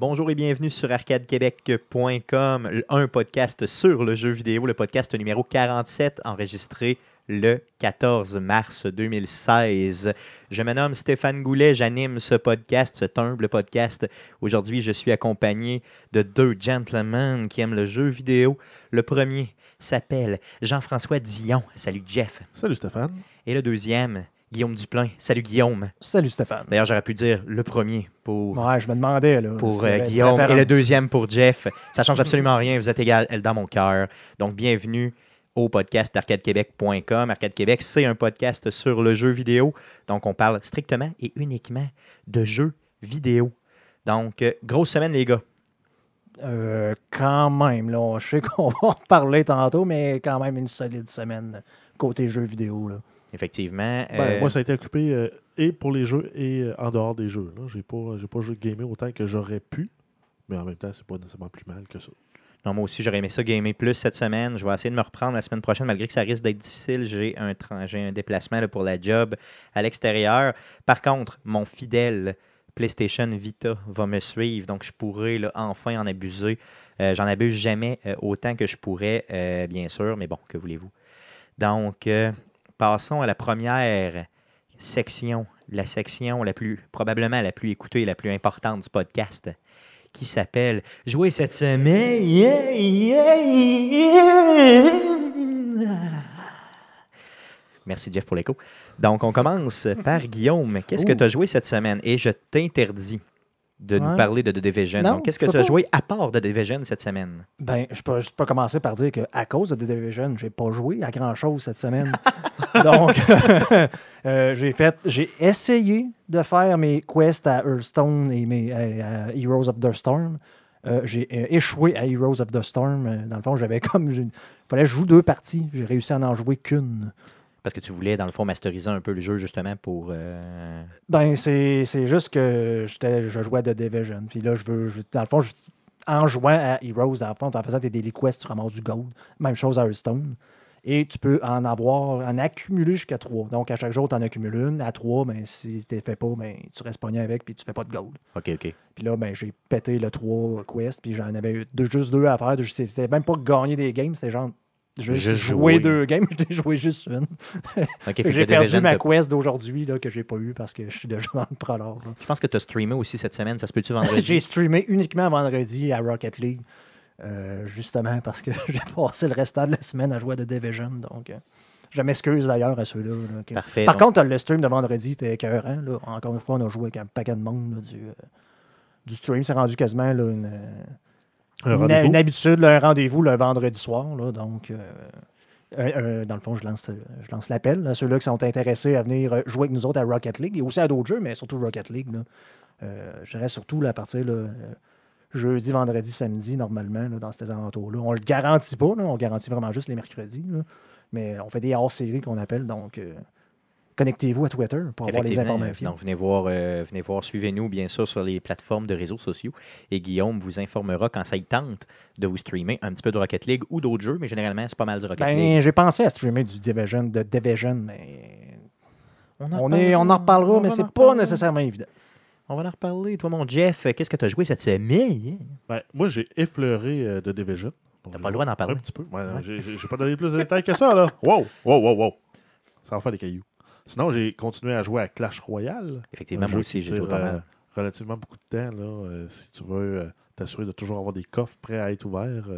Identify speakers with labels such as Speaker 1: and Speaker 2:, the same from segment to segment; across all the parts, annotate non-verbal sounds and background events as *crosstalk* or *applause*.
Speaker 1: Bonjour et bienvenue sur arcadequebec.com, un podcast sur le jeu vidéo, le podcast numéro 47, enregistré le 14 mars 2016. Je me nomme Stéphane Goulet, j'anime ce podcast, cet humble podcast. Aujourd'hui, je suis accompagné de deux gentlemen qui aiment le jeu vidéo. Le premier s'appelle Jean-François Dion. Salut Jeff.
Speaker 2: Salut Stéphane.
Speaker 1: Et le deuxième, Guillaume Duplain. Salut Guillaume.
Speaker 3: Salut Stéphane.
Speaker 1: D'ailleurs, j'aurais pu dire le premier pour,
Speaker 3: Ouais, je me demandais. Là,
Speaker 1: pour euh, Guillaume et le deuxième pour Jeff. Ça change *laughs* absolument rien. Vous êtes égal elle, dans mon cœur. Donc, bienvenue au podcast d'arcadequebec.com. Arcade Québec, c'est un podcast sur le jeu vidéo. Donc, on parle strictement et uniquement de jeux vidéo. Donc, euh, grosse semaine, les gars.
Speaker 3: Euh, quand même, là, je sais *laughs* qu'on va en reparler tantôt, mais quand même une solide semaine côté jeux vidéo. Là.
Speaker 1: Effectivement.
Speaker 2: Ben,
Speaker 1: euh,
Speaker 2: moi, ça a été occupé euh, et pour les jeux et euh, en dehors des jeux. Je n'ai pas, pas joué gamer autant que j'aurais pu, mais en même temps, c'est pas nécessairement plus mal que ça.
Speaker 1: Non, moi aussi, j'aurais aimé ça gamer plus cette semaine. Je vais essayer de me reprendre la semaine prochaine, malgré que ça risque d'être difficile. J'ai un, un déplacement là, pour la job à l'extérieur. Par contre, mon fidèle PlayStation Vita va me suivre, donc je pourrai là, enfin en abuser. Euh, J'en abuse jamais euh, autant que je pourrais, euh, bien sûr, mais bon, que voulez-vous? Donc, passons à la première section, la section la plus, probablement la plus écoutée la plus importante du podcast qui s'appelle Jouer cette semaine. Yeah, yeah, yeah. Merci Jeff pour l'écho. Donc, on commence par Guillaume. Qu'est-ce que tu as joué cette semaine? Et je t'interdis de nous parler de The Division.
Speaker 3: Non,
Speaker 1: Donc, qu'est-ce que tu as
Speaker 3: pas.
Speaker 1: joué à part The Division cette semaine?
Speaker 3: Ben, je peux juste pas commencer par dire qu'à cause de The Division, j'ai pas joué à grand chose cette semaine. *laughs* Donc, *laughs* euh, j'ai fait, j'ai essayé de faire mes quests à Hearthstone et mes à- à Heroes of the Storm. Euh, j'ai euh, échoué à Heroes of the Storm. Euh, Dans le fond, j'avais comme. Il fallait que je joue deux parties. J'ai réussi à n'en jouer qu'une.
Speaker 1: Parce que tu voulais, dans le fond, masteriser un peu le jeu, justement, pour... euh,
Speaker 3: Ben, c'est juste que je jouais à The Division. Puis là, je veux. je- dans le fond, je- en jouant à Heroes, dans le fond, en faisant des daily quests, tu ramasses du gold. Même chose à Hearthstone. Et tu peux en avoir, en accumuler jusqu'à trois. Donc, à chaque jour, tu en accumules une. À trois, ben, si tu ne fais pas, ben, tu restes pogné avec puis tu fais pas de gold.
Speaker 1: OK, OK.
Speaker 3: Puis là, ben, j'ai pété le 3 quest, puis j'en avais eu deux, juste deux à faire. C'était même pas gagner des games, c'était genre jouer
Speaker 1: jouer.
Speaker 3: deux games. *laughs* J'ai joué juste une. J'ai perdu ma quest d'aujourd'hui que j'ai pas eu parce que je suis déjà dans le prologue.
Speaker 1: Je pense que tu as streamé aussi cette semaine. Ça se peut-tu *laughs* vendredi?
Speaker 3: J'ai streamé uniquement vendredi à Rocket League, euh, justement parce que *laughs* j'ai passé le restant de la semaine à jouer à The Division. Donc, euh, je m'excuse d'ailleurs à ceux-là.
Speaker 1: Parfait.
Speaker 3: Par
Speaker 1: donc-
Speaker 3: contre, le stream de vendredi était écœurant. Là. Encore une fois, on a joué avec un paquet de monde là, du, euh, du stream. C'est rendu quasiment là, une,
Speaker 2: Un
Speaker 3: une, habitude, un rendez-vous le vendredi soir. Là, donc, euh, dans le fond, je lance, je lance l'appel à ceux-là qui sont intéressés à venir euh, jouer avec nous autres à Rocket League et aussi à d'autres jeux, mais surtout Rocket League. Là. Euh, je dirais surtout là, à partir là, jeudi, vendredi, samedi, normalement, là, dans ces alentours-là. On le garantit pas, là, on garantit vraiment juste les mercredis. là. mais on fait des hors-séries qu'on appelle. Donc, euh, connectez-vous à Twitter pour avoir les informations.
Speaker 1: Donc, venez voir, euh, venez voir, suivez-nous bien sûr sur les plateformes de réseaux sociaux. Et Guillaume vous informera quand ça y tente de vous streamer un petit peu de Rocket League ou d'autres jeux, mais généralement, c'est pas mal du Rocket League.
Speaker 3: Ben, j'ai pensé à streamer du Division, de Division, mais
Speaker 1: en
Speaker 3: on, est, on en reparlera,
Speaker 1: on
Speaker 3: mais c'est
Speaker 1: en
Speaker 3: pas nécessairement évident.
Speaker 1: On va en reparler. Toi, mon Jeff, qu'est-ce que tu as joué cette semaine?
Speaker 2: Ben, moi, j'ai effleuré euh, The Division.
Speaker 1: T'as pas le droit d'en parler.
Speaker 2: Un petit peu. Ouais, j'ai- J'ai j'ai pas donné plus de détails que ça, là. Wow, wow, wow, wow. Ça va faire des cailloux. Sinon, j'ai continué à jouer à Clash Royale.
Speaker 1: Effectivement, moi aussi, j'ai joué pas
Speaker 2: euh,
Speaker 1: mal.
Speaker 2: relativement beaucoup de temps, là. euh, si tu veux euh, t'assurer de toujours avoir des coffres prêts à être ouverts.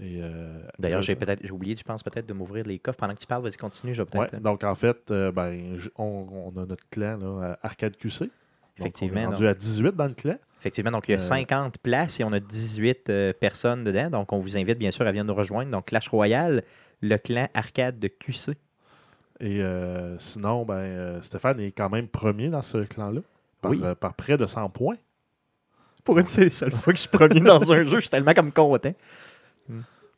Speaker 2: euh,
Speaker 1: D'ailleurs, j'ai peut-être j'ai oublié, je pense peut-être de m'ouvrir les coffres pendant que tu parles. Vas-y, continue, je vais
Speaker 2: Ouais,
Speaker 1: peut-être. euh,
Speaker 2: donc en fait, euh, ben, on, on a notre clan là, Arcade QC. Donc,
Speaker 1: Effectivement,
Speaker 2: On est rendu à 18 dans le clan.
Speaker 1: Effectivement, donc il y a
Speaker 2: Euh,
Speaker 1: 50 places et on a 18 euh, personnes dedans. Donc, on vous invite bien sûr à venir nous rejoindre. Donc, Clash Royale, le clan arcade de QC.
Speaker 2: Et euh, sinon, ben, euh, Stéphane est quand même premier dans ce clan-là. Par,
Speaker 1: Oui.
Speaker 2: euh, par près de 100 points.
Speaker 1: Pour une *laughs* seule fois que je suis premier dans un jeu, je suis tellement comme content.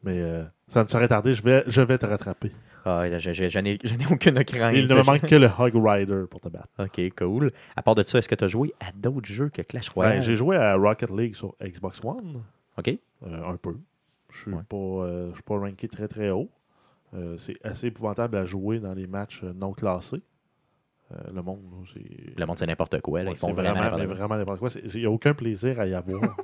Speaker 2: Mais euh, ça ne serait tardé, je vais, je vais te rattraper.
Speaker 1: Ah, je, je- je n'ai aucune crainte.
Speaker 2: Il ne me manque que le Hog Rider pour te battre.
Speaker 1: Ok, cool. À part de ça, est-ce que tu as joué à d'autres jeux que Clash Royale?
Speaker 2: Ben, J'ai joué à Rocket League sur Xbox One.
Speaker 1: OK.
Speaker 2: euh, un peu. Je suis
Speaker 1: Ouais.
Speaker 2: pas, euh, je suis pas ranké très très haut. Euh, c'est assez épouvantable à jouer dans les matchs euh, non classés. Euh, le monde, c'est.
Speaker 1: Le monde, c'est n'importe quoi. là.
Speaker 2: Ouais,
Speaker 1: Ils font vraiment,
Speaker 2: vraiment,
Speaker 1: n'importe quoi.
Speaker 2: Il n'y a aucun plaisir à y avoir. *laughs*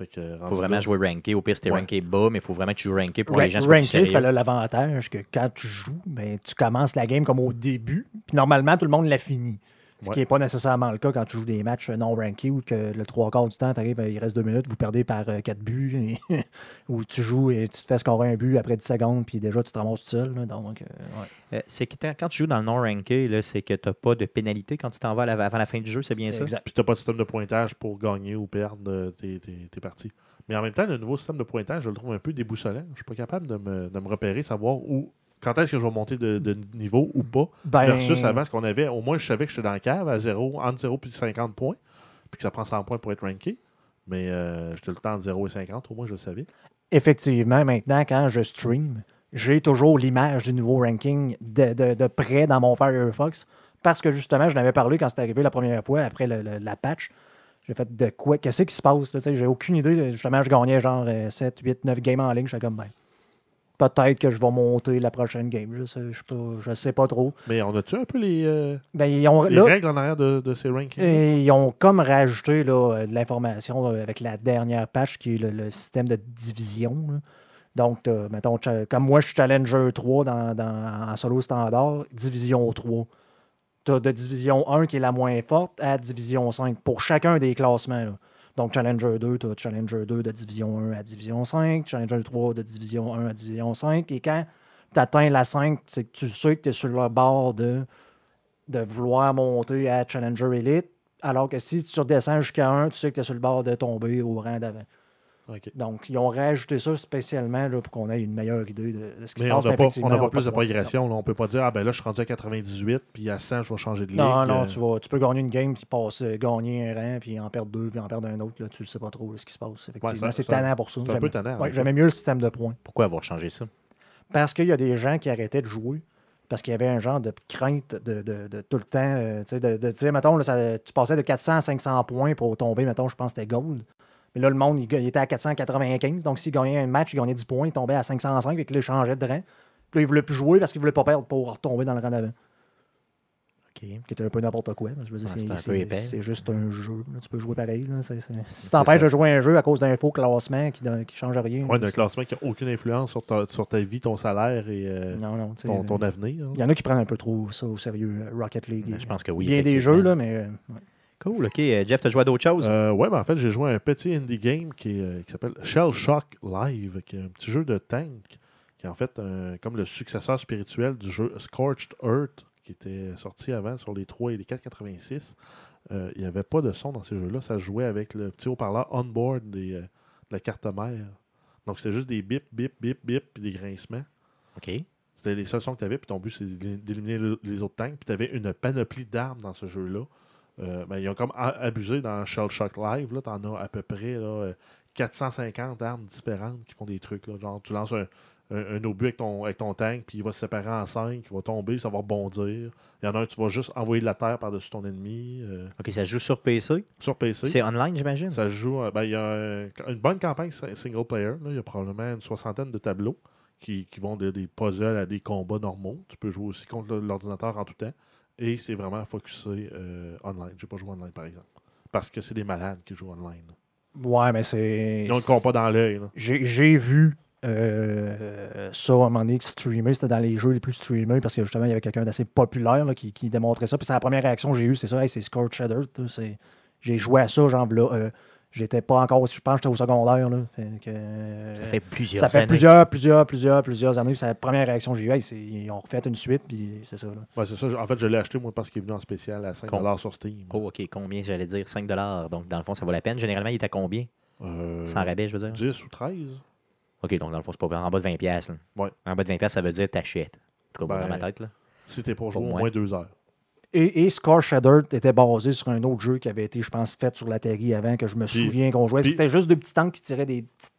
Speaker 1: Il faut vraiment
Speaker 2: là,
Speaker 1: jouer ranké. Au pire, c'était
Speaker 2: Ouais.
Speaker 1: ranké bas, mais il faut vraiment que tu joues ranké pour
Speaker 3: Ra-
Speaker 1: les gens.
Speaker 3: Ranké, ça a l'avantage que quand tu joues, ben, tu commences la game comme au début. Puis normalement, tout le monde l'a fini. Ce
Speaker 2: Ouais.
Speaker 3: qui n'est pas nécessairement le cas quand tu joues des matchs non rankés où que le trois quarts du temps, tu arrives, il reste deux minutes, vous perdez par euh, quatre buts. *laughs* et- où tu joues et tu te fais scorer un but après 10 secondes, puis déjà tu te ramasses tout seul. là. donc, euh, ouais.
Speaker 1: Euh, c'est que quand tu joues dans le non-ranké, là, c'est que tu n'as pas de pénalité quand tu t'en vas à la- avant la fin du jeu, c'est bien ça?
Speaker 3: exact.
Speaker 2: Puis tu n'as pas de système de pointage pour gagner ou perdre tes, tes- tes parties. Mais en même temps, le nouveau système de pointage, je le trouve un peu déboussolant. Je suis pas capable de me, de me repérer, savoir où, quand est-ce que je vais monter de, de niveau ou pas.
Speaker 3: Ben,
Speaker 2: Versus avant, ce qu'on avait, au moins je savais que j'étais dans la cave à 0, entre 0 et 50 points, puis que ça prend 100 points pour être ranké. Mais euh, j'étais le temps entre 0 et 50, au moins je le savais.
Speaker 3: effectivement, maintenant, quand je stream, j'ai toujours l'image du nouveau ranking de, de- de près dans mon Firefox. Parce que justement, je l'avais parlé quand c'est arrivé la première fois, après le- le- la patch. J'ai fait de quoi? Qu'est-ce qui se passe J'ai aucune idée. Justement, je gagnais genre euh, 7, 8, 9 games en ligne. J'étais comme, ben, peut-être que je vais monter la prochaine game. Je sais, je sais pas, je sais pas trop.
Speaker 2: Mais on a-tu un peu les, euh,
Speaker 3: Ben, ils ont,
Speaker 2: les
Speaker 3: là,
Speaker 2: règles en arrière de, de ces rankings?
Speaker 3: et ils ont comme rajouté là, euh, de l'information euh, avec la dernière patch qui est le, le système de division. là. Donc, mettons, comme moi, je suis Challenger 3 dans, dans- en solo standard, Division 3. Tu as de Division 1 qui est la moins forte à Division 5 pour chacun des classements. là. Donc, Challenger 2, tu as Challenger 2 de Division 1 à Division 5, Challenger 3 de Division 1 à Division 5. Et quand tu atteins la 5, c'est que tu sais que tu es sur le bord de, de vouloir monter à Challenger Elite. Alors que si tu redescends jusqu'à 1, tu sais que tu es sur le bord de tomber au rang d'avant. Donc, ils ont rajouté ça spécialement là, pour qu'on ait une meilleure idée de, ce qui
Speaker 2: Mais
Speaker 3: se
Speaker 2: on
Speaker 3: passe. mais
Speaker 2: pas, on n'a pas plus de progression. Là. On peut pas dire, ah ben là, je suis rendu à 98, puis à 100, je vais changer de ligue.
Speaker 3: Non, non,
Speaker 2: Euh,
Speaker 3: tu, vas, tu peux gagner une game, puis passer, gagner un rang, puis en perdre deux, puis en perdre un autre. Là, tu ne sais pas trop là, ce qui se passe. Effectivement, c'est tannant pour ça.
Speaker 2: C'est un peu tannant.
Speaker 3: ouais. J'aimais mieux le système de points.
Speaker 1: Pourquoi avoir changé ça?
Speaker 3: Parce qu'il y a des gens qui arrêtaient de jouer parce qu'il y avait un genre de crainte de, de- de tout le temps. euh, tu sais, de, de dire, mettons, là, ça- tu passais de 400 à 500 points pour tomber, mettons, je pense que c'était gold. Mais là, le monde, il, était à 495. Donc, s'il gagnait un match, il gagnait 10 points, il tombait à 505 et que là, il changeait de rang. Puis là, il voulait plus jouer parce qu'il voulait pas perdre pour retomber dans le rang d'avant.
Speaker 1: OK.
Speaker 3: Qui était un peu n'importe quoi. Je veux dire,
Speaker 1: Ouais,
Speaker 3: c'est- juste un jeu. là. Tu peux jouer pareil. là. Si tu t'empêches de jouer un jeu à cause d'un faux classement qui ne change rien.
Speaker 2: Ouais, d'un classement qui n'a aucune influence sur ta, sur ta vie, ton salaire et euh,
Speaker 3: non, non.
Speaker 2: ton,
Speaker 3: euh,
Speaker 2: ton avenir.
Speaker 3: Il y en a qui prennent un peu trop ça au sérieux, euh, Rocket League.
Speaker 1: Ben, Je pense que oui.
Speaker 3: Bien des jeux, là, mais. euh, ouais.
Speaker 1: Cool. OK. Euh, Jeff, tu as joué à d'autres choses?
Speaker 2: Euh, ouais, ben en fait, j'ai joué à un petit indie game qui, euh, qui s'appelle Shell Shock Live, qui est un petit jeu de tank, qui est en fait un- comme le successeur spirituel du jeu Scorched Earth, qui était sorti avant sur les 3 et les 486. Euh, Il n'y avait pas de son dans ces jeux-là. Ça jouait avec le petit haut-parleur on-board des, euh, de la carte mère. Donc, c'était juste des bip, bip, bip, bip, puis des grincements.
Speaker 1: OK.
Speaker 2: C'était les seuls sons que tu avais, puis ton but, c'est d'éliminer le- les autres tanks. Puis tu avais une panoplie d'armes dans ce jeu-là. Euh, ben, ils ont comme abusé dans Shell Shock Live. Tu en as à peu près là, euh, 450 armes différentes qui font des trucs. Là. Genre, tu lances un, un, un obus avec ton, avec ton tank, puis il va se séparer en 5, il va tomber, ça va rebondir. Il y en a un, tu vas juste envoyer de la terre par-dessus ton ennemi. euh,
Speaker 1: OK, ça se joue sur PC.
Speaker 2: sur PC.
Speaker 1: C'est online, j'imagine?
Speaker 2: Ça se joue. ben, il y a un- une bonne campagne si- single player. là. Il y a probablement une soixantaine de tableaux qui, qui vont de- des puzzles à des combats normaux. Tu peux jouer aussi contre l'ordinateur en tout temps. Et c'est vraiment focusé euh, online. J'ai pas joué online, par exemple. Parce que c'est des malades qui jouent online.
Speaker 3: Ouais, mais c'est.
Speaker 2: Ils ont le compas dans l'œil.
Speaker 3: J'ai vu euh, ça à un moment donné streamer. C'était dans les jeux les plus streamés parce que justement, il y avait quelqu'un d'assez populaire là, qui, qui démontrait ça. Puis c'est la première réaction que j'ai eue, c'est ça. Hey, c'est Scorched Earth. là, c'est- J'ai joué à ça, genre là. euh, J'étais pas encore, je pense que j'étais au secondaire. Là, Fait que, euh,
Speaker 1: Ça fait plusieurs
Speaker 3: ça fait
Speaker 1: années.
Speaker 3: plusieurs, plusieurs, plusieurs, plusieurs années. C'est la première réaction que j'ai eue. Hey, ils ont refait une suite, puis c'est ça. Là.
Speaker 2: Ouais, c'est ça. En fait, je l'ai acheté, moi, parce qu'il est venu en spécial à 5$
Speaker 1: Con-
Speaker 2: sur Steam.
Speaker 1: Oh, OK. Combien j'allais dire 5 Donc, dans le fond, ça vaut la peine. Généralement, il est à combien?
Speaker 2: Euh,
Speaker 1: Sans rabais, je veux dire.
Speaker 2: 10 ou 13.
Speaker 1: OK, donc dans le fond, c'est pas en bas de 20$. piastres, là.
Speaker 2: Ouais.
Speaker 1: En bas de 20$, ça veut dire t'achètes. En tout cas,
Speaker 2: Ben,
Speaker 1: dans ma tête. Là.
Speaker 2: Si t'es pour jouer au
Speaker 1: moi.
Speaker 2: moins 2 heures.
Speaker 3: Et, et était basé sur un autre jeu qui avait été, je pense, fait sur la Terry avant, que je me
Speaker 2: Puis-
Speaker 3: souviens qu'on jouait. C'était juste deux petits tanks qui tiraient des petites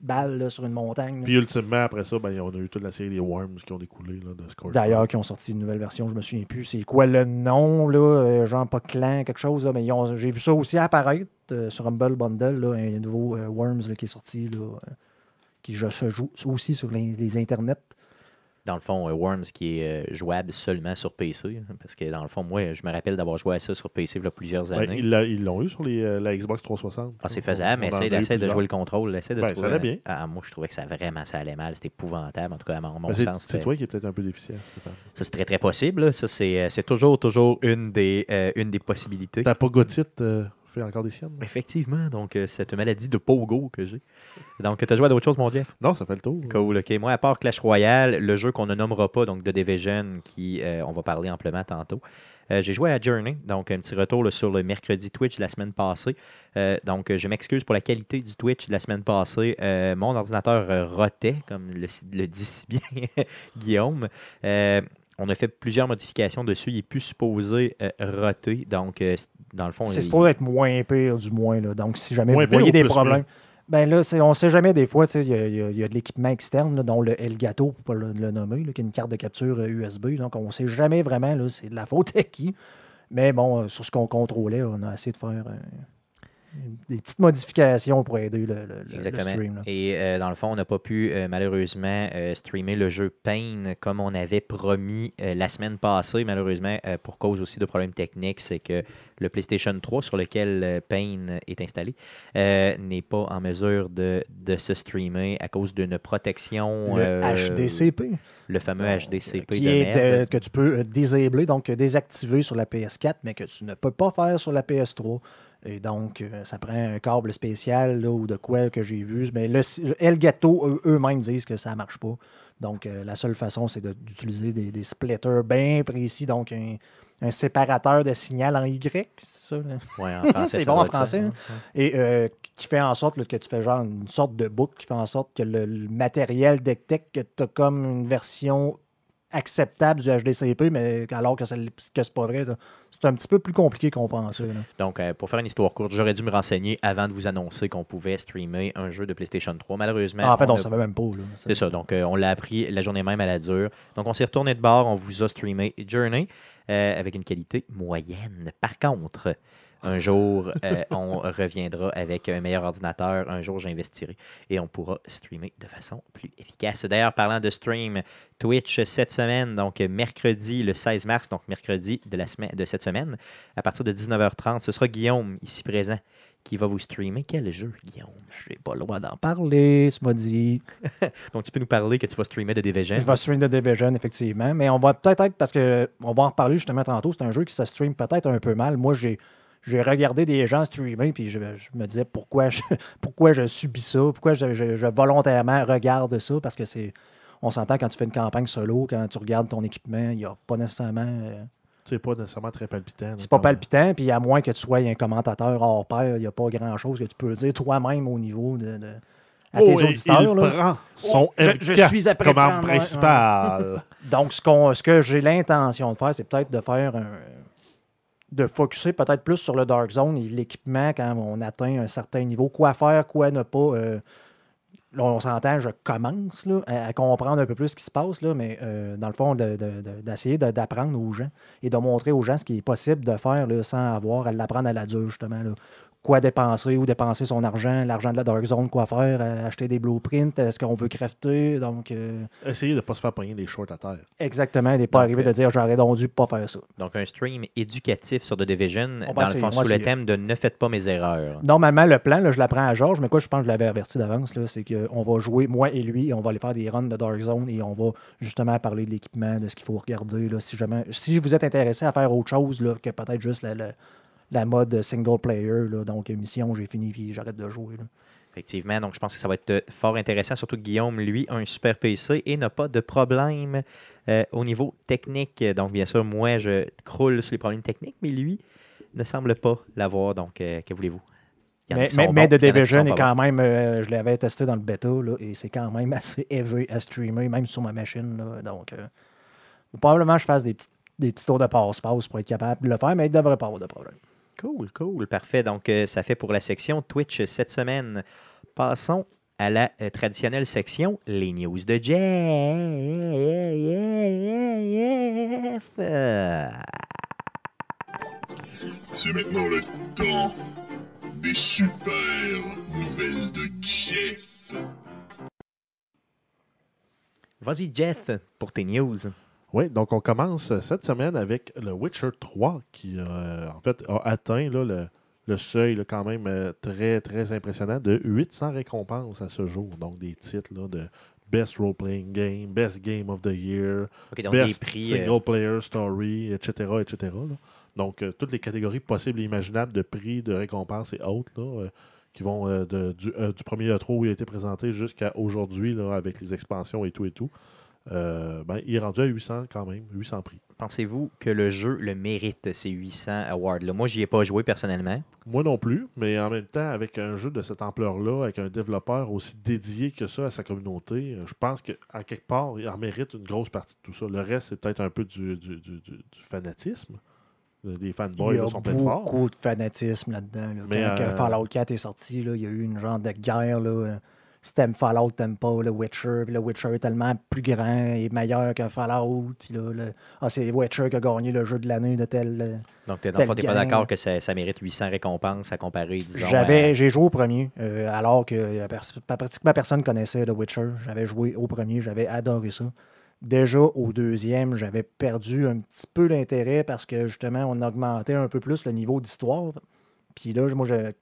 Speaker 3: balles là, sur une montagne.
Speaker 2: Puis ultimement, après ça, ben, on a eu toute la série des Worms qui ont découlé là, de Scorched
Speaker 3: D'ailleurs, qui ont sorti une nouvelle version, je me souviens plus. C'est quoi le nom, là? euh, genre pas clan, quelque chose, là, mais j'ai vu ça aussi apparaître euh, sur Humble Bundle, là, un nouveau euh, Worms là, qui est sorti, là, qui je- se joue aussi sur les, les internets.
Speaker 1: Dans le fond, euh, Worms qui est euh, jouable seulement sur PC. hein, Parce que dans le fond, moi, je me rappelle d'avoir joué à ça sur PC il y a plusieurs années.
Speaker 2: ils l'ont eu sur les, euh, la Xbox 360.
Speaker 1: Ah, c'est faisable, mais essaye, de jouer le contrôle. Essaye de
Speaker 2: Ben, ça allait bien.
Speaker 1: Ah, moi, je trouvais que ça vraiment ça allait mal. C'était épouvantable, en tout cas, à mon,
Speaker 2: Ben,
Speaker 1: sens.
Speaker 2: C'est toi qui es peut-être un peu déficient.
Speaker 1: Ça, c'est très, très possible. là. Ça, c'est toujours, toujours une des, euh, une des possibilités.
Speaker 2: T'as pas Gotite euh, fait encore des siennes?
Speaker 1: Effectivement, donc euh, cette maladie de pogo que j'ai. Donc, tu as joué à d'autres choses, mon Jeff?
Speaker 2: Non, ça fait le tour.
Speaker 1: Cool, ok. Moi, à part Clash Royale, le jeu qu'on ne nommera pas, donc The Division, qui euh, on va parler amplement tantôt. euh, j'ai joué à Journey, donc un petit retour là, sur le mercredi Twitch de la semaine passée. Euh, donc, euh, je m'excuse pour la qualité du Twitch de la semaine passée. Mon ordinateur rotait, comme le, le dit si bien *laughs* Guillaume. Euh, on a fait plusieurs modifications dessus. Il est plus supposé euh, roter. Donc, euh, dans le fond,
Speaker 3: C'est
Speaker 1: il-
Speaker 3: supposé être moins pire, du moins. Là. Donc, si jamais
Speaker 2: Moins
Speaker 3: vous voyez des problèmes.
Speaker 2: pire?
Speaker 3: Ben là, on ne sait jamais des fois, il y, a- y y de l'équipement externe, là, dont le Elgato, pour pas le, le nommer, là, qui est une carte de capture euh, USB. Donc, on ne sait jamais vraiment, là, c'est de la faute à qui. Mais bon, euh, sur ce qu'on contrôlait, on a essayé de faire euh, des petites modifications pour aider le, le-
Speaker 1: Exactement.
Speaker 3: stream. là.
Speaker 1: Et euh, dans le fond, on n'a pas pu euh, malheureusement euh, streamer le jeu Pain comme on avait promis euh, la semaine passée. Malheureusement, pour cause aussi de problèmes techniques, c'est que le PlayStation 3 sur lequel Pain est installé n'est pas en mesure de, de se streamer à cause d'une protection.
Speaker 3: Le HDCP.
Speaker 1: Le fameux HDCP
Speaker 3: qui
Speaker 1: de
Speaker 3: est,
Speaker 1: merde.
Speaker 3: que tu peux désabler, donc désactiver sur la PS4, mais que tu ne peux pas faire sur la PS3. Et donc, euh, ça prend un câble spécial là, ou de quoi que j'ai vu. Mais le, Elgato, eux- eux-mêmes disent que ça ne marche pas. Donc, euh, la seule façon, c'est de- d'utiliser des, des splitters bien précis. Donc, un, un séparateur de signal en Y. c'est?
Speaker 1: Ouais, en français, *laughs*
Speaker 3: C'est bon en français,
Speaker 1: hein?
Speaker 3: Et euh, qui fait en sorte là, que tu fais genre une sorte de boucle qui fait en sorte que le, le matériel détecte que tu as comme une version acceptable du HDCP, mais alors que, que c'est pas vrai. C'est un petit peu plus compliqué qu'on pensait. là.
Speaker 1: Donc, euh, pour faire une histoire courte, j'aurais dû me renseigner avant de vous annoncer qu'on pouvait streamer un jeu de PlayStation 3. Malheureusement,
Speaker 3: Ah, en fait, on
Speaker 1: a-
Speaker 3: ne savait même pas.
Speaker 1: C'est ça. Donc, euh, on l'a appris la journée même à la dure. Donc, on s'est retourné de bord. On vous a streamé Journey euh, avec une qualité moyenne. Par contre, un jour, euh, *laughs* on reviendra avec un meilleur ordinateur. Un jour, j'investirai et on pourra streamer de façon plus efficace. D'ailleurs, parlant de stream, Twitch cette semaine, donc mercredi le 16 mars, donc mercredi de, la semaine, de cette semaine, à partir de 19h30, ce sera Guillaume, ici présent, qui va vous streamer. Quel jeu, Guillaume?
Speaker 3: Je n'ai pas le droit d'en parler, tu m'as dit.
Speaker 1: Donc, tu peux nous parler que tu vas streamer de Division.
Speaker 3: Je vais streamer The Division, effectivement. Mais on va peut-être être, parce que on va en reparler justement tantôt, c'est un jeu qui se stream peut-être un peu mal. Moi, j'ai. J'ai regardé des gens streamer, puis je, je me disais pourquoi je, *laughs* pourquoi je subis ça, pourquoi je, je- je volontairement regarde ça, parce que c'est. On s'entend quand tu fais une campagne solo, quand tu regardes ton équipement, il n'y a pas nécessairement. euh,
Speaker 2: C'est pas nécessairement très palpitant.
Speaker 3: c'est pas palpitant, puis à moins que tu sois un commentateur hors pair, il n'y a pas grand-chose que tu peux dire toi-même au niveau de. de- à tes
Speaker 2: Oh, et
Speaker 3: auditeurs.
Speaker 2: il
Speaker 3: là.
Speaker 2: prend son
Speaker 3: Oh, je- je
Speaker 2: M4
Speaker 3: suis après
Speaker 2: comme arme
Speaker 3: prendre, ouais,
Speaker 2: principale. *laughs*
Speaker 3: Donc, ce, qu'on- ce que j'ai l'intention de faire, c'est peut-être de faire un. De focuser peut-être plus sur le Dark Zone et l'équipement quand on atteint un certain niveau. Quoi faire, quoi ne pas. euh, là, on s'entend, je commence à, comprendre un peu plus ce qui se passe, mais euh, dans le fond, de- de- de- d'essayer de- d'apprendre aux gens et de montrer aux gens ce qui est possible de faire là, sans avoir à l'apprendre à la dure, justement. Quoi dépenser, où dépenser son argent, l'argent de la Dark Zone, quoi faire, euh, acheter des blueprints, est-ce qu'on veut crafter. Donc, euh,
Speaker 2: Essayez de ne pas se faire pogner des shorts à terre.
Speaker 3: Exactement, il n'est pas
Speaker 1: Donc,
Speaker 3: arrivé
Speaker 1: euh,
Speaker 3: de dire j'aurais donc dû pas faire ça.
Speaker 1: Donc, un stream éducatif sur The Division,
Speaker 3: On
Speaker 1: dans le fond, sous le thème de Ne faites pas mes erreurs.
Speaker 3: Normalement, le plan, là, je l'apprends à Georges, mais quoi, je pense que je l'avais averti d'avance, là, c'est qu'on va jouer, moi et lui, et on va aller faire des runs de Dark Zone et on va justement parler de l'équipement, de ce qu'il faut regarder. Là, si, jamais, si vous êtes intéressé à faire autre chose là, que peut-être juste la, la- la mode single player, là, donc mission, j'ai fini puis j'arrête de jouer. là.
Speaker 1: Effectivement, donc je pense que ça va être euh, fort intéressant, surtout que Guillaume, lui, a un super PC et n'a pas de problème euh, au niveau technique. Donc, bien sûr, moi, je croule sur les problèmes techniques, mais lui ne semble pas l'avoir. Donc, euh, que voulez-vous?
Speaker 3: Mais, mais, mais
Speaker 1: bons,
Speaker 3: The Division
Speaker 1: sont
Speaker 3: est quand même, euh, je l'avais testé dans le bêta, là, et c'est quand même *laughs* assez heavy à streamer, même sur ma machine. là. donc, probablement, je fasse des petits, des petits tours de passe-passe pour être capable de le faire, mais il ne devrait pas avoir de problème.
Speaker 1: Cool, cool, parfait. Donc, euh, ça fait pour la section Twitch cette semaine. Passons à la euh, traditionnelle section, les news de Jeff.
Speaker 4: C'est maintenant le temps des super nouvelles de Jeff.
Speaker 1: Vas-y, Jeff, pour tes news.
Speaker 2: Oui, donc on commence euh, cette semaine avec le Witcher 3 qui, euh, en fait, a atteint là, le, le seuil là, quand même euh, très, très impressionnant de 800 récompenses à ce jour. Donc des titres là, de Best Role-Playing Game, Best Game of the Year,
Speaker 1: donc
Speaker 2: Best
Speaker 1: des prix. euh,
Speaker 2: Single Player Story, etc. etc. là. Donc toutes les catégories possibles et imaginables de prix, de récompenses et autres qui vont de- du, du premier E3 où il a été présenté jusqu'à aujourd'hui avec les expansions et tout et tout. Euh, ben, il est rendu à 800 quand même, 800 prix.
Speaker 1: Pensez-vous que le jeu le mérite, ces 800 awards-là? Moi, j'y ai pas joué personnellement.
Speaker 2: Moi non plus, mais en même temps, avec un jeu de cette ampleur-là, avec un développeur aussi dédié que ça à sa communauté, euh, je pense qu'à quelque part, il en mérite une grosse partie de tout ça. Le reste, c'est peut-être un peu du, du- du- du- du fanatisme. Euh, Les fanboys
Speaker 3: il y
Speaker 2: là,
Speaker 3: a
Speaker 2: sont
Speaker 3: beaucoup de fanatisme là-dedans. là.
Speaker 2: Mais,
Speaker 3: Quand
Speaker 2: euh,
Speaker 3: Fallout 4 est sorti, là, il y a eu une genre de guerre. Là. Si t'aimes Fallout, t'aimes pas le Witcher. Puis le Witcher est tellement plus grand et meilleur que Fallout. Puis là, le- ah, c'est Witcher qui a gagné le jeu de l'année de tel. euh,
Speaker 1: Donc, t'es- dans le fond, t'es pas d'accord que ça, ça mérite 800 récompenses à comparer, disons.
Speaker 3: J'avais, j'ai joué au premier, euh, alors que euh, pratiquement personne connaissait The Witcher. J'avais joué au premier, j'avais adoré ça. Déjà au deuxième, j'avais perdu un petit peu l'intérêt parce que justement, on augmentait un peu plus le niveau d'histoire. Puis là, moi, je...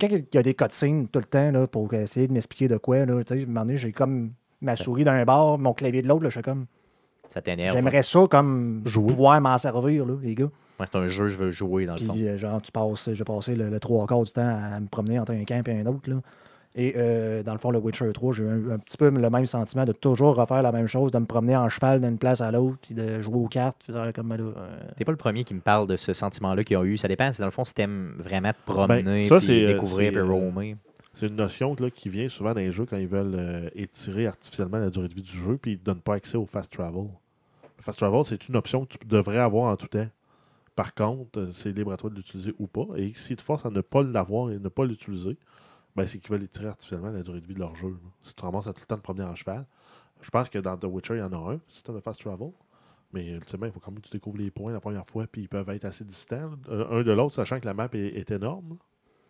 Speaker 3: quand il y a des cutscenes tout le temps là, pour essayer de m'expliquer de quoi, là, tu sais, à un moment donné, j'ai comme ma souris d'un bord, mon clavier de l'autre, là, je suis comme.
Speaker 1: ça t'énerve.
Speaker 3: J'aimerais ça comme
Speaker 2: Jouer.
Speaker 3: pouvoir m'en servir, là, les gars.
Speaker 1: Moi, c'est un jeu, je veux jouer dans le fond.
Speaker 3: Puis, euh, genre, tu passes, j'ai passé le, le trois quarts du temps à me promener entre un camp et un autre. Là. Et euh, dans le fond, le Witcher 3, j'ai eu un, un petit peu le même sentiment de toujours refaire la même chose, de me promener en cheval d'une place à l'autre, puis de jouer aux cartes. comme, euh,
Speaker 1: T'es pas le premier qui me parle de ce sentiment-là qu'ils ont eu. Ça dépend. Dans le fond, si t'aimes vraiment te promener,
Speaker 2: Ben, ça,
Speaker 1: puis
Speaker 2: c'est, euh,
Speaker 1: découvrir, puis
Speaker 2: euh,
Speaker 1: roamer.
Speaker 2: C'est une notion là, qui vient souvent dans les jeux quand ils veulent euh, étirer artificiellement la durée de vie du jeu, puis ils ne te donnent pas accès au fast travel. Le fast travel, c'est une option que tu devrais avoir en tout temps. Par contre, c'est libre à toi de l'utiliser ou pas. Et s'ils te forcent à ne pas l'avoir et ne pas l'utiliser, ben, c'est qu'ils veulent étirer artificiellement la durée de vie de leur jeu. là. Si tu ramasses à tout le temps de promener en cheval, je pense que dans The Witcher, il y en a un, système de fast travel. Mais ultimement, il faut quand même que tu découvres les points la première fois, puis ils peuvent être assez distants, là, un de l'autre, sachant que la map est, est énorme.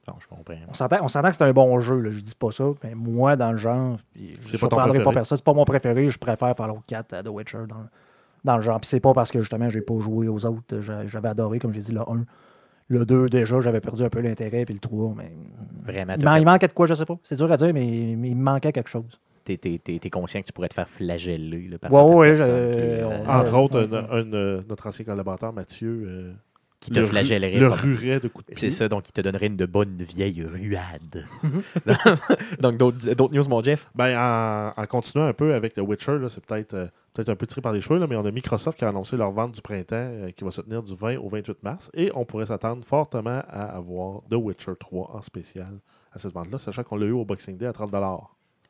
Speaker 1: Bon, je comprends.
Speaker 3: on s'entend on s'entend que c'est un bon jeu, là, je dis pas ça, mais moi, dans le genre, je
Speaker 2: ton
Speaker 3: surprendrai pas personne, c'est pas mon préféré, je préfère Fallout 4 à The Witcher dans, dans le genre. Puis c'est pas parce que justement, j'ai pas joué aux autres, j'a- j'avais adoré, comme j'ai dit, le 1. Le 2, déjà, j'avais perdu un peu l'intérêt, puis le 3, mais.
Speaker 1: Vraiment,
Speaker 3: Il, man- il manquait de quoi, je sais pas. C'est dur à dire, mais, il me manquait quelque chose.
Speaker 1: T'es, t'es- t'es- t'es conscient que tu pourrais te faire flageller là, par
Speaker 3: Ouais, ouais,
Speaker 1: qui, euh,
Speaker 2: Entre
Speaker 3: Ouais,
Speaker 2: autres,
Speaker 3: ouais,
Speaker 2: un- un, euh, notre ancien collaborateur, Mathieu, euh,
Speaker 1: qui te
Speaker 2: le,
Speaker 1: flagellerait.
Speaker 2: le ruerait de coups de
Speaker 1: C'est
Speaker 2: pied.
Speaker 1: ça, donc il te donnerait une de bonne vieille ruade. *laughs* *laughs* donc d'autres, news, mon Jeff?
Speaker 2: Ben, en, en continuant un peu avec The Witcher, c'est peut-être euh, peut-être un peu tiré par les cheveux, là, mais on a Microsoft qui a annoncé leur vente du printemps euh, qui va se tenir du 20 au 28 mars. Et on pourrait s'attendre fortement à avoir The Witcher 3 en spécial à cette vente-là, sachant qu'on l'a eu au Boxing Day à 30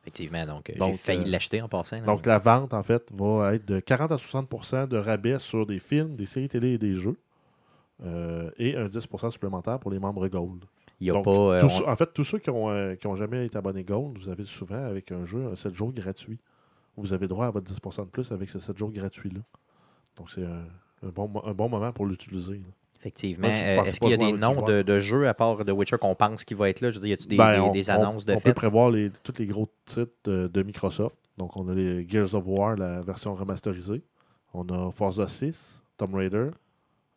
Speaker 1: Effectivement, donc, euh, j'ai
Speaker 2: Donc,
Speaker 1: failli
Speaker 2: euh,
Speaker 1: l'acheter en passant. là.
Speaker 2: Donc la vente, en fait, va être de 40 à 60% de rabais sur des films, des séries télé et des jeux. Euh, et un 10% supplémentaire pour les membres Gold.
Speaker 1: il y a
Speaker 2: Donc,
Speaker 1: pas. euh,
Speaker 2: tous
Speaker 1: on-
Speaker 2: ceux- En fait, tous ceux qui ont, qui ont jamais été abonnés Gold, vous avez souvent avec un jeu un 7 jours gratuit. Vous avez droit à votre 10% de plus avec ce 7 jours gratuit-là. Donc c'est un, un bon, un bon moment pour l'utiliser.
Speaker 1: Effectivement. Euh, Est-ce qu'il y a des noms de, de jeux à part de Witcher qu'on pense qu'il va être là? Je veux dire, y a-tu des,
Speaker 2: Ben,
Speaker 1: des-
Speaker 2: on-
Speaker 1: annonces de
Speaker 2: On peut prévoir les, tous les gros titres de, de Microsoft. Donc on a les Gears of War, la version remasterisée. On a Forza 6, Tomb Raider.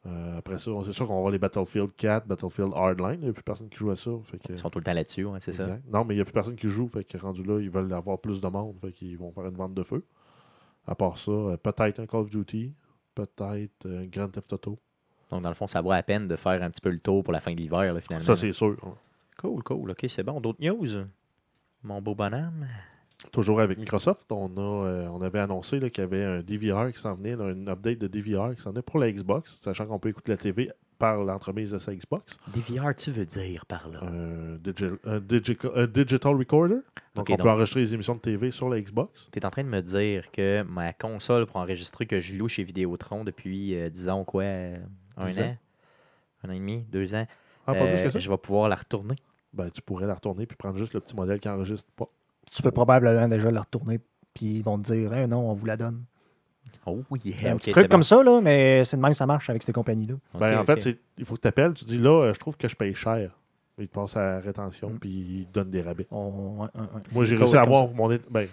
Speaker 2: Euh, après ça, c'est sûr qu'on va avoir les Battlefield 4, Battlefield Hardline. Il n'y a plus personne qui joue à ça. Fait que,
Speaker 1: Ils sont tout le temps là-dessus, hein, c'est ça.
Speaker 2: Non, mais il n'y a plus personne qui joue. Fait que rendu là, ils veulent avoir plus de monde. Fait qu'ils vont faire une vente de feu. À part ça, euh, peut-être un Call of Duty, peut-être un Grand Theft Auto.
Speaker 1: Donc, dans le fond, ça vaut la peine de faire un petit peu le tour pour la fin de l'hiver, là, finalement.
Speaker 2: Ça, c'est sûr.
Speaker 1: Cool, cool. OK, c'est bon. D'autres news? Mon beau bonhomme?
Speaker 2: Toujours avec Microsoft, on, a, euh, on avait annoncé qu'il y avait un DVR qui s'en venait, là, une update de DVR qui s'en venait pour la Xbox, sachant qu'on peut écouter la TV par l'entremise de sa Xbox.
Speaker 1: DVR, tu veux dire par là?
Speaker 2: Un, digi- un digi- un digital recorder. Donc, on
Speaker 1: donc-
Speaker 2: peut enregistrer les émissions de TV sur la Xbox.
Speaker 1: Tu es en train de me dire que ma console pour enregistrer que je loue chez Vidéotron depuis, euh, disons quoi, euh, un an,
Speaker 2: ans.
Speaker 1: un an et demi, deux ans,
Speaker 2: Ah, pas
Speaker 1: euh,
Speaker 2: plus que ça?
Speaker 1: je vais pouvoir la retourner.
Speaker 2: Ben, tu pourrais la retourner puis prendre juste le petit modèle qui enregistre pas.
Speaker 3: Tu peux probablement déjà la retourner, puis ils vont te dire non, on vous la donne.
Speaker 1: Oh yeah,
Speaker 3: un petit
Speaker 1: c'est
Speaker 3: truc
Speaker 1: bon.
Speaker 3: comme ça, là, mais c'est de même que ça marche avec ces compagnies-là.
Speaker 2: Ben, en fait, il faut que tu appelles, tu dis là, euh, je trouve que je paye cher. Il te passe à la rétention,
Speaker 3: Mm.
Speaker 2: puis il te donne des rabais.
Speaker 3: On- ouais, ouais, ouais.
Speaker 2: Moi, j'ai réussi à avoir mon. Ben,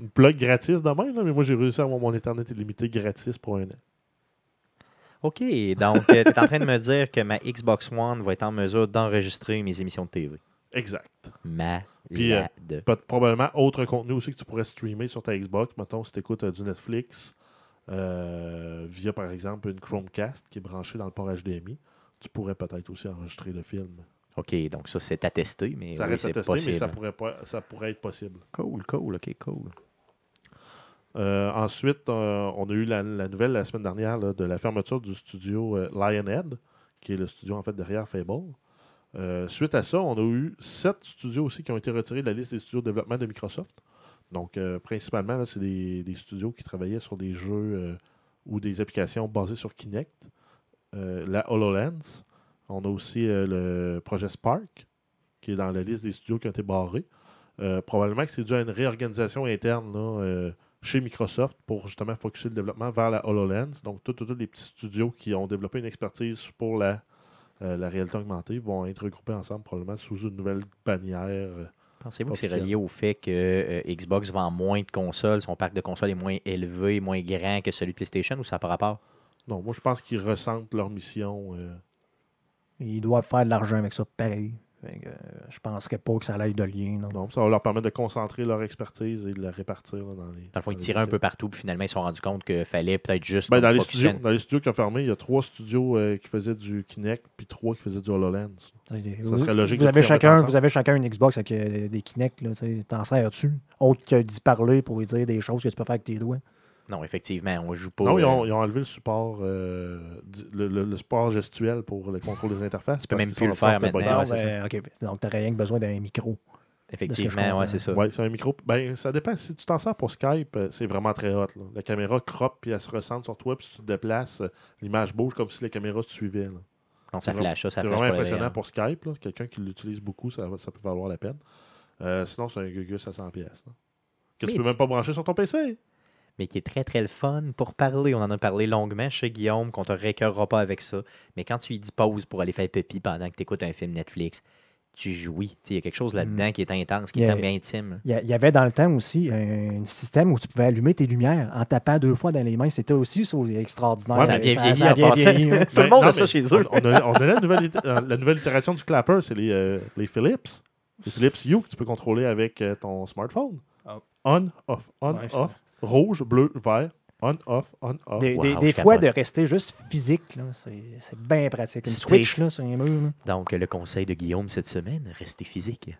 Speaker 2: une plug gratis demain, là, mais moi j'ai réussi à avoir mon Internet illimité gratis pour un an.
Speaker 1: OK, donc tu es en train de me dire que ma Xbox One va être en mesure d'enregistrer mes émissions de TV.
Speaker 2: Exact.
Speaker 1: Malade.
Speaker 2: Puis, euh, probablement autre contenu aussi que tu pourrais streamer sur ta Xbox. Mettons, si tu écoutes du Netflix euh, via par exemple une Chromecast qui est branchée dans le port HDMI, tu pourrais peut-être aussi enregistrer le film.
Speaker 1: OK, donc ça, c'est attesté, mais
Speaker 2: Ça
Speaker 1: oui,
Speaker 2: reste tester,
Speaker 1: possible.
Speaker 2: mais ça pourrait, pas, ça pourrait être possible.
Speaker 1: Cool, cool, OK, cool.
Speaker 2: Euh, ensuite, euh, on a eu la, la nouvelle la semaine dernière là, de la fermeture du studio euh, Lionhead, qui est le studio en fait derrière Fable. Euh, suite à ça, on a eu sept studios aussi qui ont été retirés de la liste des studios de développement de Microsoft. Donc, euh, principalement, c'est des, studios qui travaillaient sur des jeux euh, ou des applications basées sur Kinect. La HoloLens. On a aussi le projet Spark, qui est dans la liste des studios qui ont été barrés. Probablement que c'est dû à une réorganisation interne chez Microsoft pour justement focuser le développement vers la HoloLens. Donc, tous les petits studios qui ont développé une expertise pour la, euh, la réalité augmentée vont être regroupés ensemble probablement sous une nouvelle bannière. euh,
Speaker 1: Pensez-vous que c'est relié au fait que euh, Xbox vend moins de consoles, son parc de consoles est moins élevé, moins grand que celui de PlayStation ou ça pas rapport?
Speaker 2: Non, moi je pense qu'ils ressentent leur mission. euh,
Speaker 3: Ils doivent faire de l'argent avec ça, pareil. Euh, je penserais pas que ça aille de lien. Non.
Speaker 2: non, ça va leur permettre de concentrer leur expertise et de la répartir là, dans les.
Speaker 1: Dans le fond, ils
Speaker 2: les
Speaker 1: tiraient un peu partout, puis finalement, ils se sont rendus compte qu'il fallait peut-être juste.
Speaker 2: Ben, dans, les studios, dans les studios qui ont fermé, il y a trois studios euh, qui faisaient du Kinect puis trois qui faisaient du HoloLens.
Speaker 3: Vous,
Speaker 2: serait logique
Speaker 3: vous avez, chacun, vous avez chacun une Xbox avec euh, des Kinect. là, T'en sers-tu? Autre que d'y parler pour lui dire des choses que tu peux faire avec tes doigts?
Speaker 1: Non, effectivement, on joue pas.
Speaker 2: non, ils ont,
Speaker 1: euh,
Speaker 2: ils ont enlevé le support, euh, le, le- le support gestuel pour le contrôle des interfaces.
Speaker 1: peux
Speaker 2: parce
Speaker 1: même plus le faire maintenant. ouais.
Speaker 3: Donc, t'aurais rien que besoin d'un micro.
Speaker 1: Effectivement, ouais, c'est ça.
Speaker 2: Ouais, c'est un micro. Ben, ça dépend. Si tu t'en sers pour Skype, euh, c'est vraiment très hot. là. La caméra crop puis elle se ressente sur toi. Puis si tu te déplaces, l'image bouge comme si la caméra te suivait. là.
Speaker 1: Non, ça
Speaker 2: C'est
Speaker 1: flash, ça, ça
Speaker 2: C'est vraiment
Speaker 1: pour
Speaker 2: impressionnant pour Skype. là. Quelqu'un qui l'utilise beaucoup, ça, ça peut valoir la peine. Euh, sinon, c'est un Gugus à 100$. pièces Que
Speaker 1: Mais-
Speaker 2: tu peux même pas brancher sur ton PC.
Speaker 1: Mais qui est très très le fun pour parler. On en a parlé longuement chez Guillaume, qu'on te récœurera pas avec ça. Mais quand tu lui dis pause pour aller faire pipi pendant que tu écoutes un film Netflix, tu jouis. Il y a quelque chose là-dedans qui est intense, qui
Speaker 3: y
Speaker 1: est
Speaker 3: a-
Speaker 1: bien intime.
Speaker 3: Il y, y avait dans le temps aussi un, système où tu pouvais allumer tes lumières en tapant deux fois dans les mains. C'était aussi ça, extraordinaire.
Speaker 2: Ouais,
Speaker 1: ça a bien vieilli
Speaker 3: ça bien vieilli, hein.
Speaker 1: Tout le
Speaker 2: Ben,
Speaker 1: monde
Speaker 2: non,
Speaker 1: a ça chez eux.
Speaker 2: On, on a, on a la, nouvelle, euh, la nouvelle itération du clapper, c'est les, euh, les Philips. Les Philips Hue que tu peux contrôler avec euh, ton smartphone.
Speaker 3: Ah.
Speaker 2: On, off, on,
Speaker 3: Ouais,
Speaker 2: off. Rouge, bleu, vert. On, off, on, off.
Speaker 3: Des,
Speaker 1: Wow,
Speaker 3: des- des
Speaker 1: je
Speaker 3: fois, de rester juste physique, là, c'est c'est bien pratique. Une
Speaker 1: Switch.
Speaker 3: Là, sur un mur. là.
Speaker 1: Donc, le conseil de Guillaume cette semaine, restez physique.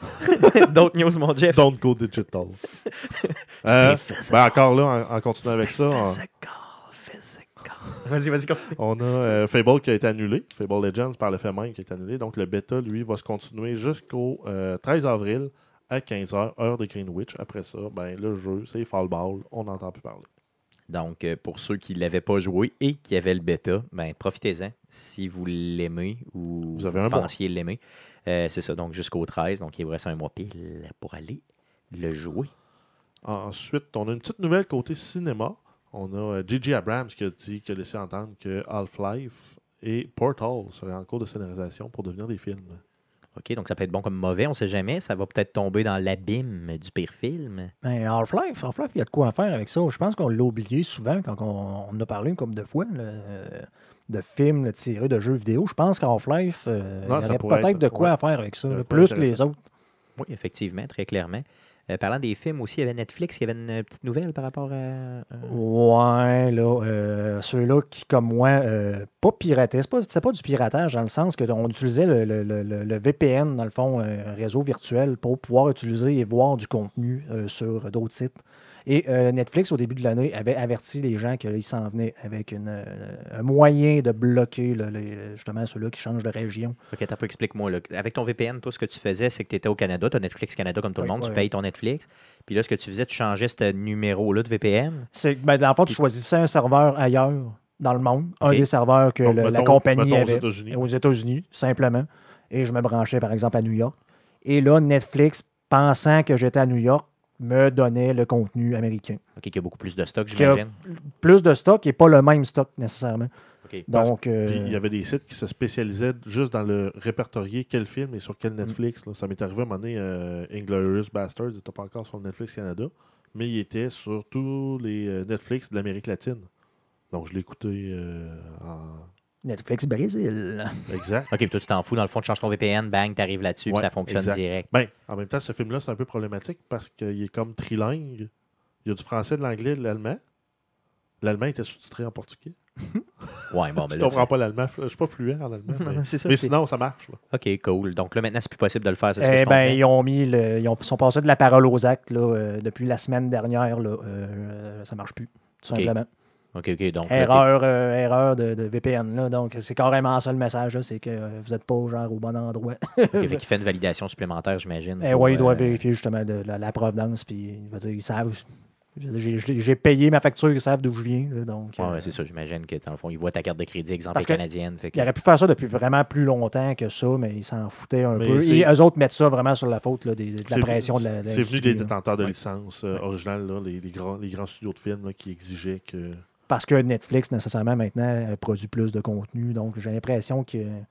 Speaker 1: *laughs* D'autres news, mon Jeff?
Speaker 2: Don't go digital. *laughs* Euh, ben encore là, en, en continuant avec ça, on,
Speaker 1: Physical, physical. Vas-y, vas-y, continue.
Speaker 2: on a euh, Fable qui a été annulé. Fable Legends par le fait même qui a été annulé. Donc le bêta, lui, va se continuer jusqu'au euh, 13 avril à 15h, heure de Greenwich. Après ça, ben, le jeu, c'est Fall Ball. On n'entend plus parler.
Speaker 1: Donc, euh, pour ceux qui ne l'avaient pas joué et qui avaient le bêta, ben, profitez-en si vous l'aimez ou
Speaker 2: Vous avez un mois.
Speaker 1: pensiez l'aimer. Euh, c'est ça, donc jusqu'au 13. Donc, il vous reste un mois pile pour aller le jouer.
Speaker 2: Ensuite, on a une petite nouvelle côté cinéma. On a euh, J.J. Abrams qui a dit, qui a laissé entendre que Half-Life et Portal seraient en cours de scénarisation pour devenir des films.
Speaker 1: OK, donc ça peut être bon comme mauvais, on ne sait jamais. Ça va peut-être tomber dans l'abîme du pire film.
Speaker 3: Ben, Half-Life, Half-Life, il y a de quoi à faire avec ça. Je pense qu'on l'a oublié souvent quand on, a parlé une couple de fois là, de films là, tirés de jeux vidéo. Je pense qu'Half-Life, euh, il y aurait peut-être
Speaker 2: être-
Speaker 3: de quoi
Speaker 2: ouais.
Speaker 3: à faire avec ça, là, plus que les autres.
Speaker 1: Oui, effectivement, très clairement. Euh, parlant des films aussi, il y avait Netflix, il y avait une petite nouvelle par rapport à.
Speaker 3: Ouais, là, euh, ceux-là qui, comme moi, euh, pas pirataient. C'est pas, pas du piratage dans le sens qu'on utilisait le, le- le- le- VPN, dans le fond, euh, un réseau virtuel, pour pouvoir utiliser et voir du contenu sur d'autres sites. Et euh, Netflix, au début de l'année, avait averti les gens qu'il s'en venait avec une, euh, un moyen de bloquer là, les- justement ceux-là qui changent de région.
Speaker 1: Ok, t'as pas explique-moi. là. Avec ton VPN, toi, ce que tu faisais, c'est que tu étais au Canada, tu as Netflix Canada comme tout le
Speaker 3: Oui,
Speaker 1: monde, tu payes ton Netflix. Puis là, ce que tu faisais, tu changeais ce numéro-là de VPN.
Speaker 3: C'est, ben, dans le fond, tu choisissais un serveur ailleurs dans le monde, un des serveurs que
Speaker 2: Donc,
Speaker 3: le- la compagnie
Speaker 2: aux
Speaker 3: avait.
Speaker 2: États-Unis.
Speaker 3: aux États-Unis, simplement. Et je me branchais, par exemple, à New York. Et là, Netflix, pensant que j'étais à New York, me donnait le contenu américain.
Speaker 1: OK, il y a beaucoup plus de stock, j'imagine.
Speaker 3: Plus de stock et pas le même stock nécessairement. Donc, euh,
Speaker 2: Puis il y avait des sites qui se spécialisaient juste dans le répertorier quel film est sur quel
Speaker 3: Mm.
Speaker 2: Netflix. là. Ça m'est arrivé à un moment donné, euh, Inglorious Bastards n'était pas encore sur Netflix Canada, mais il était sur tous les euh, Netflix de l'Amérique latine. Donc je l'ai écouté euh, en
Speaker 3: Netflix Brésil.
Speaker 2: exact.
Speaker 1: OK, puis toi, tu t'en fous. Dans le fond, tu changes ton VPN, bang, t'arrives là-dessus, puis ça fonctionne
Speaker 2: exact.
Speaker 1: direct.
Speaker 2: Ben, en même temps, ce film-là, c'est un peu problématique parce qu'il est comme trilingue. Il y a du français, de l'anglais, de l'allemand. L'allemand était sous-titré en portugais. *laughs*
Speaker 1: Ouais, bon, ben
Speaker 2: Je
Speaker 1: là.
Speaker 2: comprends pas l'allemand. Je suis pas fluent en allemand. mais
Speaker 1: ça.
Speaker 2: mais sinon, ça marche. là.
Speaker 1: OK, cool. Donc là, maintenant, c'est plus possible de le faire.
Speaker 3: Eh ben,
Speaker 1: comprends.
Speaker 3: ils ont mis le, ils ont- sont passés de la parole aux actes là, euh, depuis la semaine dernière. Là, euh, ça marche plus, tout
Speaker 1: Ok.
Speaker 3: simplement.
Speaker 1: OK, OK. Donc, là,
Speaker 3: Erreur, euh, erreur de, de VPN. Là, donc, c'est carrément ça le message. là, C'est que euh, vous n'êtes pas genre au bon endroit.
Speaker 1: OK, fait *laughs* une validation supplémentaire, j'imagine.
Speaker 3: Eh ouais, il doit
Speaker 1: euh,
Speaker 3: vérifier justement de, la, la provenance. Puis, il va dire, ils savent. J'ai- payé ma facture, ils savent d'où je viens. là, donc,
Speaker 1: Ouais,
Speaker 3: euh,
Speaker 1: c'est ça. J'imagine que, dans le fond, il voit ta carte de crédit, exemple, canadienne. Fait que...
Speaker 3: Il aurait pu faire ça depuis vraiment plus longtemps que ça, mais ils s'en foutaient un
Speaker 2: Mais
Speaker 3: peu. Et eux autres mettent ça vraiment sur la faute là, des- de, la pression de la. de
Speaker 2: C'est venu des détenteurs de
Speaker 3: Ouais.
Speaker 2: licence euh, originales, les, les grands, les grands studios de films là, qui exigeaient que.
Speaker 3: Parce que Netflix, nécessairement, maintenant, euh, produit plus de contenu. Donc, j'ai l'impression qu'ils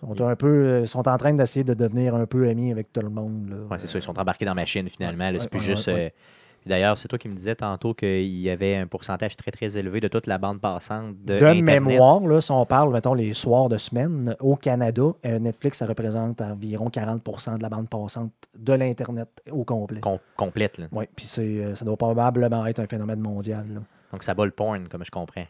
Speaker 3: sont un peu. euh, sont en train d'essayer de devenir un peu amis avec tout le monde.
Speaker 1: Ouais, c'est ça. Ils sont embarqués dans la machine, finalement. là, c'est
Speaker 3: Ouais,
Speaker 1: plus
Speaker 3: ouais,
Speaker 1: juste.
Speaker 3: ouais, ouais.
Speaker 1: euh, D'ailleurs, c'est toi qui me disais tantôt qu'il y avait un pourcentage très, très élevé de toute la bande passante de,
Speaker 3: De, mémoire, là, si on parle, mettons, les soirs de semaine, au Canada, euh, Netflix, ça représente environ 40% de la bande passante de l'Internet au complet.
Speaker 1: Com- complète. là.
Speaker 3: Oui, puis c'est, euh, ça doit probablement être un phénomène mondial. là.
Speaker 1: Donc, ça bat le porn, comme je comprends.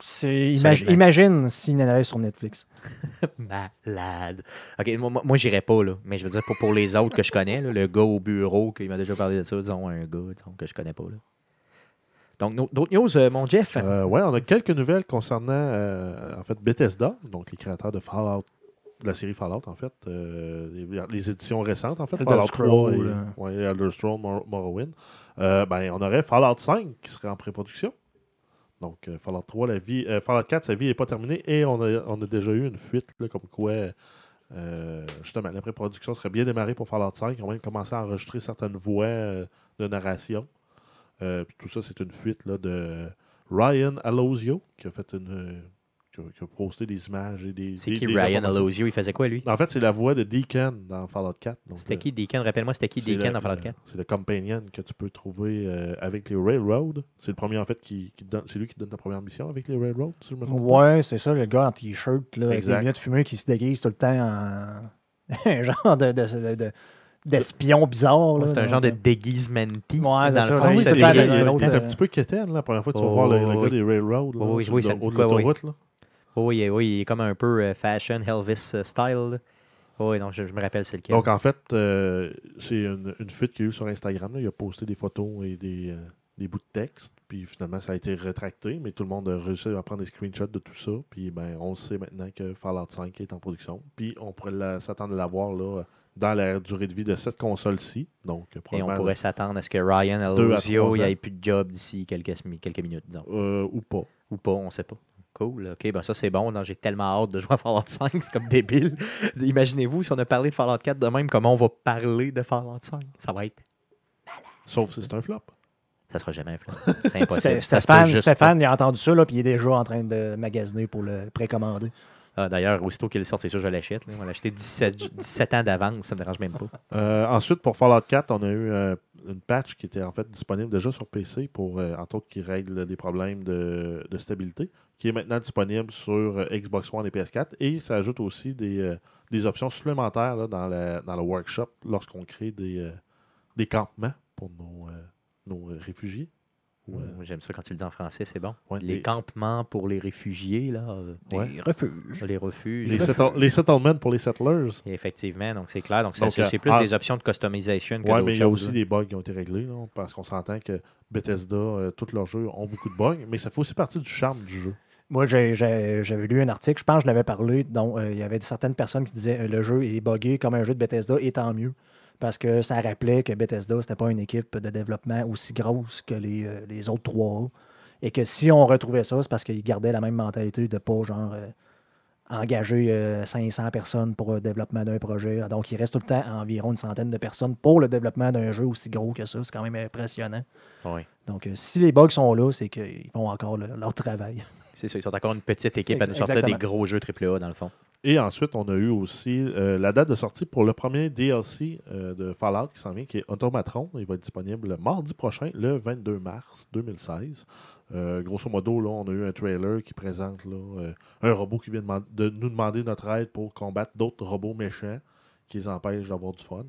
Speaker 3: C'est,
Speaker 1: Ça,
Speaker 3: imag-
Speaker 1: je mets.
Speaker 3: imagine s'il y en avait sur Netflix. *laughs*
Speaker 1: Malade. OK, moi, moi, j'irais pas, là. Mais je veux dire, pour, pour les autres que je connais, là, le gars au bureau qui m'a déjà parlé de ça, disons un gars disons, que je connais pas, là. Donc, no- d'autres news, euh, mon Jeff?
Speaker 2: Euh, ouais, on a quelques nouvelles concernant euh, en fait Bethesda, donc les créateurs de Fallout, de la série Fallout en fait, euh, les, les éditions récentes en fait,
Speaker 3: Elder
Speaker 2: Fallout
Speaker 3: Scroll,
Speaker 2: 3 et
Speaker 3: euh.
Speaker 2: ouais, Elder Scroll, Mor- Morrowind. Euh, ben, on aurait Fallout 5 qui serait en pré-production. Donc euh, Fallout 3, la vie, Fallout 4, sa vie n'est pas terminée et on a, on a déjà eu une fuite là, comme quoi justement la pré-production serait bien démarrée pour Fallout 5. Ils ont même commencé à enregistrer certaines voix de narration. Puis tout ça, c'est une fuite là, de Ryan Alosio qui a fait une. Qui, a, qui a posté des images et des.
Speaker 1: C'est qui
Speaker 2: des
Speaker 1: Ryan. Alosio? Il faisait quoi, lui?
Speaker 2: En fait, c'est la voix de Deacon dans Fallout 4. donc,
Speaker 1: C'était
Speaker 2: euh,
Speaker 1: qui Deacon? Rappelle-moi, c'était qui Deacon
Speaker 2: le-
Speaker 1: dans Fallout
Speaker 2: le-
Speaker 1: 4?
Speaker 2: C'est le companion que tu peux trouver euh, avec les Railroad. C'est le premier en fait qui, donne. C'est lui qui donne ta première mission avec les Railroad, si je me trompe.
Speaker 3: Ouais, c'est ça, le gars en t-shirt, avec des lunettes fumées qui se déguise tout le temps en. *laughs* un genre de, de, de- d'espion bizarre. là,
Speaker 1: C'est un genre de
Speaker 3: euh,
Speaker 1: déguisement.
Speaker 3: c'est
Speaker 1: dans le
Speaker 3: ça,
Speaker 2: oui, c'est
Speaker 3: un euh,
Speaker 2: petit peu quétaine, là, la première fois que tu vas
Speaker 1: Oh,
Speaker 2: voir le,
Speaker 1: oui.
Speaker 2: gars des Railroad, là,
Speaker 1: Oh, oui, oui,
Speaker 2: le-
Speaker 1: ça dit quoi, oui. Oh, oui, oui, il est comme un peu euh, fashion, Elvis euh, style. là. Oh, oui, donc je, je me rappelle c'est lequel.
Speaker 2: Donc, en fait, euh, c'est une, une fuite qu'il y a eu sur Instagram. là. Il a posté des photos et des, euh, des bouts de texte. Puis finalement, ça a été rétracté. Mais tout le monde a réussi à prendre des screenshots de tout ça. Puis ben, on sait maintenant que Fallout 5 est en production. Puis on pourrait s'attendre à l'avoir là, dans la durée de vie de cette console-ci. Donc,
Speaker 1: Et on pourrait s'attendre à ce que Ryan
Speaker 2: Deux à
Speaker 1: Alosio
Speaker 2: trois
Speaker 1: il
Speaker 2: ans.
Speaker 1: ait plus de job d'ici quelques, quelques minutes, disons.
Speaker 2: euh, ou pas.
Speaker 1: Ou pas, on sait pas. Cool, ok, ben ça c'est bon. Non, J'ai tellement hâte de jouer à Fallout 5, c'est comme débile. *laughs* Imaginez-vous si on a parlé de Fallout 4 de même, comment on va parler de Fallout 5. Ça va être.
Speaker 2: Sauf si c'est un flop.
Speaker 1: Ça sera jamais un flop. *laughs* C'est impossible.
Speaker 3: Stéphane, Stéphane, il a entendu ça, là, puis il est déjà en train de magasiner pour le précommander.
Speaker 1: Ah, D'ailleurs, aussitôt qu'il sort, c'est sûr, je l'achète. On l'a acheté 17, 17 ans d'avance, ça me dérange même pas.
Speaker 2: Euh, ensuite, pour Fallout 4, on a eu euh, une patch qui était en fait disponible déjà sur PC pour, euh, entre autres, qui règle des problèmes de, de stabilité, qui est maintenant disponible sur euh, Xbox One et PS4. Et ça ajoute aussi des, euh, des options supplémentaires dans, la- dans le workshop lorsqu'on crée des, euh, des campements pour nos, nos réfugiés. Ou, euh,
Speaker 1: J'aime ça quand tu le dis en français, c'est bon.
Speaker 2: ouais,
Speaker 1: Les
Speaker 2: les,
Speaker 1: campements pour les réfugiés, là, euh,
Speaker 2: Ouais.
Speaker 3: Des refuges.
Speaker 1: les refuges.
Speaker 2: les, settle- les settlements pour les settlers.
Speaker 1: Et Effectivement, donc c'est clair. Donc, ça, c'est
Speaker 2: euh,
Speaker 1: plus
Speaker 2: ah,
Speaker 1: des options de customisation que
Speaker 2: Oui, mais il y a aussi
Speaker 1: là.
Speaker 2: des bugs qui ont été réglés, là, parce qu'on s'entend que Bethesda, euh, tous leurs jeux ont beaucoup de bugs, mais ça fait aussi partie du charme du jeu.
Speaker 3: Moi, j'avais lu un article, je pense que je l'avais parlé, dont euh, il y avait certaines personnes qui disaient euh, le jeu est buggé comme un jeu de Bethesda, et tant mieux. Parce que ça rappelait que Bethesda, c'était pas une équipe de développement aussi grosse que les, euh, les autres trois. Et que si on retrouvait ça, c'est parce qu'ils gardaient la même mentalité de pas genre euh, engager euh, 500 personnes pour le développement d'un projet. Donc, il reste tout le temps environ une centaine de personnes pour le développement d'un jeu aussi gros que ça. C'est quand même impressionnant.
Speaker 1: Oui.
Speaker 3: Donc, euh, si les bugs sont là, c'est qu'ils font encore le- leur travail.
Speaker 1: C'est ça, ils sont encore une petite équipe à nous sortir des gros jeux AAA, dans le fond.
Speaker 2: Et ensuite, on a eu aussi euh, la date de sortie pour le premier DLC euh, de Fallout qui s'en vient, qui est Automatron. Il va être disponible mardi prochain, le 22 mars 2016. Euh, grosso modo, là, on a eu un trailer qui présente là, un robot qui vient de nous demander notre aide pour combattre d'autres robots méchants qui les empêchent d'avoir du fun.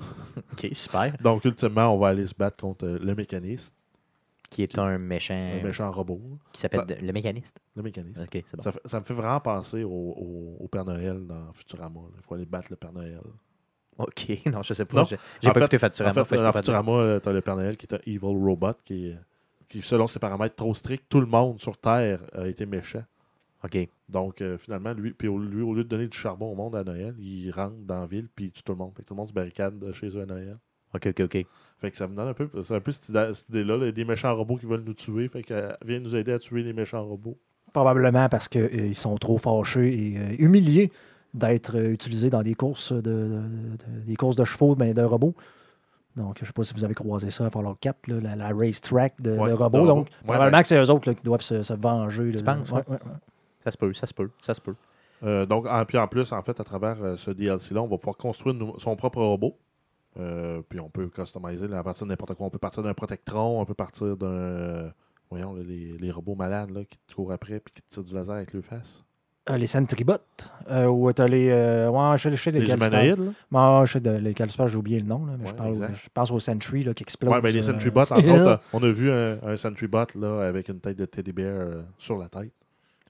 Speaker 1: OK, super. *laughs*
Speaker 2: Donc, ultimement, on va aller se battre contre le mécaniste,
Speaker 1: Qui est un méchant,
Speaker 2: un méchant robot.
Speaker 1: qui s'appelle
Speaker 2: Ça-
Speaker 1: le mécaniste.
Speaker 2: Le mécaniste.
Speaker 1: Bon.
Speaker 2: Ça, me fait vraiment penser au, au- au Père Noël dans Futurama. là. Il faut aller battre le Père Noël.
Speaker 1: OK, *laughs* non, je sais pas. J'ai pas
Speaker 2: fait-
Speaker 1: écouté Futurama.
Speaker 2: En fait, dans. Futurama, tu as le Père Noël qui est un evil robot qui, est- qui, selon ses paramètres trop stricts, tout le monde sur Terre a été méchant.
Speaker 1: OK,
Speaker 2: Donc, euh, finalement, lui, puis au, lui, au lieu de donner du charbon au monde à Noël, il rentre dans la ville puis il tue tout le monde. Fait que tout le monde se barricade de chez eux à Noël.
Speaker 1: OK, OK, OK.
Speaker 2: Fait que ça me donne un peu, c'est un peu cette, idée- cette idée-là. là. Il y a des méchants robots qui veulent nous tuer. Fait que euh, viens nous aider à tuer les méchants robots.
Speaker 3: Probablement parce qu'ils sont trop fâchés et euh, humiliés d'être euh, utilisés dans des courses de, de- de- des courses de chevaux ben, de robots. Donc, je ne sais pas si vous avez croisé ça à Fallout 4, là, la, la racetrack de,
Speaker 2: Ouais,
Speaker 3: de
Speaker 2: de
Speaker 3: robots.
Speaker 2: robots.
Speaker 3: Donc,
Speaker 2: Ouais,
Speaker 3: probablement
Speaker 2: ben-
Speaker 3: que c'est eux autres là, qui doivent se, se venger. là.
Speaker 1: Tu penses,
Speaker 3: Ouais,
Speaker 1: ouais?
Speaker 3: ouais, ouais.
Speaker 1: Ça se peut, ça se peut, ça se peut.
Speaker 2: Euh, donc, en, puis en plus, en fait, à travers euh, ce DLC-là, on va pouvoir construire son propre robot. Euh, puis on peut customiser là, à partir de n'importe quoi. On peut partir d'un protectron, on peut partir d'un. euh, voyons, là, les, les robots malades là, qui te courent après puis qui te tirent du laser avec le face.
Speaker 3: Euh, les Sentribots, euh, ou t'as les. Ouais, je sais,
Speaker 2: Les
Speaker 3: tu
Speaker 2: humanoïdes, là?
Speaker 3: Ouais, je sais de parles, j'ai oublié le nom, là, mais je, parle, pense aux Sentry là, qui explosent.
Speaker 2: Ouais, ben, les
Speaker 3: euh,
Speaker 2: Sentry Bots, entre *laughs* autres, on a vu un, un Sentry Bot là, avec une tête de teddy bear sur la tête.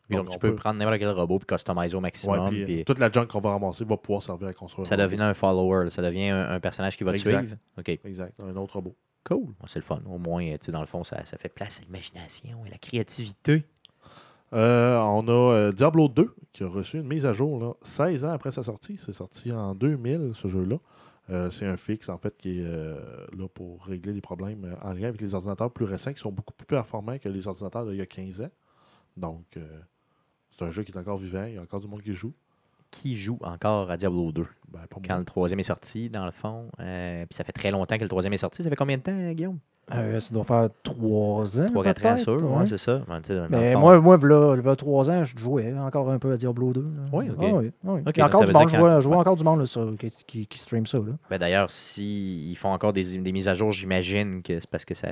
Speaker 1: Donc,
Speaker 2: Donc,
Speaker 1: tu peux
Speaker 2: peut-
Speaker 1: prendre n'importe quel robot et customiser au
Speaker 2: Ouais,
Speaker 1: maximum.
Speaker 2: puis, euh,
Speaker 1: puis
Speaker 2: toute la junk qu'on va ramasser va pouvoir servir à construire.
Speaker 1: ça devient un follower. là. Ça devient un, un personnage qui va te
Speaker 2: Exact.
Speaker 1: suivre. OK,
Speaker 2: Exact, un autre robot.
Speaker 1: cool. Bon, C'est le fun. Au moins, tu sais, dans le fond, ça, ça fait place à l'imagination et la créativité.
Speaker 2: Euh, on a euh, Diablo 2 qui a reçu une mise à jour là, 16 ans après sa sortie. C'est sorti en 2000, ce jeu-là. Euh, c'est un fixe, en fait, qui est là pour régler les problèmes en lien avec les ordinateurs plus récents qui sont beaucoup plus performants que les ordinateurs d'il y a 15 ans. Donc, euh, c'est un jeu qui est encore vivant. Il y a encore du monde qui joue.
Speaker 1: Qui joue encore à Diablo 2
Speaker 2: Ben,
Speaker 1: quand
Speaker 2: moi.
Speaker 1: le troisième est sorti, dans le fond? Euh, puis ça fait très longtemps que le troisième est sorti. Ça fait combien de temps, Guillaume?
Speaker 3: Euh, ça doit faire trois ans.
Speaker 1: 3-4 ans,
Speaker 3: peut-être,
Speaker 1: sûr.
Speaker 3: ouais.
Speaker 1: Ouais, c'est ça. Ben,
Speaker 3: Mais moi, moi là, trois ans, je jouais encore un peu à Diablo 2. là.
Speaker 1: Oui, ok.
Speaker 3: Ah oui, oui.
Speaker 1: Ok,
Speaker 3: Il y a
Speaker 1: donc
Speaker 3: encore du monde, je vois,
Speaker 1: quand-
Speaker 3: je vois
Speaker 1: ouais.
Speaker 3: encore du monde là, qui, qui, qui stream ça.
Speaker 1: Ben, D'ailleurs, s'ils font encore des, des mises à jour, j'imagine que c'est parce que ça.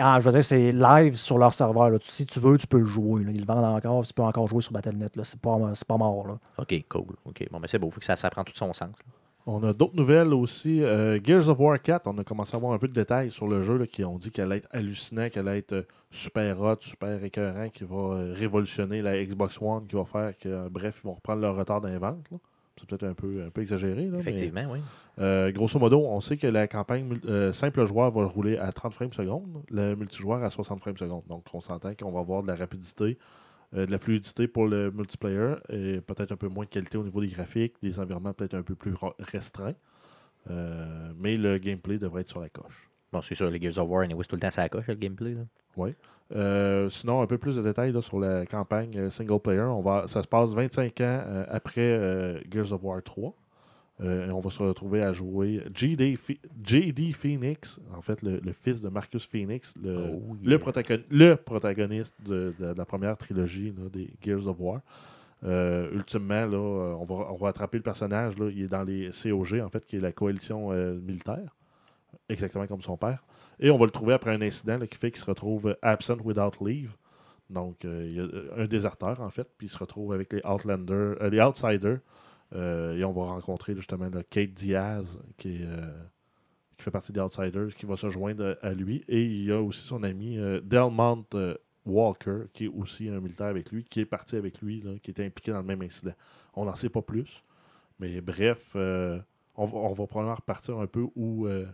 Speaker 3: ah, je veux dire, c'est live sur leur serveur. là. Si tu veux, tu peux le jouer. Ils le vendent encore, tu peux encore jouer sur Battle.net. C'est pas, pas mort. Là.
Speaker 1: OK, cool. OK, bon, mais c'est beau. Faut que ça, ça prend tout son sens.
Speaker 2: On a d'autres nouvelles aussi. Euh, Gears of War 4, on a commencé à avoir un peu de détails sur le jeu là, qui ont dit qu'elle allait être hallucinant, qu'elle allait être euh, super hot, super écœurant, qui va euh, révolutionner la Xbox One, qui va faire que, bref, ils vont reprendre leur retard dans les ventes. là. C'est peut-être un peu, un peu exagéré. là, mais,
Speaker 1: Effectivement, oui.
Speaker 2: euh, grosso modo, on sait que la campagne euh, simple joueur va rouler à 30 frames secondes, le multijoueur à 60 frames secondes. Donc, on s'entend qu'on va avoir de la rapidité, de la fluidité pour le multiplayer et peut-être un peu moins de qualité au niveau des graphiques, des environnements peut-être un peu plus restreints. Euh, mais le gameplay devrait être sur la coche.
Speaker 1: Bon, c'est sûr, les Gears of War, anyway, c'est tout le temps ça la coche, le gameplay. Là.
Speaker 2: Euh, sinon, un peu plus de détails là, sur la campagne euh, single player. On va, ça se passe 25 ans euh, après euh, Gears of War 3. Euh, on va se retrouver à jouer JD, JD Phoenix, en fait, le, le fils de Marcus Phoenix, le,
Speaker 1: Oh,
Speaker 2: le, le protagoniste de, de- de la première trilogie là, des Gears of War. Euh, ultimement, là, euh, on, va, on va attraper le personnage. Là, il est dans les COG, en fait, qui est la coalition euh, militaire, exactement comme son père. Et on va le trouver après un incident là, qui fait qu'il se retrouve absent without leave. Donc, il y a un déserteur, en fait, puis il se retrouve avec les Outlanders, les Outsiders. Euh, et on va rencontrer justement là, Kate Diaz, qui, est, euh, qui fait partie des Outsiders, qui va se joindre à lui. Et il y a aussi son ami euh, Delmont Walker, qui est aussi un militaire avec lui, qui est parti avec lui, là, qui était impliqué dans le même incident. On n'en sait pas plus. Mais bref, euh, on, va, on va probablement repartir un peu où euh,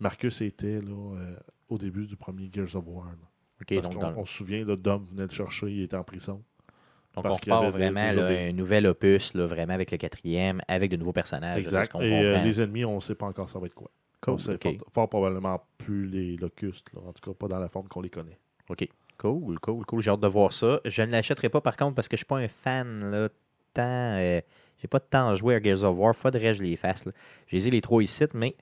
Speaker 2: Marcus était là, euh, au début du premier Gears of War. là.
Speaker 1: OK,
Speaker 2: Parce
Speaker 1: donc,
Speaker 2: on se souvient, Dom venait le chercher, il était en prison.
Speaker 1: Donc
Speaker 2: parce
Speaker 1: on repart
Speaker 2: des-
Speaker 1: vraiment
Speaker 2: des
Speaker 1: là, un nouvel opus, là, vraiment avec le quatrième, avec de nouveaux personnages.
Speaker 2: exact. Et euh, les ennemis, on ne sait pas encore ça va être quoi.
Speaker 1: Cool,
Speaker 2: On sait
Speaker 1: ok.
Speaker 2: fort, fort probablement plus les locustes, là, en tout cas pas dans la forme qu'on les connaît.
Speaker 1: OK. Cool, cool, cool. J'ai hâte de voir ça. Je ne l'achèterai pas par contre parce que je suis pas un fan là, tant. euh, j'ai pas de temps à jouer à Gears of War. Faudrait que je les fasse. J'ai les trois ici, mais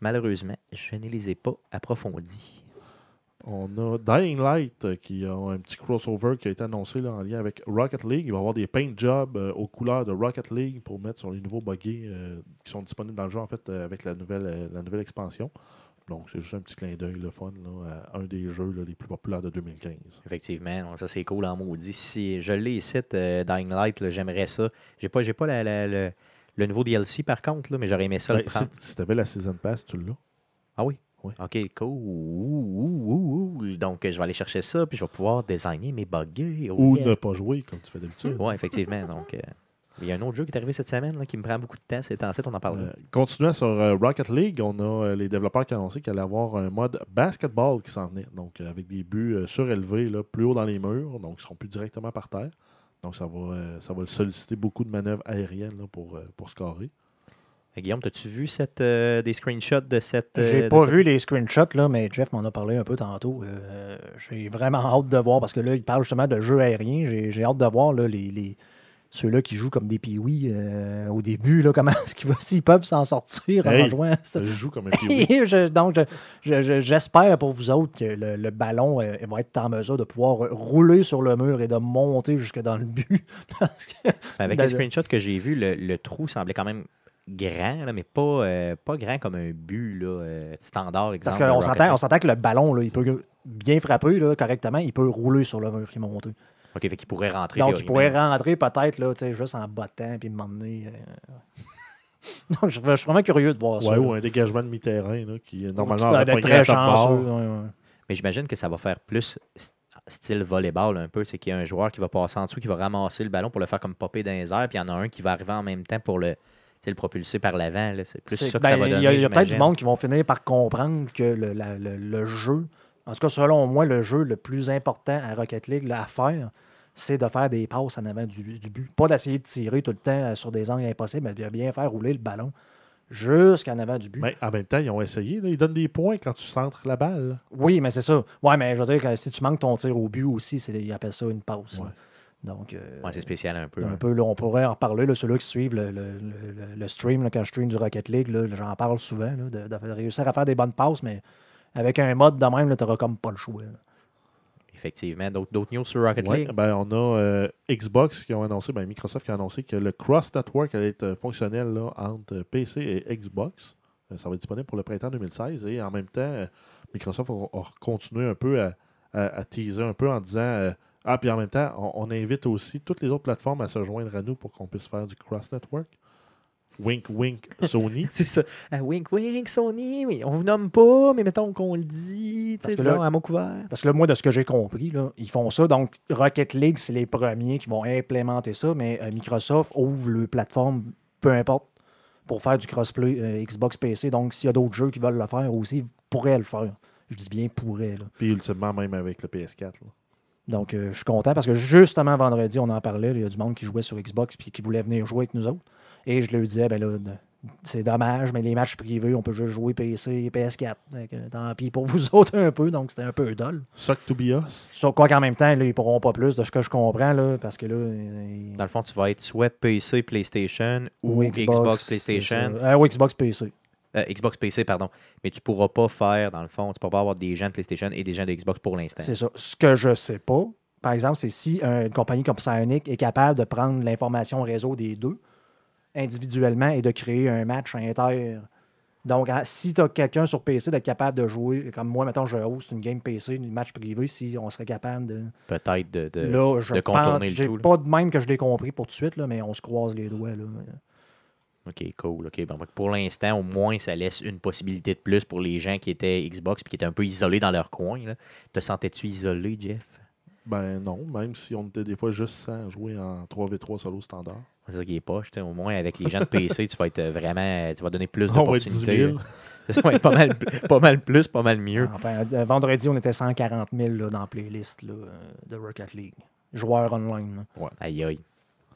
Speaker 1: malheureusement, je ne les ai pas approfondis.
Speaker 2: On a Dying Light euh, qui a un petit crossover qui a été annoncé là, en lien avec Rocket League. Il va y avoir des paint jobs euh, aux couleurs de Rocket League pour mettre sur les nouveaux buggy euh, qui sont disponibles dans le jeu en fait euh, avec la nouvelle, la nouvelle expansion. Donc c'est juste un petit clin d'œil le fun là, à un des jeux là, les plus populaires de 2015.
Speaker 1: Effectivement, ça c'est cool en maudit. Si je l'ai ici, Dying Light, j'aimerais ça. J'ai pas, j'ai pas la- la- le, le nouveau DLC par contre, là, mais j'aurais aimé ça le
Speaker 2: Ben,
Speaker 1: prendre.
Speaker 2: si si tu avais la Season Pass, tu l'as.
Speaker 1: Ah oui? OK, cool. Ouh, ouh, ouh, ouh. Donc, je vais aller chercher ça, puis je vais pouvoir designer mes buggers. Oh,
Speaker 2: Ou
Speaker 1: yeah.
Speaker 2: ne pas jouer comme tu fais d'habitude.
Speaker 1: Oui, effectivement. Donc, euh, il y a un autre jeu qui est arrivé cette semaine là, qui me prend beaucoup de temps. C'est en 7, on en parle.
Speaker 2: Euh, continuant sur euh, Rocket League, on a euh, les développeurs qui ont annoncé qu'il allait avoir un mode basketball qui s'en venait. Donc, avec des buts surélevés, là, plus haut dans les murs. Donc, ils ne seront plus directement par terre. Donc, ça va, ça va solliciter beaucoup de manœuvres aériennes là, pour, pour scorer.
Speaker 1: Euh, Guillaume, as-tu vu cette, euh, des screenshots de cette. euh,
Speaker 3: J'ai pas
Speaker 1: cette-
Speaker 3: vu les screenshots, là, mais Jeff m'en a parlé un peu tantôt. Euh, j'ai vraiment hâte de voir, parce que là, il parle justement de jeux aériens. J'ai, hâte de voir là, les, les- ceux-là qui jouent comme des piouis au début, là, *laughs* comment est-ce qu'ils s'ils peuvent s'en sortir en
Speaker 2: Hey,
Speaker 3: à
Speaker 2: Ça
Speaker 3: cette-
Speaker 2: joue comme un. *laughs*
Speaker 3: Je- donc, je- je- je- j'espère pour vous autres que le, le ballon euh, va être en mesure de pouvoir rouler sur le mur et de monter jusque dans le but. *laughs* Parce que-
Speaker 1: Avec les screenshots que j'ai vus, le, le trou semblait quand même grand, là, mais pas, euh, pas grand comme un but là, euh, standard. Exemple,
Speaker 3: Parce qu'on s'entend, on s'entend que le ballon, là, il peut bien frapper là, correctement, il peut rouler sur le mur et monter.
Speaker 1: OK, fait qu'il pourrait rentrer.
Speaker 3: Donc, il pourrait rentrer peut-être là, juste en bottant puis m'emmener. euh. *laughs* Donc, je, je suis vraiment curieux de voir ça.
Speaker 2: Ouais,
Speaker 3: là.
Speaker 2: ou un dégagement de mi-terrain là, qui
Speaker 3: Donc,
Speaker 2: normalement aurait
Speaker 3: être
Speaker 2: pas
Speaker 3: très chanceux. ouais, ouais.
Speaker 1: Mais j'imagine que ça va faire plus st- style volleyball un peu. C'est qu'il y a un joueur qui va passer en dessous, qui va ramasser le ballon pour le faire comme popper dans les airs, puis il y en a un qui va arriver en même temps pour le, le propulser par l'avant. là. C'est plus
Speaker 3: C'est-
Speaker 1: ça que
Speaker 3: ben,
Speaker 1: ça va
Speaker 3: Il
Speaker 1: donner.
Speaker 3: y a, il y a peut-être du monde qui vont finir par comprendre que le, la- le- le jeu, en tout cas selon moi, le jeu le plus important à Rocket League là, à faire, c'est de faire des passes en avant du, du but. Pas d'essayer de tirer tout le temps euh, sur des angles impossibles, mais de bien faire rouler le ballon jusqu'en avant du but.
Speaker 2: Mais en même temps, ils ont essayé. là, ils donnent des points quand tu centres la balle.
Speaker 3: Oui, mais c'est ça. Ouais, mais je veux dire que si tu manques ton tir au but aussi, c'est- ils appellent ça une passe.
Speaker 2: Ouais.
Speaker 3: Donc, euh,
Speaker 1: Ouais, c'est spécial un peu.
Speaker 3: un
Speaker 1: hein.
Speaker 3: peu, là, on pourrait en reparler, là, ceux-là qui suivent le, le- le- stream, là, quand je stream du Rocket League, là, j'en parle souvent, là, de, de réussir à faire des bonnes passes, mais avec un mode de même, tu n'auras comme pas le choix. là.
Speaker 1: Effectivement. D'autres d'autres news sur Rocket
Speaker 2: Ouais,
Speaker 1: League?
Speaker 2: ben, on a euh, Xbox qui ont annoncé, ben, Microsoft qui a annoncé que le Cross Network allait être fonctionnel là, entre PC et Xbox. Euh, ça va être disponible pour le printemps 2016. Et en même temps, Microsoft a, a continué un peu à, à- à teaser un peu en disant euh, Ah, puis en même temps, on, on invite aussi toutes les autres plateformes à se joindre à nous pour qu'on puisse faire du Cross Network. Wink, wink, Sony. *laughs*
Speaker 1: C'est ça. Ah, wink, wink, Sony. Mais on vous nomme pas, mais mettons qu'on le dit. tu
Speaker 3: Parce
Speaker 1: sais,
Speaker 3: que
Speaker 1: disons,
Speaker 3: là-
Speaker 1: à mot couvert.
Speaker 3: Parce que là, moi, de ce que j'ai compris, là, ils font ça. Donc, Rocket League, c'est les premiers qui vont implémenter ça, mais euh, Microsoft ouvre le plateforme, peu importe, pour faire du crossplay euh, Xbox PC. Donc, s'il y a d'autres jeux qui veulent le faire aussi, ils pourraient le faire. Je dis bien pourraient. Là.
Speaker 2: puis ultimement, même avec le PS4. là.
Speaker 3: Donc, euh, je suis content parce que justement, vendredi, on en parlait. Il y a du monde qui jouait sur Xbox puis qui voulait venir jouer avec nous autres. Et je leur disais, ben là, c'est dommage, mais les matchs privés, on peut juste jouer PC et PS4. Fait que, tant pis pour *laughs* vous autres un peu, donc c'était un peu dol.
Speaker 2: Suck to be us.
Speaker 3: Sur quoi qu'en même temps, là, ils pourront pas plus de ce que je comprends, là, parce que là. ils-
Speaker 1: Dans le fond, tu vas être soit PC, PlayStation ou, Xbox, PlayStation.
Speaker 3: Euh, ou Xbox PC.
Speaker 1: Euh, Xbox PC, pardon. Mais tu pourras pas faire, dans le fond, tu pourras pas avoir des gens de PlayStation et des gens de Xbox pour l'instant.
Speaker 3: C'est ça. Ce que je sais pas, par exemple, c'est si une compagnie comme Psyonic est capable de prendre l'information réseau des deux individuellement et de créer un match inter. Donc, si tu as quelqu'un sur PC d'être capable de jouer, comme moi, maintenant, je host une game PC, une match privé, si on serait capable de.
Speaker 1: Peut-être de. de-
Speaker 3: là, je
Speaker 1: de contourner
Speaker 3: pense.
Speaker 1: le tout, là.
Speaker 3: pas de même que je l'ai compris pour tout de suite, là, mais on se croise les doigts. Là.
Speaker 1: OK, cool. OK. Bon, pour l'instant, au moins, ça laisse une possibilité de plus pour les gens qui étaient Xbox et qui étaient un peu isolés dans leur coin. là. Te sentais-tu isolé, Jeff?
Speaker 2: Ben non, même si on était des fois juste sans jouer en 3v3 solo standard.
Speaker 1: C'est ça qui est poche. Au moins, avec les gens de PC, tu vas être vraiment. Tu vas donner plus *laughs*
Speaker 2: On va être 10
Speaker 1: d'opportunités.
Speaker 2: 000.
Speaker 1: là. *laughs* Ça va être pas mal, pas mal plus, pas mal mieux.
Speaker 3: Enfin, euh, vendredi, on était 140 000 là, dans la playlist là, euh, de Rocket League. Joueurs online. là.
Speaker 1: Aïe, aïe.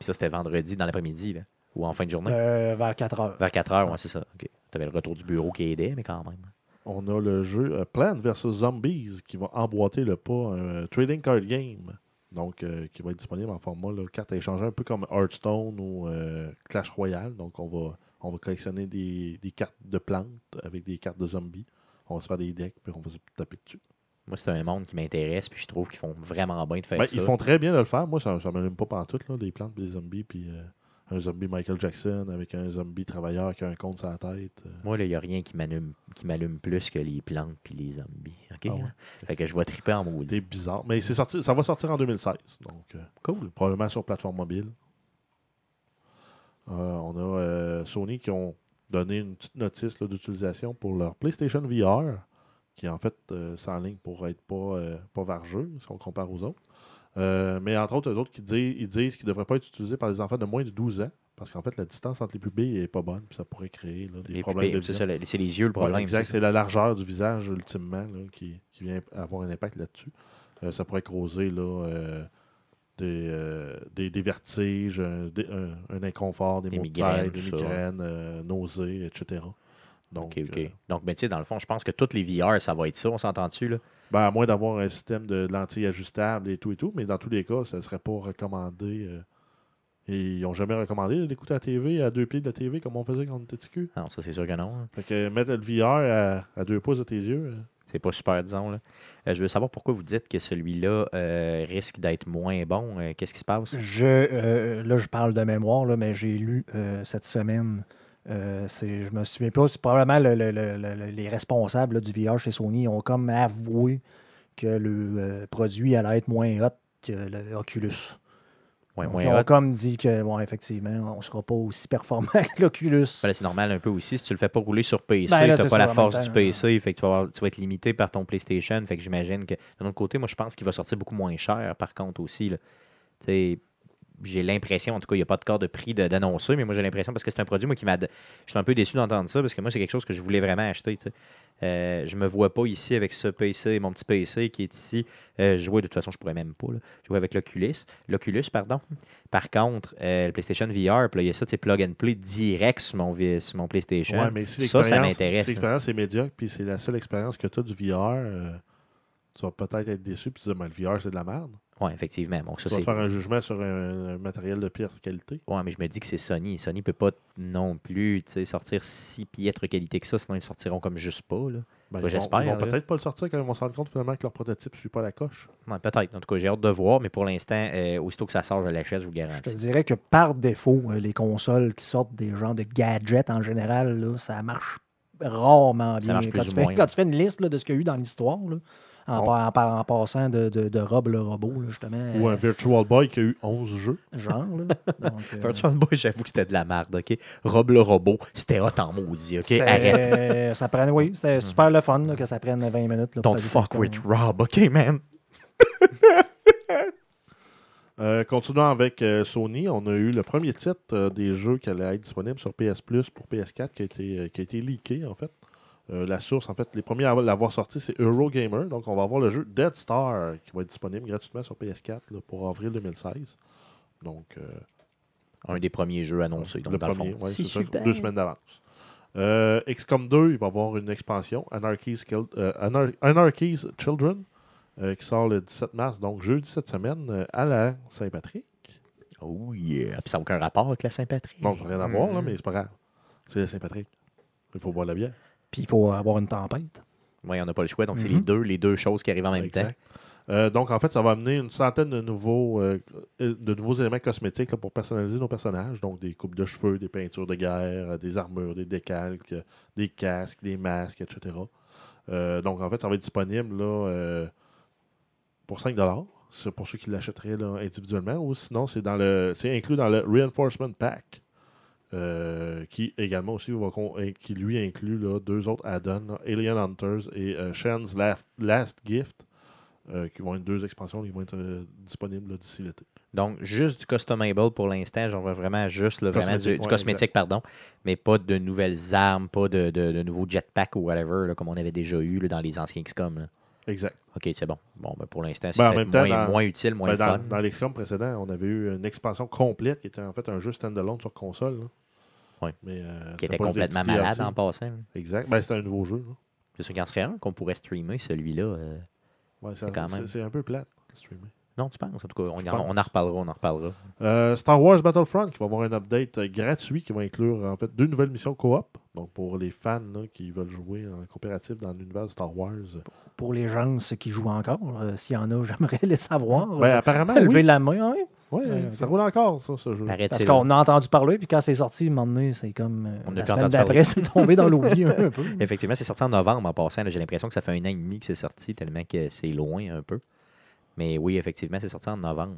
Speaker 1: Puis ça, c'était vendredi dans l'après-midi, là. Ou en fin de journée?
Speaker 3: Euh, vers 4 heures.
Speaker 1: Vers 4 heures, ouais, c'est ça. OK. Tu avais le retour du bureau qui aidait, mais quand même.
Speaker 2: on a le jeu euh, Plant vs Zombies qui va emboîter le pas un trading card game. Donc, euh, qui va être disponible en format là, carte à échanger, un peu comme Hearthstone ou euh, Clash Royale. Donc, on va, on va collectionner des, des cartes de plantes avec des cartes de zombies. On va se faire des decks, puis on va se taper dessus.
Speaker 1: Moi, c'est un monde qui m'intéresse, puis je trouve qu'ils font vraiment bien de faire
Speaker 2: Ben,
Speaker 1: ça.
Speaker 2: ils font très bien de le faire. Moi, ça ne m'allume pas pantoute, là, des plantes et des zombies. Puis euh, un zombie Michael Jackson avec un zombie travailleur qui a un compte sur la tête. euh.
Speaker 1: Moi, il n'y a rien qui m'allume plus que les plantes puis les zombies. OK?
Speaker 2: Ah ouais?
Speaker 1: Fait que je vais triper en
Speaker 2: C'est
Speaker 1: maudit.
Speaker 2: bizarre. Mais c'est sorti, ça va sortir en 2016. Donc, euh,
Speaker 1: Cool.
Speaker 2: probablement sur plateforme mobile. Euh, on a euh, Sony qui ont donné une petite notice d'utilisation pour leur PlayStation VR, qui en fait euh, s'enligne pour être pas, pas vargeux si on compare aux autres. Euh, mais entre autres, eux autres qui disent, ils disent qu'il ne devrait pas être utilisé par les enfants de moins de 12 ans, parce qu'en fait, la distance entre les pupilles n'est pas bonne, puis ça pourrait créer là, des
Speaker 1: Les
Speaker 2: problèmes
Speaker 1: pupilles,
Speaker 2: de
Speaker 1: c'est
Speaker 2: vision.
Speaker 1: c'est les yeux le
Speaker 2: Ouais,
Speaker 1: problème.
Speaker 2: exact,
Speaker 1: c'est
Speaker 2: la largeur du visage ultimement là, qui, qui vient avoir un impact là-dessus. Euh, ça pourrait causer là, euh, des, euh, des, des vertiges, un, des- un- un inconfort, des,
Speaker 1: Des
Speaker 2: maux de
Speaker 1: migraines,
Speaker 2: tête, des migraines, euh, nausées, etc. Donc,
Speaker 1: OK, OK.
Speaker 2: euh,
Speaker 1: Donc, ben, tu sais, dans le fond, je pense que toutes les VR, ça va être ça, on s'entend-tu, là?
Speaker 2: ben, à moins d'avoir un système de lentilles ajustables et tout et tout, mais dans tous les cas, ça ne serait pas recommandé. euh, et ils n'ont jamais recommandé d'écouter la TV à deux pieds de la TV comme on faisait quand on était petit cul.
Speaker 1: Non, ça, c'est sûr que non. hein.
Speaker 2: Fait que mettre le VR à, à deux pouces de tes yeux, euh,
Speaker 1: C'est pas super, disons, là. Euh, je veux savoir pourquoi vous dites que celui-là euh, risque d'être moins bon. Euh, Qu'est-ce qui se passe?
Speaker 3: Je, euh, là, je parle de mémoire, là, mais j'ai lu euh, cette semaine. Euh, c'est, je me souviens pas, c'est probablement le- le- le- le- les responsables là, du VR chez Sony ont comme avoué que le euh, produit allait être moins hot que le Oculus.
Speaker 1: Ouais,
Speaker 3: Donc,
Speaker 1: moins
Speaker 3: ils ont
Speaker 1: hot.
Speaker 3: comme dit que, bon, effectivement, on ne sera pas aussi performant *laughs* que l'Oculus.
Speaker 1: Ben c'est normal un peu aussi. Si tu le fais pas rouler sur PC,
Speaker 3: Ben
Speaker 1: tu
Speaker 3: c'est
Speaker 1: pas la force du PC, fait que tu vas, avoir- tu vas être limité par ton PlayStation. Fait que j'imagine que d'un autre côté, moi je pense qu'il va sortir beaucoup moins cher par contre aussi. là. Tu sais, J'ai l'impression, en tout cas, il n'y a pas de corps de prix d'annoncer, mais moi j'ai l'impression parce que c'est un produit moi, qui m'a. Je suis un peu déçu d'entendre ça parce que moi c'est quelque chose que je voulais vraiment acheter. tu sais. Euh, je me vois pas ici avec ce PC, mon petit PC qui est ici. Euh, jouer, de toute façon, je pourrais même pas. là. Jouer avec l'Oculus. L'Oculus, pardon. Par contre, euh, le PlayStation VR, puis là, il y a ça, c'est plug and play direct sur mon, sur mon PlayStation.
Speaker 2: Ouais, mais si
Speaker 1: ça, ça m'intéresse.
Speaker 2: Si l'expérience est médiocre, puis c'est la seule expérience que tu as du VR, euh, tu vas peut-être être déçu, puis tu te dire, Mais le VR, c'est de la merde.
Speaker 1: Ouais, effectivement. Bon, ça,
Speaker 2: tu vas faire un jugement sur un, un matériel de pire qualité.
Speaker 1: Ouais, mais je me dis que c'est Sony. Sony peut pas non plus tu sais, sortir si piètre qualité que ça, sinon ils sortiront comme juste pas. Là.
Speaker 2: Ben,
Speaker 1: Ouais,
Speaker 2: ils vont-
Speaker 1: j'espère,
Speaker 2: Ils vont peut-être pas le sortir quand ils vont se rendre compte finalement que leur prototype ne suit pas la coche.
Speaker 1: Ouais, Peut-être. En tout cas, j'ai hâte de voir, mais pour l'instant, euh, aussitôt que ça sort, je l'achète, je vous
Speaker 3: Je te
Speaker 1: garantis.
Speaker 3: dirais que par défaut, euh, les consoles qui sortent des genres de gadgets en général, là, ça marche rarement bien.
Speaker 1: marche
Speaker 3: quand, tu fais,
Speaker 1: moins,
Speaker 3: quand tu fais une liste là, de ce qu'il y a eu dans l'histoire, là, en, passant de, de, de Rob le robot, là, justement.
Speaker 2: Ou un Virtual Boy qui a eu 11 jeux.
Speaker 3: genre. Là. *laughs* Donc, euh,
Speaker 1: Virtual Boy, j'avoue que c'était de la merde, OK? Rob le robot, c'était hot en maudit, OK? Arrête.
Speaker 3: euh, ça prenne, oui, c'est super le fun là, que ça prenne 20 minutes. Là,
Speaker 1: Don't fuck with Rob, OK, man? *laughs*
Speaker 2: Euh, continuons avec euh, Sony, on a eu le premier titre euh, des jeux qui allait être disponible sur PS Plus pour PS4 qui a été, euh, qui a été leaké en fait. Euh, la source, en fait, les premiers à l'avoir sorti, c'est Eurogamer. Donc, on va avoir le jeu Dead Star qui va être disponible gratuitement sur PS4 là, pour avril 2016. Donc, euh,
Speaker 1: Un des premiers jeux annoncés, donc
Speaker 2: le
Speaker 1: dans le
Speaker 2: premier,
Speaker 1: fond.
Speaker 2: ouais,
Speaker 1: c'est
Speaker 2: ça, deux semaines d'avance. Euh, XCOM 2, il va y avoir une expansion, Anarchy's, euh, Anar- Anarchy's Children, euh, qui sort le 17 mars, donc jeudi cette semaine, euh, à la Saint-Patrick.
Speaker 1: Oh yeah. Puis ça n'a aucun rapport avec la Saint-Patrick.
Speaker 2: Bon, ça n'a rien à voir, là,
Speaker 1: Mm.
Speaker 2: mais c'est pas grave. C'est la Saint-Patrick. Il faut boire de la bière.
Speaker 3: Puis il faut avoir une tempête.
Speaker 1: Oui, on n'a pas le choix, donc c'est
Speaker 3: Mhm.
Speaker 1: les deux, les deux choses qui arrivent en même
Speaker 2: Exact.
Speaker 1: temps.
Speaker 2: Euh, donc, en fait, ça va amener une centaine de nouveaux, euh, euh, de nouveaux éléments cosmétiques là, pour personnaliser nos personnages. Donc, des coupes de cheveux, des peintures de guerre, des armures, des décalques, des casques, des masques, etc. Euh, donc, en fait, ça va être disponible là, pour 5 C'est pour ceux qui l'achèteraient individuellement. Ou sinon, c'est dans le c'est inclus dans le Reinforcement Pack. Euh, qui également aussi va qui lui inclut là, deux autres add-ons, Alien Hunters et euh, Shen's Last, Last Gift, euh, qui vont être deux expansions qui vont être euh, disponibles d'ici l'été.
Speaker 1: Donc, juste du customable pour l'instant. J'en veux vraiment juste vraiment du,
Speaker 2: Cosmétique,
Speaker 1: du
Speaker 2: ouais,
Speaker 1: cosmétique, pardon. Mais pas de nouvelles armes, pas de, de, de nouveaux jetpacks ou whatever, là, comme on avait déjà eu là, dans les anciens XCOM. là.
Speaker 2: Exact.
Speaker 1: OK, c'est bon. Bon, ben, pour l'instant, c'est
Speaker 2: Ben,
Speaker 1: moins,
Speaker 2: dans-
Speaker 1: moins utile, moins
Speaker 2: Ben, dans
Speaker 1: fun.
Speaker 2: dans l'XCOM précédent, on avait eu une expansion complète qui était en fait un jeu standalone sur console. Là.
Speaker 1: Ouais.
Speaker 2: Mais, euh,
Speaker 1: qui était complètement malade
Speaker 2: DLC.
Speaker 1: en passant.
Speaker 2: Exact. Ben, c'était un nouveau jeu. là.
Speaker 1: C'est sûr qu'il en serait un qu'on pourrait streamer, celui-là. euh.
Speaker 2: Ouais,
Speaker 1: C'est
Speaker 2: c'est
Speaker 1: quand même-
Speaker 2: c'est un peu plate. streamer.
Speaker 1: Non, tu penses? En tout cas, on, en, on en reparlera, on en reparlera.
Speaker 2: Euh, Star Wars Battlefront qui va avoir un update gratuit qui va inclure en fait deux nouvelles missions coop. Donc pour les fans là, qui veulent jouer en coopératif dans l'univers de Star Wars.
Speaker 3: Pour les gens ceux qui jouent encore, euh, s'il y en a, *laughs* j'aimerais les savoir.
Speaker 2: Ben, apparemment,
Speaker 3: Lever
Speaker 2: oui.
Speaker 3: la main, oui.
Speaker 2: Ouais, ça roule encore, ça, ce jeu.
Speaker 3: Parce qu'on a entendu parler, puis quand c'est sorti, un moment donné, c'est comme euh,
Speaker 1: On a
Speaker 3: la semaine
Speaker 1: entendu
Speaker 3: d'après,
Speaker 1: parler.
Speaker 3: c'est tombé dans l'oubli un peu. *laughs*
Speaker 1: Effectivement, c'est sorti en novembre en passant. là. J'ai l'impression que ça fait un an et demi que c'est sorti, tellement que c'est loin un peu. Mais oui, effectivement, c'est sorti en novembre.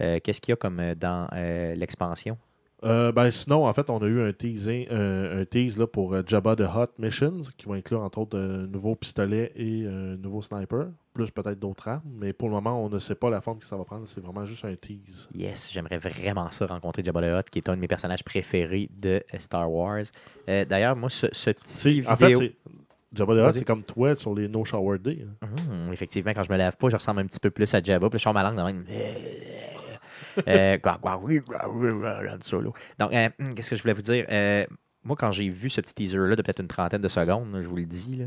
Speaker 1: Euh, Qu'est-ce qu'il y a comme euh, dans euh, l'expansion?
Speaker 2: Euh, ben, sinon, en fait, on a eu un, teasing, euh, un tease là, pour Jabba the Hutt Missions, qui va inclure entre autres un nouveau pistolet et un nouveau sniper, plus peut-être d'autres armes. Mais pour le moment, on ne sait pas la forme que ça va prendre. C'est vraiment juste un tease.
Speaker 1: Yes, j'aimerais vraiment ça rencontrer Jabba the Hutt, qui est un de mes personnages préférés de euh, Star Wars. Euh, D'ailleurs, moi, ce, ce petit
Speaker 2: C'est- En fait,
Speaker 1: vidéo...
Speaker 2: Jabba the Hutt, c'est comme toi sur les No Shower Day. hein.
Speaker 1: Hum, effectivement, quand je me lave pas, je ressemble un petit peu plus à Jabba. Puis je sors ma langue dans même. Euh, gua- solo. Donc, euh, hum, qu'est-ce que je voulais vous dire? Euh, moi, quand j'ai vu ce petit teaser-là de peut-être une trentaine de secondes, je vous le dis, là,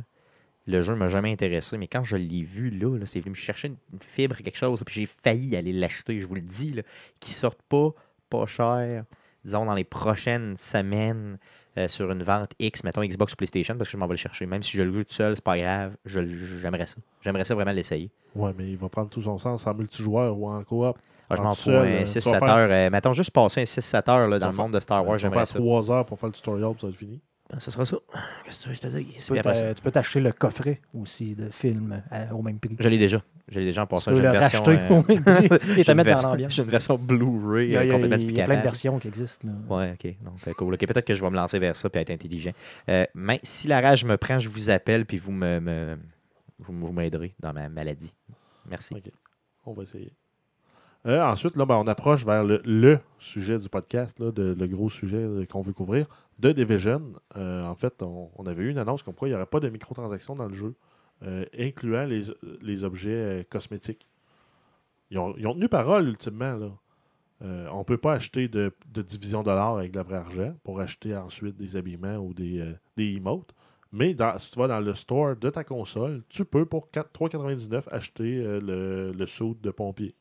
Speaker 1: le jeu ne m'a jamais intéressé. Mais quand je l'ai vu, là, là, c'est venu me chercher une, une fibre, quelque chose. Puis j'ai failli aller l'acheter, je vous le dis, qui sortent pas, pas cher, disons, dans les prochaines semaines. euh, sur une vente X, mettons Xbox ou PlayStation, parce que je m'en vais le chercher. Même si je le joue tout seul, c'est pas grave. J'aimerais ça. J'aimerais ça vraiment l'essayer.
Speaker 2: Ouais, mais il va prendre tout son sens en multijoueur ou en coop.
Speaker 1: Ah, je
Speaker 2: En
Speaker 1: m'en fous, un
Speaker 2: euh,
Speaker 1: 6-7
Speaker 2: tu vas faire-
Speaker 1: heures. euh, mettons juste passer un 6-7 heures là, dans le monde de Star Wars, j'aimerais ça.
Speaker 2: 3 heures pour faire le tutorial, puis ça va être fini.
Speaker 1: Ben, Ce sera ça. Qu'est-ce que je te dis?
Speaker 3: Tu peux t'a- tu peux t'acheter le coffret aussi de film à- au même prix.
Speaker 1: Je l'ai déjà. Je l'ai déjà en
Speaker 3: Tu
Speaker 1: passant.
Speaker 3: peux
Speaker 1: J'ai
Speaker 3: le
Speaker 1: une version.
Speaker 3: racheter
Speaker 1: euh, *laughs*
Speaker 3: au même prix *laughs* et
Speaker 1: j'ai
Speaker 3: te
Speaker 1: une
Speaker 3: mettre dans
Speaker 1: version-
Speaker 3: l'ambiance.
Speaker 1: J'ai une version Blu-ray
Speaker 3: Il y a,
Speaker 1: euh,
Speaker 3: il y a-
Speaker 1: complètement
Speaker 3: il y a plein de versions qui existent. là.
Speaker 1: Ouais, ok. Donc, euh, cool. Ok, peut-être que je vais me lancer vers ça et être intelligent. Euh, mais si la rage me prend, je vous appelle puis vous me, me- vous, vous m'aiderez dans ma maladie. Merci.
Speaker 2: Ok. On va essayer. Euh, ensuite, là, ben, on approche vers le, le sujet du podcast, de- le gros sujet euh, qu'on veut couvrir, de Division. Euh, en fait, on, avait eu une annonce comme quoi il n'y aurait pas de microtransactions dans le jeu, incluant les, objets cosmétiques. Ils ont, tenu parole, ultimement. Là. On ne peut pas acheter de, de division l'or avec de la vraie argent pour acheter ensuite des habillements ou des, emotes. Mais si tu vas dans le store de ta console, tu peux pour 4 3,99 acheter le, le suit de pompier.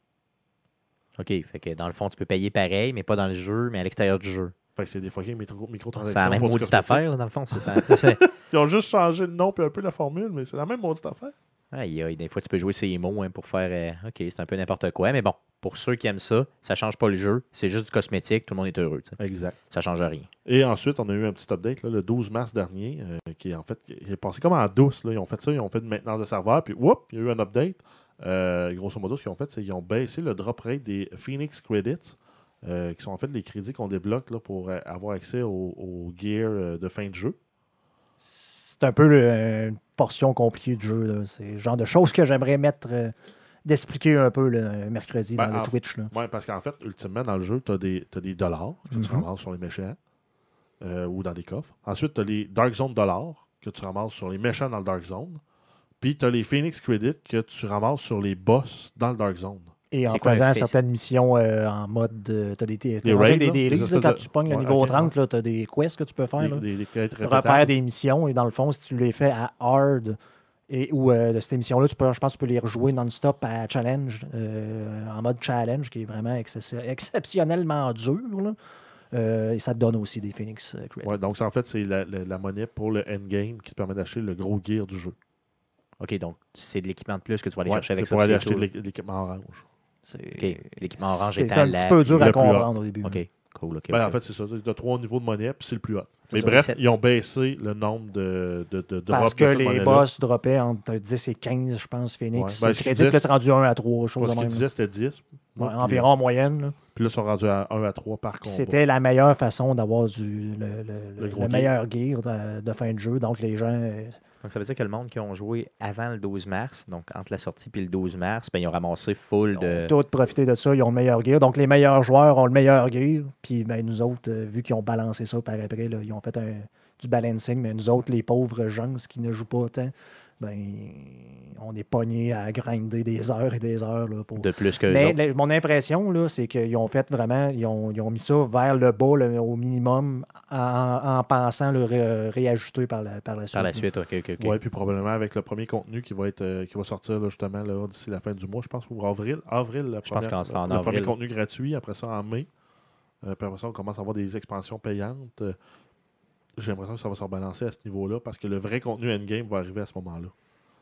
Speaker 1: Ok, fait que dans le fond, tu peux payer pareil, mais pas dans le jeu, mais à l'extérieur du jeu.
Speaker 2: Fait que c'est des fucking micro-
Speaker 1: C'est
Speaker 2: microtransactions.
Speaker 1: la même maudite affaire, là, dans le fond. C'est ça. *laughs* C'est.
Speaker 2: Ils ont juste changé le nom et un peu la formule, mais c'est la même maudite affaire.
Speaker 1: Aïe, aïe, des fois, tu peux jouer ces mots hein, pour faire. euh, ok, c'est un peu n'importe quoi. Mais bon, pour ceux qui aiment ça, ça change pas le jeu. C'est juste du cosmétique. Tout le monde est heureux.
Speaker 2: Exact.
Speaker 1: Ça change rien.
Speaker 2: Et ensuite, on a eu un petit update là, le 12 mars dernier, euh, qui est en fait qui est passé comme en douce. Là. Ils ont fait ça, ils ont fait une maintenance de serveur, puis whoop, il y a eu un update. Euh, grosso modo, ce qu'ils ont fait, c'est qu'ils ont baissé le drop rate des Phoenix Credits, euh, qui sont en fait les crédits qu'on débloque là, pour euh, avoir accès au, au gear de fin de jeu.
Speaker 3: C'est un peu le- une portion compliquée du jeu. C'est le genre de choses que j'aimerais mettre, euh, d'expliquer un peu le mercredi
Speaker 2: Ben,
Speaker 3: dans le Twitch.
Speaker 2: Ouais, parce qu'en fait, ultimement, dans le jeu, tu as des, t'as des dollars que tu
Speaker 3: Mhm.
Speaker 2: ramasses sur les méchants ou dans des coffres. Ensuite, tu as les Dark Zone dollars que tu ramasses sur les méchants dans le Dark Zone. Puis tu as les Phoenix Credits que tu ramasses sur les boss dans le Dark Zone.
Speaker 3: Et en
Speaker 1: quoi
Speaker 3: faisant certaines missions euh, en mode. de- T'as des, t'as
Speaker 2: Des raids,
Speaker 3: des
Speaker 2: des
Speaker 3: là, quand
Speaker 2: de-
Speaker 3: tu pognes le niveau
Speaker 2: ok,
Speaker 3: 30, tu as des quests que tu peux faire.
Speaker 2: Des,
Speaker 3: là.
Speaker 2: des, des quêtes
Speaker 3: refaire
Speaker 2: répétables.
Speaker 3: des missions. Et dans le fond, si tu les fais à hard et ou euh, de cette émission-là, tu peux, je pense que tu peux les rejouer non-stop à challenge, euh, en mode challenge, qui est vraiment exceptionnellement dur. là. Euh, et ça te donne aussi des Phoenix euh, Credits.
Speaker 2: Ouais, donc, en fait, c'est la, la- la monnaie pour le endgame qui te permet d'acheter le gros gear du jeu.
Speaker 1: Ok, donc c'est de l'équipement de plus que tu vas aller
Speaker 2: Ouais,
Speaker 1: chercher avec
Speaker 2: c'est
Speaker 1: ça.
Speaker 2: pour aller
Speaker 1: c'est
Speaker 2: acheter de l'équ- l'équipement orange.
Speaker 3: C'est
Speaker 1: Ok, l'équipement orange
Speaker 3: c'est
Speaker 1: étant
Speaker 3: un
Speaker 1: la-
Speaker 3: petit peu dur à
Speaker 2: le
Speaker 3: comprendre au début.
Speaker 1: Ok, cool. ok,
Speaker 2: Ben. En fait, c'est ça. Tu as trois niveaux de monnaie, puis c'est le plus haut. Mais bref, ils ont baissé le nombre de, de, de drops
Speaker 3: Parce que les boss droppaient entre 10 et 15, je pense, Phoenix.
Speaker 2: Ouais, ben, ce
Speaker 3: crédit, c'est rendu 1 à 3, chose de
Speaker 2: ce qu'ils
Speaker 3: même.
Speaker 2: disaient, c'était 10.
Speaker 3: Ouais,
Speaker 2: Puis-
Speaker 3: environ en moyenne. là.
Speaker 2: Puis là, ils sont rendus à 1 à 3 par combat.
Speaker 3: C'était la meilleure façon d'avoir du le, le-
Speaker 2: Le
Speaker 3: le meilleur gear de, de fin de jeu. Donc les gens.
Speaker 1: Donc ça veut dire que le monde qui ont joué avant le 12 mars, donc entre la sortie et le 12 mars, ben, ils ont ramassé full de.
Speaker 3: ont tous profité de ça, ils ont le meilleur gear. Donc les meilleurs joueurs ont le meilleur gear. Puis ben, nous autres, euh, vu qu'ils ont balancé ça par après, là, ils ont fait un du balancing, mais nous autres, les pauvres gens qui ne jouent pas autant, ben, on est pognés à grinder des heures et des heures. Là, pour...
Speaker 1: De plus que
Speaker 3: Mais
Speaker 1: les autres.
Speaker 3: la- mon impression, là, c'est qu'ils ont fait vraiment, ils ont, ils ont mis ça vers le bas, le- au minimum, en, en pensant le ré- réajuster par la, par la suite.
Speaker 1: par la suite. OK, OK, OK.
Speaker 2: Ouais, puis probablement avec le premier contenu qui va être euh, qui va sortir là, justement là, d'ici la fin du mois, je pense, ou avril. Avril, la
Speaker 1: Je pense
Speaker 2: première-
Speaker 1: en
Speaker 2: le premier contenu gratuit, après ça en mai. Euh, puis après ça, on commence à avoir des expansions payantes. Euh, J'ai l'impression que ça va se rebalancer à ce niveau-là parce que le vrai contenu endgame va arriver à ce moment-là.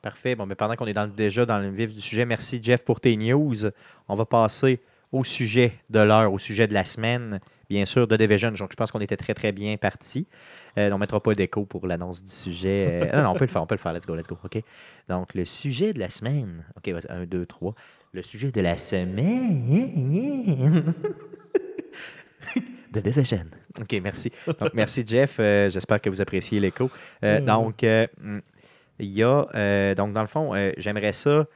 Speaker 1: Parfait. Bon, mais pendant qu'on est déjà dans le vif du sujet, merci Jeff pour tes news. On va passer au sujet de l'heure, au sujet de la semaine, bien sûr, de Division. Donc, je pense qu'on était très, très bien parti. on ne mettra pas d'écho pour l'annonce du sujet. Euh, non, non, on peut le faire, on peut le faire. Let's go, let's go. OK? Donc, le sujet de la semaine. OK, un, deux, trois. Le sujet de la semaine. *laughs* *laughs* de Division. OK, merci. Donc, merci, Jeff. Euh, J'espère que vous appréciez l'écho. Euh,
Speaker 2: Mhm.
Speaker 1: Donc, euh, il y a, donc dans le fond, j'aimerais ça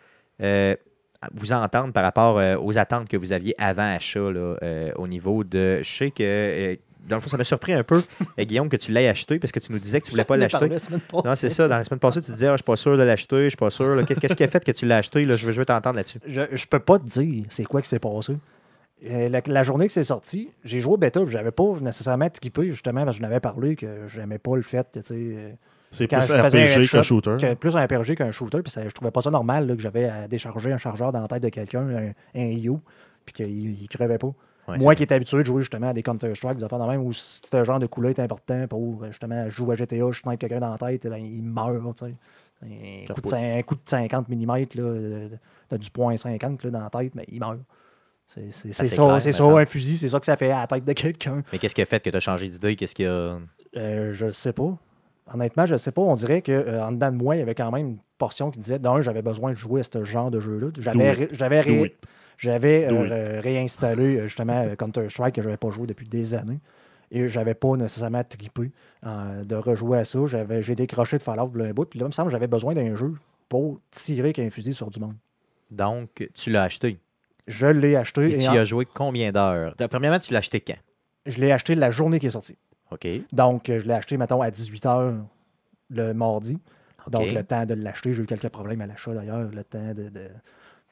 Speaker 1: vous entendre par rapport aux attentes que vous aviez avant achat là, au niveau de. Je sais que, dans le fond, ça m'a surpris un peu, *laughs* Guillaume, que tu l'aies acheté parce que tu nous disais que tu voulais pas l'acheter. Non, c'est ça. Dans la semaine passée, tu disais, Ah, je suis pas sûr de l'acheter, je suis pas sûr. Qu'est-ce qui a fait que tu l'as acheté? Là? Je veux, je veux t'entendre là-dessus.
Speaker 3: Je, je peux pas te dire c'est quoi qui s'est passé. Euh, la, la journée que c'est sorti, j'ai joué au bêta, j'avais pas nécessairement trippé, justement, parce que je n'avais parlé que j'aimais pas le fait que, tu sais, euh,
Speaker 2: C'est plus
Speaker 3: un
Speaker 2: RPG que shooter.
Speaker 3: que plus un RPG qu'un shooter, puis ça- je trouvais pas ça normal là, que j'avais à décharger un chargeur dans la tête de quelqu'un, un, un EU, puis qu'il il crevait pas.
Speaker 1: Ouais,
Speaker 3: Moi qui étais habitué de jouer justement à des Counter-Strike, des affaires de même, où ce genre de coup-là est important pour justement jouer à GTA, je snipe quelqu'un dans la tête, ben, il meurt, tu sais. Un coup, de,
Speaker 2: Capote.
Speaker 3: cin- un coup de 50 mm là, de, de du point 50 là, dans la tête, mais il meurt. C'est c'est-
Speaker 1: Ça,
Speaker 3: un fusil, c'est ça que ça fait à la tête de quelqu'un.
Speaker 1: Mais qu'est-ce qui a fait que tu as changé d'idée? Qu'est-ce qui a.
Speaker 3: Euh, je sais pas. Honnêtement, je sais pas. On dirait qu'en dedans de moi, il y avait quand même une portion qui disait d'un, j'avais besoin de jouer à ce genre de jeu-là. J'avais, ré- j'avais, j'avais euh, réinstallé euh, justement euh, Counter-Strike que je n'avais pas joué depuis des années. Et j'avais pas nécessairement trippé euh, de rejouer à ça. J'avais, j'ai décroché de Fallout un bout. Puis là, il me semble que j'avais besoin d'un jeu pour tirer qu'un fusil sur du monde.
Speaker 1: Donc, tu l'as acheté.
Speaker 3: Je l'ai acheté.
Speaker 1: Et
Speaker 3: Et
Speaker 1: tu
Speaker 3: en-
Speaker 1: y as joué combien d'heures? Premièrement, tu l'as acheté quand?
Speaker 3: Je l'ai acheté la journée qui est sortie.
Speaker 1: OK.
Speaker 3: Donc, euh, je l'ai acheté, mettons, à 18h le mardi. Donc, le temps de l'acheter, j'ai eu quelques problèmes à l'achat d'ailleurs. Le temps de. de...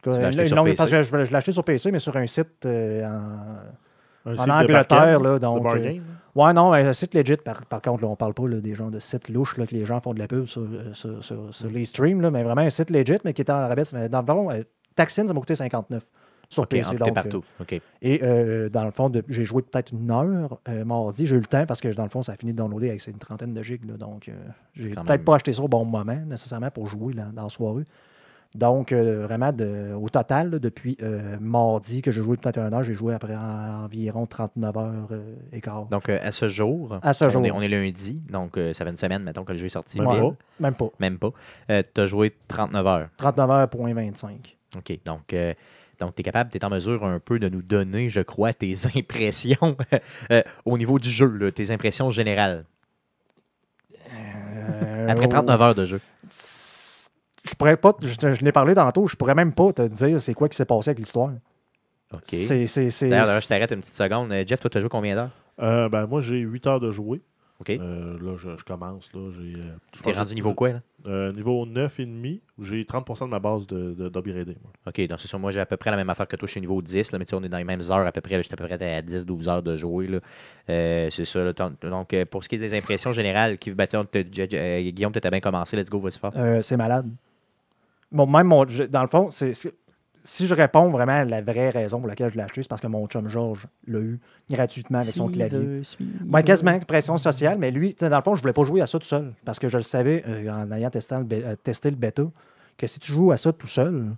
Speaker 1: Tu l'as acheté
Speaker 3: Une
Speaker 1: sur
Speaker 3: longue-
Speaker 1: PC?
Speaker 3: Parce que je, je l'ai acheté sur PC, mais sur un site euh, en,
Speaker 2: Un
Speaker 3: en
Speaker 2: site de
Speaker 3: Angleterre. Là, donc, euh,
Speaker 2: là?
Speaker 3: ouais, non, un site legit. Par, par contre, là, on parle pas là, des gens de sites louches là, que les gens font de la pub sur, euh, sur, sur- sur les streams, là, mais vraiment un site legit, mais qui était en rabais. Mais Dans le fond, euh, Taxin, ça m'a coûté 59 sur
Speaker 1: OK,
Speaker 3: PC. donc, euh,
Speaker 1: partout. OK.
Speaker 3: et euh, dans le fond, j'ai joué peut-être une heure euh, mardi. J'ai eu le temps parce que dans le fond, ça a fini de downloader avec une trentaine de gigs. là. donc, euh, j'ai peut-être
Speaker 1: même-
Speaker 3: pas acheté ça au bon moment nécessairement pour jouer là, dans la soirée. Donc, euh, vraiment, de- au total, là, depuis euh, mardi que j'ai joué peut-être une heure, j'ai joué après en- environ 39 heures euh, et quart.
Speaker 1: Donc, euh, à ce jour,
Speaker 3: À ce
Speaker 1: on,
Speaker 3: jour.
Speaker 1: Est, on est lundi, donc euh, ça fait une semaine, mettons, que le jeu est sorti.
Speaker 2: Même pas.
Speaker 3: Même pas.
Speaker 1: Même pas. tu as joué 39 heures.
Speaker 3: 39 heures, point 25.
Speaker 1: OK. Donc, euh, donc tu es capable, tu es en mesure un peu de nous donner, je crois, tes *laughs* impressions euh, au niveau du jeu, là, tes impressions générales.
Speaker 3: Euh,
Speaker 1: Après 39 heures de jeu.
Speaker 3: Je pourrais pas, je, je l'ai parlé tantôt, je pourrais même pas te dire c'est quoi qui s'est passé avec l'histoire.
Speaker 1: OK. D'ailleurs, je t'arrête une petite seconde. Euh, Jeff, toi, tu as joué combien d'heures?
Speaker 2: Euh, ben, moi, j'ai 8 heures de jouer.
Speaker 1: OK.
Speaker 2: Euh, là, je, je commence. Là, j'ai,
Speaker 1: T'es rendu niveau quoi, là?
Speaker 2: Euh, niveau 9,5. J'ai 30% de ma base de, de.
Speaker 1: OK, donc c'est sûr, moi j'ai à peu près la même affaire que toi, je suis niveau 10, là, mais tu sais, on est dans les mêmes heures à peu près, là, j'étais à peu près à 10-12 heures de jouer. là. Euh, c'est ça. là, donc, euh, pour ce qui est des impressions générales, qui, ben, Guillaume, tu as bien commencé, let's go, vas-y fort.
Speaker 3: Euh, c'est malade. Bon, même mon, je- dans le fond, c'est, c'est- si je réponds vraiment à la vraie raison pour laquelle je l'ai acheté, c'est parce que mon chum Georges l'a eu gratuitement avec son clavier. Ouais, quasiment pression sociale, mais lui, dans le fond, je voulais pas jouer à ça tout seul. Parce que je le savais, euh, en ayant testé le, euh, testé le bêta, que si tu joues à ça tout seul,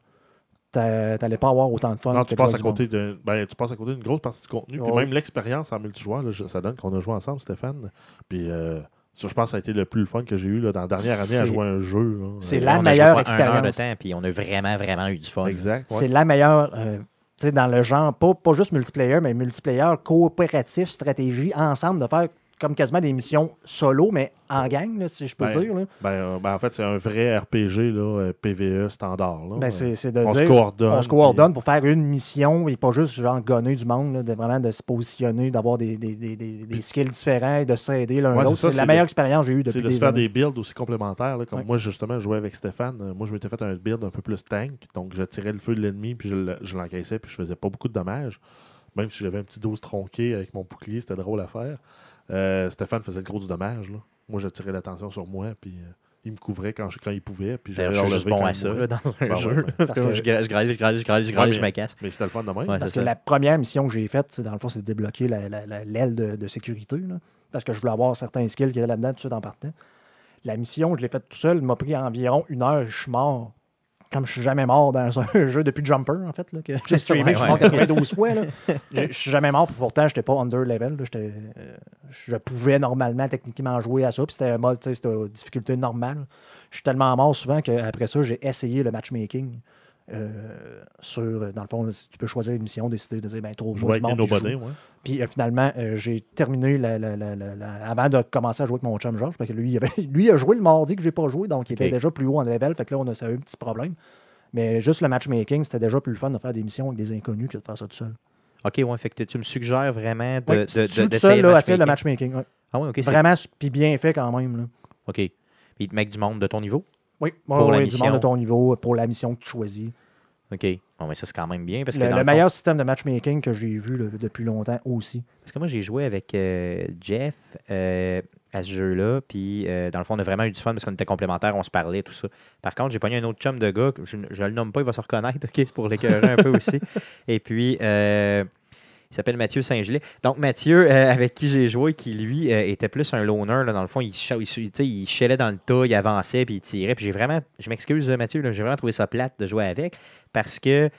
Speaker 3: t'a- t'allais pas avoir autant de fun.
Speaker 2: Non, tu passes, à côté de, ben, tu passes à côté d'une grosse partie du contenu. Puis même l'expérience en multijoueur, là, je- ça donne qu'on a joué ensemble, Stéphane. Puis euh, ça, je pense que ça a été le plus fun que j'ai eu là, dans la dernière année à jouer à un jeu.
Speaker 3: c'est
Speaker 2: Euh,
Speaker 3: la
Speaker 1: on a joué,
Speaker 3: meilleure
Speaker 1: un heure de
Speaker 3: expérience.
Speaker 1: temps, puis on a vraiment, vraiment eu du fun.
Speaker 2: Exact. ouais.
Speaker 3: C'est la meilleure, euh, tu sais, dans le genre, pas, pas juste multiplayer, mais multiplayer, coopératif, stratégie, ensemble, de faire comme quasiment des missions solo, mais en gang, là, si je peux
Speaker 2: Ben,
Speaker 3: dire. là.
Speaker 2: Ben, euh, ben, en fait, c'est un vrai RPG, là, euh, PVE standard. Là.
Speaker 3: Ben, c'est c'est de
Speaker 2: on
Speaker 3: dire.
Speaker 2: se coordonne.
Speaker 3: on se coordonne pour faire une mission et pas juste genre gonner du monde, là, de vraiment de se positionner, d'avoir des, des, des, des- des skills différents et de s'aider l'un
Speaker 2: Ouais,
Speaker 3: l'autre.
Speaker 2: c'est
Speaker 3: C'est la
Speaker 2: c'est
Speaker 3: meilleure expérience que j'ai eue
Speaker 2: C'est
Speaker 3: depuis
Speaker 2: de se faire des builds aussi complémentaires. comme
Speaker 3: Ouais.
Speaker 2: moi, justement, je jouais avec Stéphane. euh, Moi, je m'étais fait un build un peu plus tank. Donc, je tirais le feu de l'ennemi, puis je l'encaissais, puis je faisais pas beaucoup de dommages. Même si j'avais un petit 12 tronqué avec mon bouclier, c'était drôle à faire. Euh, Stéphane faisait le gros du dommage. là. Moi, je tirais l'attention sur moi, puis euh, il me couvrait quand, je- quand il pouvait. Puis j'allais
Speaker 1: je suis juste bon à ça là, dans un
Speaker 2: Ben ouais,
Speaker 1: jeu.
Speaker 2: ben.
Speaker 1: Parce que
Speaker 3: que-
Speaker 1: je grâle, je grâle, je grâle, je grâle, je
Speaker 2: Ouais,
Speaker 1: je
Speaker 2: mais-
Speaker 1: me casse.
Speaker 2: Mais c'était le fun de même.
Speaker 1: Ouais,
Speaker 3: Parce que
Speaker 1: ça.
Speaker 3: la première mission que j'ai faite, dans le fond, c'est de débloquer la- la- la- l'aile de, de sécurité. là. parce que je voulais avoir certains skills qui étaient là-dedans tout de suite en partant. La mission, je l'ai faite tout seul, elle m'a pris environ une heure, je suis mort. Comme je suis jamais mort dans un *laughs* jeu depuis Jumper, en fait, là, que j'ai streamé, je suis mort 92 fois. là. *laughs* Je je suis jamais mort, puis pourtant, j'étais pas under level. là, j'étais, euh, je pouvais normalement, techniquement, jouer à ça, puis c'était un mode, tu sais, c'était difficulté normale. Je suis tellement mort souvent qu'après ça, j'ai essayé le matchmaking. Euh, sur, dans le fond, tu peux choisir une mission, décider de dire, ben, trop
Speaker 2: Jouer avec des nobody, ouais.
Speaker 3: puis euh, finalement, euh, j'ai terminé la- la- la- avant de commencer à jouer avec mon chum Georges, parce que lui, il, avait- *laughs* lui a joué le mardi que j'ai pas joué, donc il était déjà plus haut en level. Fait que là, on a ça a eu un petit problème. Mais juste le matchmaking, c'était déjà plus le fun de faire des missions avec des inconnus que de faire ça tout seul.
Speaker 1: Ok, ouais, fait que tu me suggères vraiment de,
Speaker 3: Oui,
Speaker 1: de,
Speaker 3: tout seul,
Speaker 1: le
Speaker 3: là, essayer le
Speaker 1: matchmaking.
Speaker 3: ouais.
Speaker 1: Ah ouais, ok,
Speaker 3: Vraiment, puis bien fait quand même. Là.
Speaker 1: ok. Puis il te met du monde de ton niveau?
Speaker 3: Oui,
Speaker 1: Pour la
Speaker 3: du
Speaker 1: mission.
Speaker 3: monde de ton niveau, pour la mission que tu choisis.
Speaker 1: Ok. Bon, mais ça c'est quand même bien parce que
Speaker 3: Le,
Speaker 1: dans
Speaker 3: le
Speaker 1: le fond-
Speaker 3: meilleur système de matchmaking que j'ai vu depuis longtemps aussi.
Speaker 1: Parce que moi, j'ai joué avec euh, Jeff euh, à ce jeu-là. Puis, euh, dans le fond, on a vraiment eu du fun parce qu'on était complémentaires, on se parlait, tout ça. Par contre, j'ai pogné un autre chum de gars. Je, je le nomme pas, il va se reconnaître. *laughs* OK, c'est pour l'écœurer un peu aussi. Et puis, euh, il s'appelle Mathieu Saint-Gelais. Donc, Mathieu, euh, *laughs* avec qui j'ai joué, qui lui euh, était plus un loner. là, dans le fond, il, il, il chellait dans le tas, il avançait, puis il tirait. Puis, j'ai vraiment, je m'excuse, euh, Mathieu, j'ai vraiment trouvé ça plate de jouer avec parce que.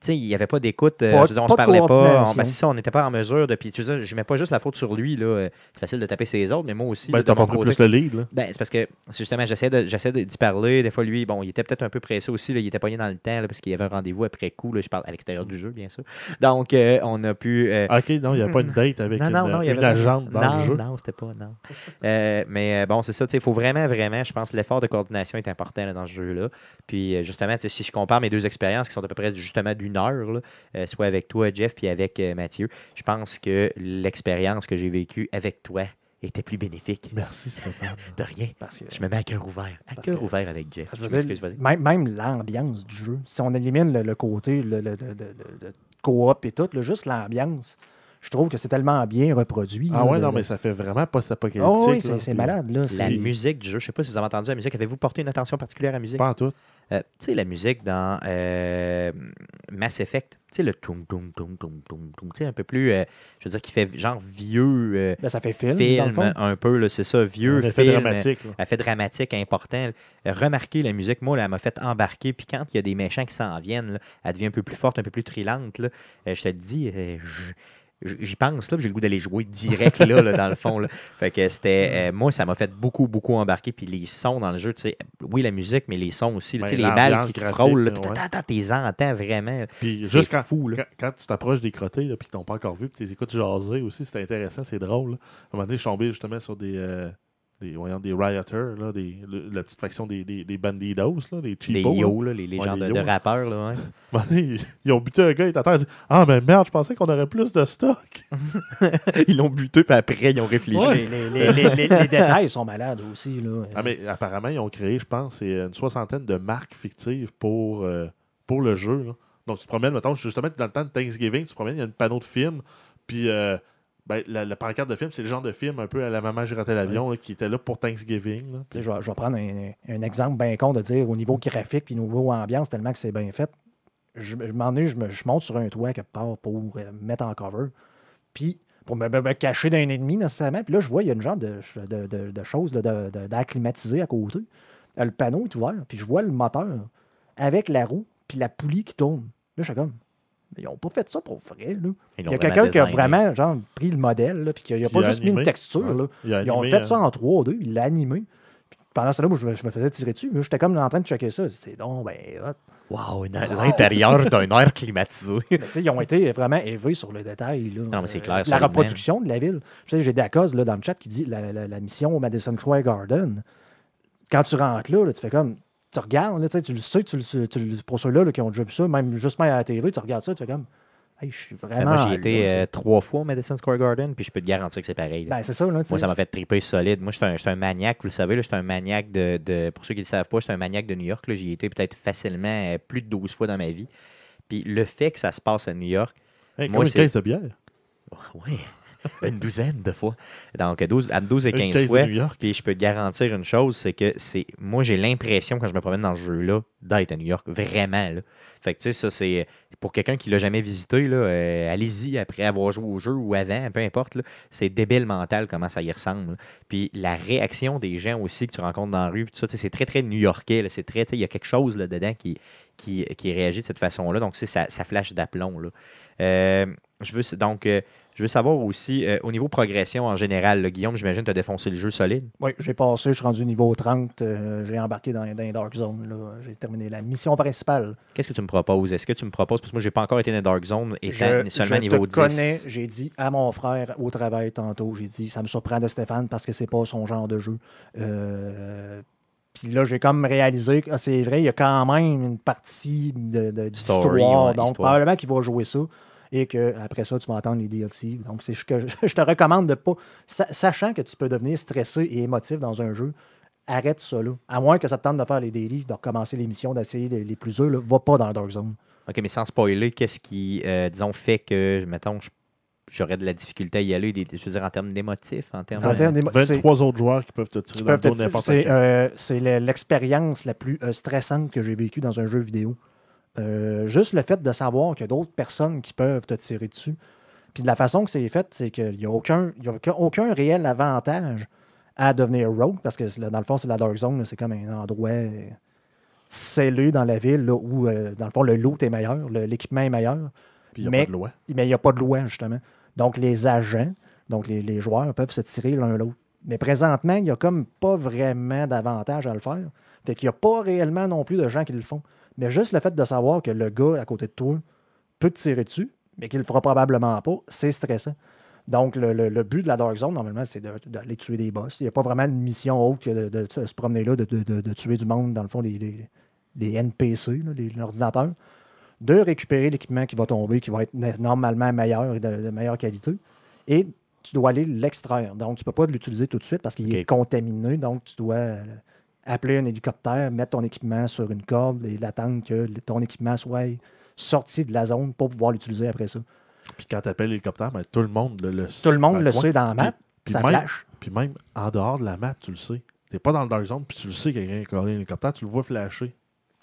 Speaker 1: Tu il n'y avait pas d'écoute. euh, on
Speaker 3: pas
Speaker 1: se parlait pas.
Speaker 3: coordination.
Speaker 1: On, ben, c'est ça, on n'était pas en mesure de. Puis, tu sais, je mets pas juste la faute sur lui. là. euh, C'est facile de taper ses autres, mais moi aussi.
Speaker 2: Ben, t'as pas pris
Speaker 1: côté-
Speaker 2: plus le lead, là.
Speaker 1: ben, c'est parce que c'est justement, j'essaie d'y parler. Des fois, lui, bon, il était peut-être un peu pressé aussi. là, il était pogné dans le temps là, parce qu'il y avait un rendez-vous après coup. là, je parle à l'extérieur du jeu, bien sûr. Donc, euh, on a pu. euh,
Speaker 2: Ah, Ok, non, il n'y a pas une *clears throat* date avec
Speaker 1: non,
Speaker 2: une,
Speaker 1: non, non, il y
Speaker 2: une
Speaker 1: avait
Speaker 2: agente dans
Speaker 1: non,
Speaker 2: le jeu.
Speaker 1: Non, c'était pas, non. Euh, mais bon, c'est ça, tu il faut vraiment, vraiment, je pense, l'effort de coordination est important là, dans ce jeu-là. Puis justement, tu si je compare mes deux expériences qui sont à peu près justement d'une heure, là, euh, soit avec toi, Jeff, puis avec euh, Mathieu, je pense que l'expérience que j'ai vécue avec toi était plus bénéfique.
Speaker 2: Merci, Stéphane. *laughs*
Speaker 1: De rien.
Speaker 3: Parce que,
Speaker 1: Je me mets à cœur ouvert. À cœur
Speaker 3: que-
Speaker 1: ouvert avec Jeff.
Speaker 3: Je
Speaker 1: Je
Speaker 3: veux dire,
Speaker 1: m'excuse, vas-y.
Speaker 3: même, même l'ambiance du jeu, si on élimine le, le côté le, le, le- le- le coop et tout, là, juste l'ambiance, je trouve que c'est tellement bien reproduit.
Speaker 2: Ah
Speaker 3: là,
Speaker 2: ouais,
Speaker 3: de-
Speaker 2: non,
Speaker 3: de-
Speaker 2: mais ça fait vraiment post-apocalyptique.
Speaker 3: Oh oui, c'est malade. Là,
Speaker 1: La musique du jeu, je sais pas si vous avez entendu la musique. Avez-vous porté une attention particulière à la musique?
Speaker 2: Pas en tout.
Speaker 1: Euh, tu sais, la musique dans euh, Mass Effect, tu sais, le toum toum toum toum toum toum, tu sais, un peu plus, euh, je veux dire, qui fait genre vieux
Speaker 3: ben, ça fait film,
Speaker 1: film, un peu, c'est ça, vieux
Speaker 2: Un effet
Speaker 1: film.
Speaker 2: dramatique.
Speaker 1: Elle fait dramatique, important. Remarquez la musique, moi, là, elle m'a fait embarquer. Puis quand il y a des méchants qui s'en viennent, là, elle devient un peu plus forte, un peu plus trillante. là. Je te le dis, je- j'y pense, là, puis j'ai le goût d'aller jouer direct là, là, dans le fond. Là. Fait que c'était. euh, moi, ça m'a fait beaucoup, beaucoup embarquer. Puis les sons dans le jeu, tu sais, oui, la musique, mais les sons aussi. là, tu sais,
Speaker 2: Ben,
Speaker 1: les balles qui te frôlent, puis t'entends, t'es entends vraiment.
Speaker 2: Puis juste quand,
Speaker 1: fou, là.
Speaker 2: quand, quand tu t'approches des crottés, puis qu'ils t'ont pas encore vu, puis tu les écoutes jaser aussi, c'est intéressant, c'est drôle. là. À un moment donné, je suis tombé justement sur des, euh, des, voyons, des rioters, là, des, le- la petite faction des, des, des bandidos, là, des
Speaker 1: Les
Speaker 2: cheapos. là.
Speaker 1: yo, là, les, les
Speaker 2: Ouais, les
Speaker 1: de,
Speaker 2: yo,
Speaker 1: de
Speaker 2: là.
Speaker 1: rappeurs. Là.
Speaker 2: À donné, ils, ils ont buté un gars, il t'attend, il dit Ah, mais merde, je pensais qu'on aurait plus de stock. *laughs* *laughs*
Speaker 1: ils l'ont buté, puis après, ils ont réfléchi.
Speaker 3: Les, les- les- les- les- les détails sont malades aussi. Là.
Speaker 2: Ah, mais apparemment, ils ont créé, je pense, c'est une soixantaine de marques fictives pour, euh, pour le jeu. là. Donc, tu te promènes, mettons, justement, dans le temps de Thanksgiving, tu te promènes, il y a un panneau de film, puis euh, ben, la, la pancarte de film, c'est le genre de film un peu à la maman, j'ai raté l'avion, là, qui était là pour Thanksgiving. là.
Speaker 3: Tu sais, Je vais, je vais prendre un, un exemple bien con de dire au niveau graphique puis au niveau ambiance, tellement que c'est bien fait. Je, je m'en ai, je, me- je monte sur un toit quelque part pour euh, me mettre en cover. Puis pour me, me- me cacher d'un ennemi nécessairement. Puis là, je vois, il y a une genre de, de, de, de de- d'acclimatiser à côté. Euh, Le panneau est ouvert, puis je vois le moteur avec la roue puis la poulie qui tourne. Là, je suis comme, mais ils n'ont pas fait ça pour vrai. Là. Il y a quelqu'un qui a vraiment genre, pris le modèle, là, puis qui n'a pas juste mis une texture. Là.
Speaker 2: Il
Speaker 3: Ils ont
Speaker 2: animé,
Speaker 3: fait
Speaker 2: euh,
Speaker 3: ça en 3D, il l'a animé. Puis pendant ce temps-là, moi, je, me- je me faisais tirer dessus. J'étais comme en train de checker ça. C'est donc, ben, hot.
Speaker 1: Wow, l'intérieur *laughs* d'un air climatisé.
Speaker 3: Ils ont été vraiment élevés sur le détail. là.
Speaker 1: Non, mais c'est
Speaker 3: Euh,
Speaker 1: clair,
Speaker 3: La
Speaker 1: solidement.
Speaker 3: reproduction de la ville. J'ai Dacoz là, dans le chat qui dit la, la- la mission au Madison Square Garden. Quand tu rentres là, là, tu fais comme. Tu regardes, là, tu sais, tu le sais, tu le- tu le- pour ceux-là là, qui ont déjà vu ça, même juste même à la TV, tu regardes ça, tu fais comme. Hey, je suis
Speaker 1: Ben,
Speaker 3: vraiment.
Speaker 1: moi, j'y étais
Speaker 3: là,
Speaker 1: euh,
Speaker 3: c'est-
Speaker 1: trois fois au Madison Square Garden, puis je peux te garantir que c'est pareil.
Speaker 3: Ben, c'est ça, là.
Speaker 1: Moi, ça m'a fait triper solide. Moi, je suis un, maniaque, vous le savez, là, je suis un maniaque de, de- Pour ceux qui ne le savent pas, je suis un maniaque de New York. là. J'y ai été peut-être facilement euh, plus de 12 fois dans ma vie. Puis le fait que ça se passe à New York,
Speaker 2: Hey,
Speaker 1: Moi,
Speaker 2: comme une
Speaker 1: c'est-
Speaker 2: caisse de bière.
Speaker 1: oui, *laughs* une douzaine de fois. Donc, 12, à 12 et
Speaker 2: Une
Speaker 1: 15
Speaker 2: caisse
Speaker 1: fois.
Speaker 2: de New York.
Speaker 1: Puis je peux te garantir une chose, c'est que c'est moi j'ai l'impression quand je me promène dans ce jeu-là d'être à New York, vraiment. Là. Fait que tu sais, ça c'est pour quelqu'un qui l'a jamais visité, là, euh, allez-y après avoir joué au jeu ou avant, peu importe. C'est débile mental comment ça y ressemble. là. Puis la réaction des gens aussi que tu rencontres dans la rue, c'est très très new-yorkais. C'est très, tu sais, il y a quelque chose là, dedans qui, qui, qui réagit de cette façon-là. Donc, ça, ça flash d'aplomb. là. Euh, je veux donc euh, je veux savoir aussi, euh, au niveau progression en général, là, Guillaume, j'imagine que tu as défoncé le jeu solide.
Speaker 3: Oui, j'ai passé, je suis rendu niveau 30, euh, j'ai embarqué dans, dans les Dark Zone. J'ai terminé la mission principale.
Speaker 1: Qu'est-ce que tu me proposes? Est-ce que tu me proposes, parce que moi, j'ai pas encore été dans Dark Zone, étant
Speaker 3: Je,
Speaker 1: seulement
Speaker 3: je
Speaker 1: niveau
Speaker 3: te
Speaker 1: 10.
Speaker 3: connais, j'ai dit à mon frère au travail tantôt, j'ai dit, ça me surprend de Stéphane parce que c'est pas son genre de jeu. Euh, Puis là, j'ai comme réalisé que ah, c'est vrai, il y a quand même une partie de, de- d'histoire.
Speaker 1: Ouais,
Speaker 3: donc,
Speaker 1: histoire.
Speaker 3: probablement qu'il va jouer ça. Et qu'après ça, tu vas entendre les DLC. Donc, c'est ce que je, *laughs* je te recommande de pas. sa- Sachant que tu peux devenir stressé et émotif dans un jeu, arrête ça là. À moins que ça te tente de faire les daily, de recommencer les missions, d'essayer les, les plus durs, là, va pas dans Dark Zone.
Speaker 1: OK, mais sans spoiler, qu'est-ce qui, euh, disons, fait que, mettons, j'aurais de la difficulté à y aller, des- je veux dire, en termes d'émotifs, en termes...
Speaker 3: En termes d'émo- c'est-
Speaker 2: 23 autres joueurs qui peuvent te tirer dans le dos
Speaker 3: te-
Speaker 2: n'importe
Speaker 3: C'est euh, l'expérience la plus euh, stressante que j'ai vécue dans un jeu vidéo. Euh, juste le fait de savoir qu'il y a d'autres personnes qui peuvent te tirer dessus. Puis de la façon que c'est fait, c'est qu'il n'y a, aucun, il y a aucun, aucun réel avantage à devenir rogue, parce que dans le fond, c'est la Dark Zone, c'est comme un endroit euh, scellé dans la ville là, où, euh, dans le fond, le loot est meilleur, le- l'équipement est meilleur
Speaker 2: Puis il n'y a
Speaker 3: mais-
Speaker 2: pas de loi.
Speaker 3: mais il n'y a pas de loi, justement. Donc, les agents, donc les, les joueurs peuvent se tirer l'un l'autre. Mais présentement, il n'y a comme pas vraiment d'avantage à le faire. Fait qu'il n'y a pas réellement non plus de gens qui le font. Mais juste le fait de savoir que le gars à côté de toi peut te tirer dessus, mais qu'il le fera probablement pas, c'est stressant. Donc, le, le- le but de la Dark Zone, normalement, c'est de- d'aller tuer des boss. Il n'y a pas vraiment une mission autre que de, de se promener là, de, de- de- de tuer du monde, dans le fond, les, les- les NPC, ordinateurs de récupérer l'équipement qui va tomber, qui va être normalement meilleur et de, meilleure qualité. Et tu dois aller l'extraire. Donc, tu ne peux pas l'utiliser tout de suite parce qu'il est contaminé. Donc, tu dois euh, appeler un hélicoptère, mettre ton équipement sur une corde et l'attendre que ton équipement soit sorti de la zone pour pouvoir l'utiliser après ça.
Speaker 2: Puis quand tu appelles l'hélicoptère, ben, tout le monde le, le
Speaker 3: Tout le monde le sait dans la map,
Speaker 2: Puis
Speaker 3: ça
Speaker 2: même,
Speaker 3: flash.
Speaker 2: puis même en dehors de la map, tu le sais. Tu n'es pas dans le Dark Zone, puis tu le sais qu'il y a quelqu'un qui a collé un hélicoptère, tu le vois flasher.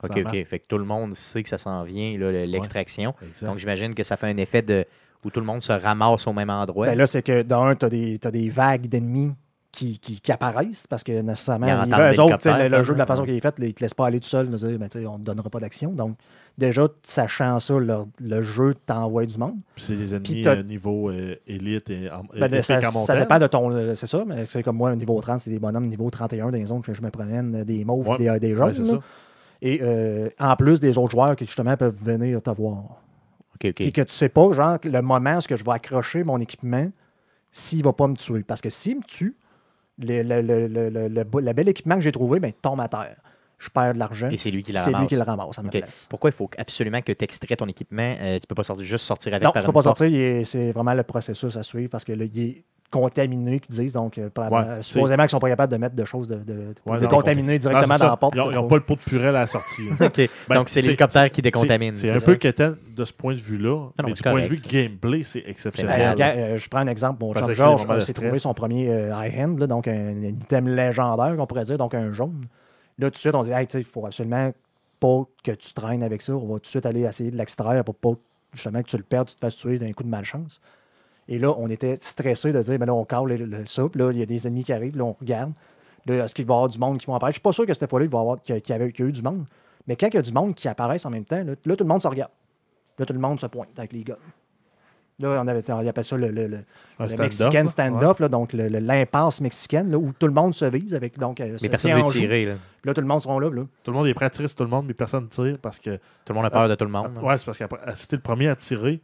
Speaker 1: OK, OK. Fait que tout le monde sait que ça s'en vient, l'extraction. Donc, j'imagine que ça fait un effet de où tout le monde se ramasse au même endroit.
Speaker 3: Ben là, c'est que d'un, tu as, des vagues d'ennemis qui, qui, qui apparaissent parce que nécessairement,
Speaker 1: Ils entendent
Speaker 3: eux autres, le, jeu de la façon qu'il est fait, ils ne te laissent pas aller tout seul, de dire, ben, on ne te donnera pas d'action. Donc, déjà, sachant ça, le, le jeu t'envoie du monde.
Speaker 2: Puis c'est des ennemis euh, niveau euh, élite et en,
Speaker 3: Ben, ça, dépend de ton. euh, C'est ça, mais c'est comme moi, un niveau 30, c'est des bonhommes niveau 31 dans les zones que je me promène, des mauves,
Speaker 2: Ouais.
Speaker 3: des, euh, des jaunes. et euh, en plus des autres joueurs qui, justement, peuvent venir te voir.
Speaker 1: OK, OK.
Speaker 3: Puis que tu sais pas, genre, le moment où ce que je vais accrocher mon équipement, s'il va pas me tuer. Parce que s'il me tue, le, le, le, le, le- le beau- le bel équipement que j'ai trouvé, ben, tombe à terre. Je perds de l'argent.
Speaker 1: Et c'est lui qui la
Speaker 3: C'est
Speaker 1: ramasse.
Speaker 3: lui qui le ramasse à ma place.
Speaker 1: Pourquoi il faut absolument que tu extrais ton équipement? Euh, tu peux pas sortir, juste sortir avec
Speaker 3: Non, tu peux
Speaker 1: une
Speaker 3: pas sortir. C'est vraiment le processus à suivre parce que là, il est contaminé, qu'ils disent. Donc, euh, supposément qu'ils sont pas capables de mettre de choses de, de,
Speaker 2: Ouais,
Speaker 3: de
Speaker 2: non,
Speaker 3: contaminer directement dans
Speaker 2: ça.
Speaker 3: la porte.
Speaker 2: Ils n'ont pas le pot de purée à la sortie. *laughs* Ben,
Speaker 1: Donc, c'est l'hélicoptère qui décontamine.
Speaker 2: C'est un
Speaker 1: ça?
Speaker 2: peu quétaine de ce point de vue-là. mais du point de vue gameplay, c'est exceptionnel.
Speaker 3: euh, je prends un exemple. Mon chum George s'est trouvé son premier euh, high-hand, là, donc un, un item légendaire, qu'on pourrait dire, donc un jaune. Là, tout de suite, on dit, hey, il faut absolument pas que tu traînes avec ça. On va tout de suite aller essayer de l'extraire pour pas justement que tu le perdes, tu te fasses tuer d'un coup de malchance. Et là, on était stressé de dire, mais là, on cale le, le- puis là, il y a des ennemis qui arrivent, là, on regarde. Là, est-ce qu'il va y avoir du monde qui va apparaître? Je suis pas sûr que cette fois-là, il va y avoir qu'il y avait qu'il y a eu du monde. Mais quand il y a du monde qui apparaissent en même temps, là, là, tout le monde se regarde. Là, tout le monde se pointe avec les gars. Là, on avait, on appelle ça le, le- le-
Speaker 2: stand-up,
Speaker 3: Mexican stand-off, là, donc le- le- l'impasse mexicaine, là, où tout le monde se vise avec. Donc, euh, se
Speaker 1: Mais personne ne veut tirer. là.
Speaker 3: Puis là, tout le monde sera là. là.
Speaker 2: Tout le monde est prêt à tirer sur tout le monde, mais personne ne tire parce que.
Speaker 1: Tout le monde a peur de tout le monde. là.
Speaker 2: Ouais, c'est parce que si t'es le premier à tirer,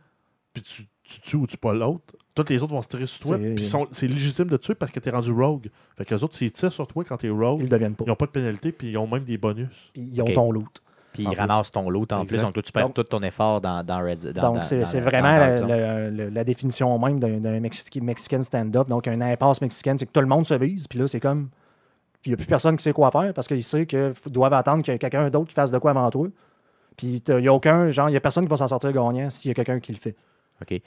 Speaker 2: puis tu, tu tues ou tu pas l'autre, tous les autres vont se tirer sur toi.
Speaker 3: C'est-
Speaker 2: Puis c'est légitime de tuer parce que t'es rendu rogue. Fait que les autres, s'ils tirent sur toi quand t'es rogue,
Speaker 3: Ils le deviennent pas.
Speaker 2: ils n'ont pas de pénalité, puis ils ont même des bonus.
Speaker 3: Puis ils ont ton loot.
Speaker 1: Puis ils ramassent ton lot en plus. Donc, toi, tu perds
Speaker 3: Donc-
Speaker 1: tout ton effort dans, dans Red dans-
Speaker 3: Donc, c'est vraiment
Speaker 1: dans
Speaker 3: la,
Speaker 1: Dark Zone.
Speaker 3: la- la- la définition même d'un d'un Mexi- Mexican stand-up. Donc, un impasse mexicaine, c'est que tout le monde se vise. Puis là, c'est comme. Puis il n'y a plus personne qui sait quoi faire parce qu'il sait qu'ils doivent attendre qu'il y ait quelqu'un d'autre qui fasse de quoi avant toi. Puis il n'y a aucun. Genre, il n'y a personne qui va s'en sortir gagnant s'il y a quelqu'un qui le fait.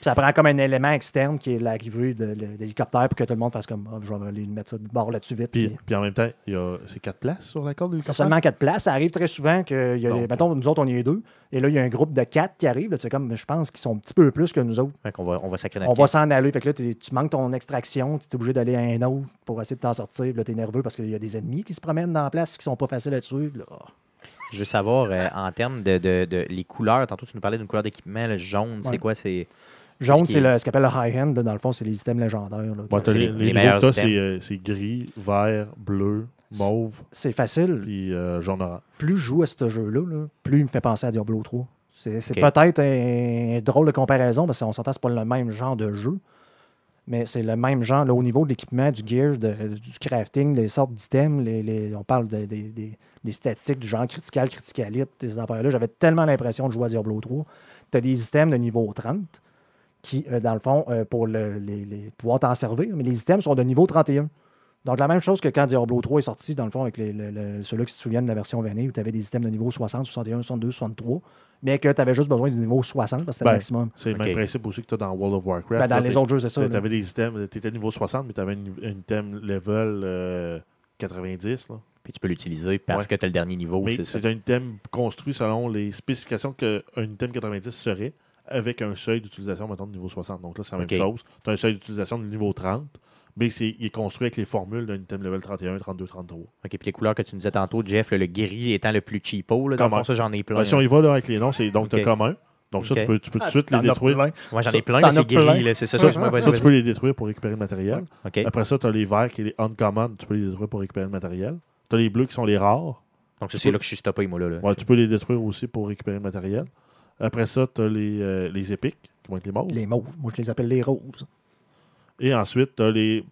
Speaker 3: Ça prend comme un élément externe qui est l'arrivée de, de l'hélicoptère pour que tout le monde fasse comme. Ah, je vais aller mettre ça de bord là-dessus vite.
Speaker 2: Puis,
Speaker 3: Puis-
Speaker 2: puis en même temps, il y a c'est quatre places sur la corde
Speaker 3: C'est seulement quatre places. Ça arrive très souvent que, il y a,
Speaker 2: Donc.
Speaker 3: mettons, nous autres, on y est deux. Et là, il y a un groupe de quatre qui arrive. C'est comme, je pense qu'ils sont un petit peu plus que nous autres.
Speaker 1: Qu'on va, on va sacrer
Speaker 3: On va s'en aller. Fait que là, tu manques ton extraction. Tu es obligé d'aller à un autre pour essayer de t'en sortir. Puis Là, tu es nerveux parce qu'il y a des ennemis qui se promènent dans la place qui sont pas faciles à tuer. Là, ah.
Speaker 1: Je veux savoir, euh, en termes de, de- de- les couleurs, tantôt tu nous parlais d'une couleur d'équipement, le jaune, c'est quoi? C'est
Speaker 3: Jaune, c'est ce qu'on appelle le high-end. Dans le fond, c'est les items légendaires. là.
Speaker 2: Bon, les,
Speaker 1: les- meilleurs
Speaker 2: t'as, c'est euh, c'est gris, vert, bleu, mauve,
Speaker 3: C'est facile.
Speaker 2: puis euh, jaune orange.
Speaker 3: Plus je joue à ce jeu-là, là, plus il me fait penser à Diablo 3. C'est peut-être un, drôle de comparaison parce qu'on s'entend que c'est pas le même genre de jeu. Mais c'est le même genre là, au niveau de l'équipement, du gear, du crafting, les sortes d'items. Les, les- on parle de- des- des- des statistiques du genre critical, criticalite, ces affaires-là. J'avais tellement l'impression de jouer à Diablo 3. Tu as des items de niveau 30 qui, euh, dans le fond, euh, pour le- les, les- pouvoir t'en servir, mais les items sont de niveau 31. Donc, la même chose que quand Diablo 3 est sorti, dans le fond, avec les, le- le- ceux-là qui se souviennent de la version vanille, où tu avais des items de niveau 60, 61, 62, 63, mais que tu avais juste besoin du niveau 60 parce que c'était
Speaker 2: Ben,
Speaker 3: le maximum.
Speaker 2: C'est le même principe aussi que tu as dans World of Warcraft.
Speaker 3: Ben,
Speaker 2: Là,
Speaker 3: dans les autres jeux, c'est ça.
Speaker 2: Tu avais des items, tu étais niveau 60, mais tu avais un item level euh, 90. Là.
Speaker 1: Puis tu peux l'utiliser parce
Speaker 2: Ouais.
Speaker 1: que tu as le dernier niveau,
Speaker 2: mais
Speaker 1: c'est
Speaker 2: un item construit selon les spécifications qu'un item 90 serait, avec un seuil d'utilisation, mettons, de niveau 60. Donc là, c'est la même chose. Tu as un seuil d'utilisation de niveau 30, mais c'est, il est construit avec les formules d'un item level 31, 32, 33.
Speaker 1: OK, puis les couleurs que tu nous disais tantôt, Jeff, là, le gris étant le plus cheapo, là, dans le fond, ça, j'en ai plein.
Speaker 2: Ben, si on y va là, avec les noms, c'est donc
Speaker 1: Ok.
Speaker 2: t'as commun. Donc ça, tu peux, tu peux tout de
Speaker 3: Ah,
Speaker 2: suite les détruire.
Speaker 1: Moi, j'en
Speaker 2: Ça,
Speaker 1: ai plein, mais c'est gris, là, c'est ça. ça, je me
Speaker 2: Ça,
Speaker 1: vas-y,
Speaker 2: tu peux les détruire pour récupérer le matériel. Après ça, tu as les verts qui est les uncommon, tu peux les détruire pour récupérer le matériel. Tu as les bleus qui sont les rares.
Speaker 1: Donc, ça, c'est là que je suis stoppé, moi, là. là.
Speaker 2: Ouais, tu peux les détruire aussi pour récupérer le matériel. Après ça, tu as les, euh, les épiques, qui vont être les mauves.
Speaker 3: Les mauves. Moi, je les appelle les roses.
Speaker 2: Et ensuite, tu as les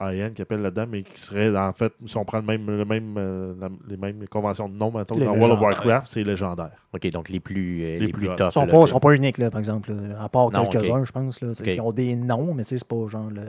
Speaker 2: IN qui appellent là-dedans, mais qui seraient, en fait, si on prend le même, le même, euh, la- les mêmes conventions de nom, mettons,
Speaker 3: Les
Speaker 2: dans World of
Speaker 3: légendaires.
Speaker 2: Warcraft, c'est légendaire.
Speaker 1: OK, donc les plus, euh,
Speaker 2: Les
Speaker 1: les
Speaker 2: plus
Speaker 1: plus
Speaker 2: hot.
Speaker 1: top.
Speaker 3: Ils sont
Speaker 1: là,
Speaker 3: pas,
Speaker 1: tu-
Speaker 3: sont pas uniques, là, par exemple. là, à part
Speaker 1: Non,
Speaker 3: quelques-uns, je pense. Là, qui ont des noms, mais tu sais, c'est pas genre le,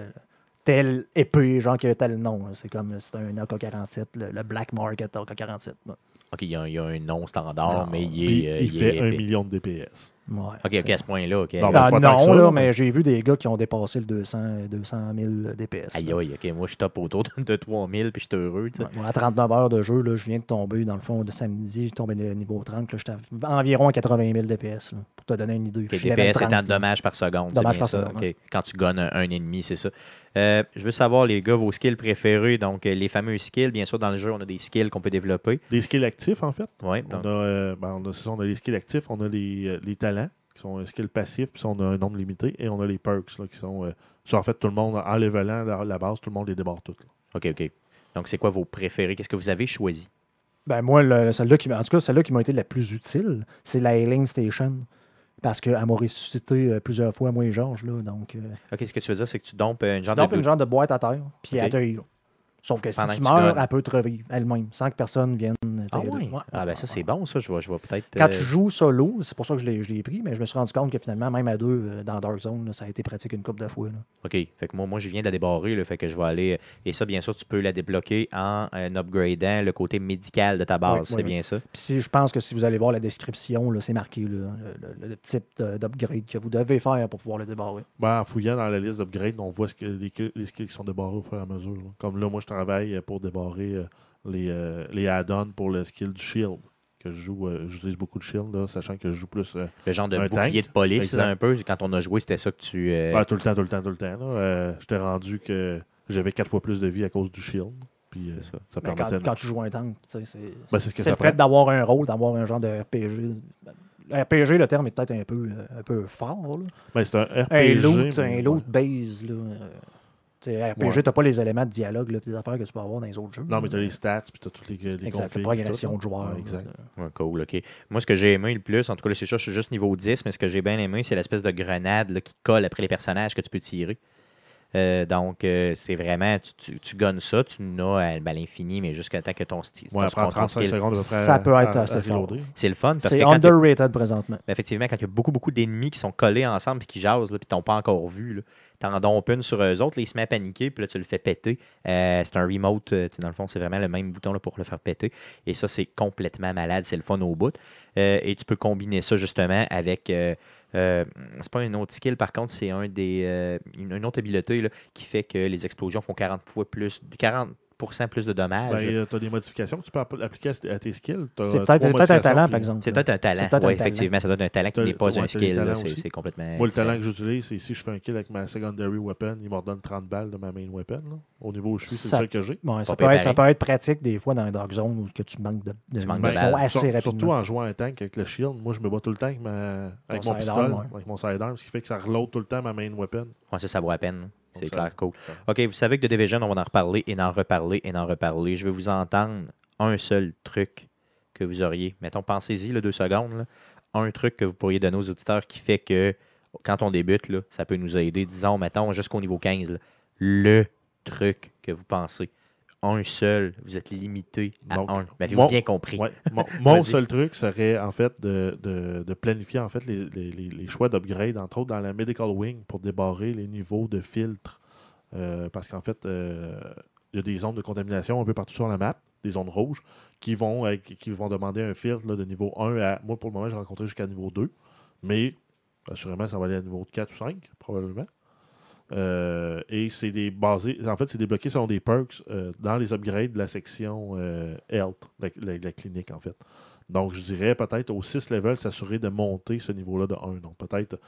Speaker 3: tel épée, genre qui a tel nom. là. C'est comme c'est un AK-47, le, le Black Market AK-47. là.
Speaker 1: OK, il y, a un- il y a un nom standard,
Speaker 3: Non.
Speaker 1: mais il
Speaker 2: Puis,
Speaker 1: est. euh,
Speaker 2: il
Speaker 1: est
Speaker 2: fait 1
Speaker 1: épais.
Speaker 2: million de DPS.
Speaker 3: Ouais,
Speaker 1: OK, à ce point-là. OK.
Speaker 2: Non,
Speaker 3: Ben, non,
Speaker 2: ça,
Speaker 3: là, mais j'ai vu des gars qui ont dépassé le 200, 200 000 DPS.
Speaker 1: Aïe, aïe, OK. Moi, je top autour de, de 3000 puis je suis heureux.
Speaker 3: Ouais, moi, à 39 heures de jeu, là, je viens de tomber, dans le fond, de samedi, je tombé de niveau 30. là, J'étais à environ à 80 000 DPS, là, pour te donner une idée.
Speaker 1: OK,
Speaker 3: Je suis level
Speaker 1: DPS
Speaker 3: 30,
Speaker 1: étant
Speaker 3: là.
Speaker 1: dommage par seconde. c'est
Speaker 3: Dommage par
Speaker 1: ça.
Speaker 3: seconde,
Speaker 1: OK. Quand tu gonnes un, un ennemi, c'est ça. Euh, je veux savoir, les gars, vos skills préférés. Donc, euh, les fameux skills. Bien sûr, dans le jeu, on a des skills qu'on peut développer.
Speaker 2: Des skills actifs, en fait.
Speaker 1: Ouais,
Speaker 2: On
Speaker 1: donc,
Speaker 2: a, euh, ben, on, a, on a les skills actifs, on a les, euh, les talents, qui sont un skill passif, puis on a un nombre limité, et on a les perks, là, qui sont, euh, sont en fait tout le monde, en levelant la, la base, tout le monde les débarre toutes. là.
Speaker 1: OK, OK. Donc, c'est quoi vos préférés? Qu'est-ce que vous avez choisi?
Speaker 3: Ben, moi, le- celle-là qui, m'a- en tout cas, celle-là qui m'a été la plus utile, c'est la Healing Station. Parce qu'elle m'a ressuscité euh, plusieurs fois, moi et Georges. Là, donc, euh,
Speaker 1: OK, ce que tu veux dire, c'est que tu dompes une
Speaker 3: tu
Speaker 1: genre
Speaker 3: dumpes
Speaker 1: de...
Speaker 3: une genre de boîte à terre, puis
Speaker 1: Ok.
Speaker 3: elle te heal. Sauf que
Speaker 1: Pendant
Speaker 3: si tu meurs, elle peut te revivre elle-même, sans que personne vienne
Speaker 1: Ah,
Speaker 3: t'aider.
Speaker 1: ouais? Ah, ben ça, c'est bon, ça. Je vais, je vais peut-être...
Speaker 3: Quand
Speaker 1: euh,
Speaker 3: tu joues solo, c'est pour ça que je l'ai, je l'ai pris, mais je me suis rendu compte que finalement, même à deux, euh, dans Dark Zone, là, ça a été pratique une couple de fois. là.
Speaker 1: OK. Fait que moi, moi, je viens de la débarrer. Là, fait que je vais aller. Et ça, bien sûr, tu peux la débloquer en euh, upgradant le côté médical de ta base.
Speaker 3: Oui,
Speaker 1: c'est
Speaker 3: oui,
Speaker 1: bien ça?
Speaker 3: Puis si, je pense que si vous allez voir la description, là, c'est marqué là, le, le- le type de- d'upgrade que vous devez faire pour pouvoir le débarrer.
Speaker 2: Ben, en fouillant dans la liste d'upgrades, on voit ce que, les, les skills qui sont débarrés au fur et à mesure. là. Comme là, moi, je travaille pour débarrer euh, les, euh, les add-ons pour le skill du shield. Que je joue, euh, j'utilise beaucoup de shield, là, sachant que je joue plus euh,
Speaker 1: Le genre de
Speaker 2: Un
Speaker 1: bouclier
Speaker 2: tank.
Speaker 1: de police, là, un peu. Quand on a joué, c'était ça que tu. euh,
Speaker 2: ouais, tout le temps, tout le temps, tout le temps. là. Euh, J'étais rendu que j'avais quatre fois plus de vie à cause du shield. Puis euh,
Speaker 1: ça.
Speaker 2: ça,
Speaker 3: Mais quand,
Speaker 2: permettait de-
Speaker 3: quand tu joues un tank, c'est
Speaker 2: Ben, ce
Speaker 3: le fait d'avoir un rôle, d'avoir un genre de RPG. ben, RPG, le terme est peut-être un peu, euh, un peu fort. là.
Speaker 2: Ben, c'est un RPG.
Speaker 3: Un loot,
Speaker 2: mais
Speaker 3: un loot base. Là. Euh, tu RPG,
Speaker 2: Ouais.
Speaker 3: t'as pas les éléments de dialogue, là, des affaires que tu peux avoir dans les autres jeux.
Speaker 2: Non, mais t'as les stats, puis t'as toutes les, les
Speaker 3: Exact, progression
Speaker 2: tout,
Speaker 3: de joueurs.
Speaker 2: Ouais, exact.
Speaker 1: Ouais, cool, OK. Moi, ce que j'ai aimé le plus, en tout cas, c'est sûr, je suis juste niveau 10, mais ce que j'ai bien aimé, c'est l'espèce de grenade là, qui colle après les personnages que tu peux tirer. Euh, donc, euh, c'est vraiment, tu, tu, tu gonnes ça, tu n'as à, ben, à l'infini, mais jusqu'à temps que ton style.
Speaker 2: Ouais, après
Speaker 1: ton
Speaker 2: 35
Speaker 1: skill-
Speaker 2: secondes.
Speaker 3: Ça peut être assez fort.
Speaker 1: C'est le fun parce que
Speaker 3: C'est underrated présentement.
Speaker 1: ben, effectivement, quand il y a beaucoup, beaucoup d'ennemis qui sont collés ensemble et qui jasent, puis t'ont pas encore vu, là, t'en dompes une sur eux autres, ils se mettent à paniquer, puis là, tu le fais péter. Euh, c'est un remote, euh, dans le fond, c'est vraiment le même bouton là, pour le faire péter. Et ça, c'est complètement malade, c'est le fun au bout. Euh, et tu peux combiner ça justement avec. euh, c'est pas un autre skill, par contre, c'est un des une, une autre habileté là, qui fait que les explosions font 40 fois plus, 40% plus de dommages.
Speaker 2: Ben, euh, t'as des modifications que tu peux app- appliquer à, à tes skills.
Speaker 3: C'est peut-être un talent, par exemple.
Speaker 1: c'est peut-être un talent.
Speaker 3: Un
Speaker 1: effectivement, ça doit être un talent qui n'est pas
Speaker 2: ouais,
Speaker 1: un skill. C'est complètement.
Speaker 2: Moi, le talent que j'utilise, c'est si je fais un kill avec ma secondary weapon, il me redonne 30 balles de ma main weapon. là. Au niveau où je suis, c'est
Speaker 3: Ça-
Speaker 2: le seul que j'ai.
Speaker 3: Ouais, ça, peut être, ça
Speaker 1: pareil.
Speaker 3: peut être pratique des fois dans les Dark Zone où que tu manques de, de
Speaker 1: Tu manques de
Speaker 3: assez
Speaker 2: Sur-
Speaker 3: rapidement.
Speaker 2: Surtout en jouant un tank avec le shield. Moi, je me bats tout le temps avec, ma, avec
Speaker 3: Ton
Speaker 2: mon pistolet, avec mon sidearm, ce qui fait que ça reload tout le temps ma main weapon.
Speaker 1: Ouais, ça, ça vaut la peine. C'est clair, cool. OK, vous savez que de Division, on va en reparler et en reparler et en reparler. Je vais vous entendre un seul truc que vous auriez. Mettons, pensez-y, là, deux secondes. là. Un truc que vous pourriez donner aux auditeurs qui fait que quand on débute, là, ça peut nous aider. Disons, mettons, jusqu'au niveau 15. là. le truc que vous pensez. Un seul, vous êtes limité à
Speaker 2: Donc,
Speaker 1: un. M'avez-vous
Speaker 2: mon-
Speaker 1: bien compris?
Speaker 2: Ouais. Mon, *laughs* seul truc serait en fait de, de- de planifier en fait les, les- les- les choix d'upgrade, entre autres dans la Medical Wing pour débarrer les niveaux de filtres. Euh, parce qu'en fait, euh, il y a des zones de contamination un peu partout sur la map, des zones rouges, qui vont, euh, qui qui vont demander un filtre là, de niveau 1 à. Moi, pour le moment, j'ai rencontré jusqu'à niveau 2. Mais assurément, ça va aller à niveau 4 ou 5, probablement. Euh, et c'est des basés. En fait, c'est débloqué selon des perks euh, dans les upgrades de la section euh, Health, la, clinique, en fait. Donc, je dirais peut-être au 6 level, s'assurer de monter ce niveau-là de 1. Donc, peut-être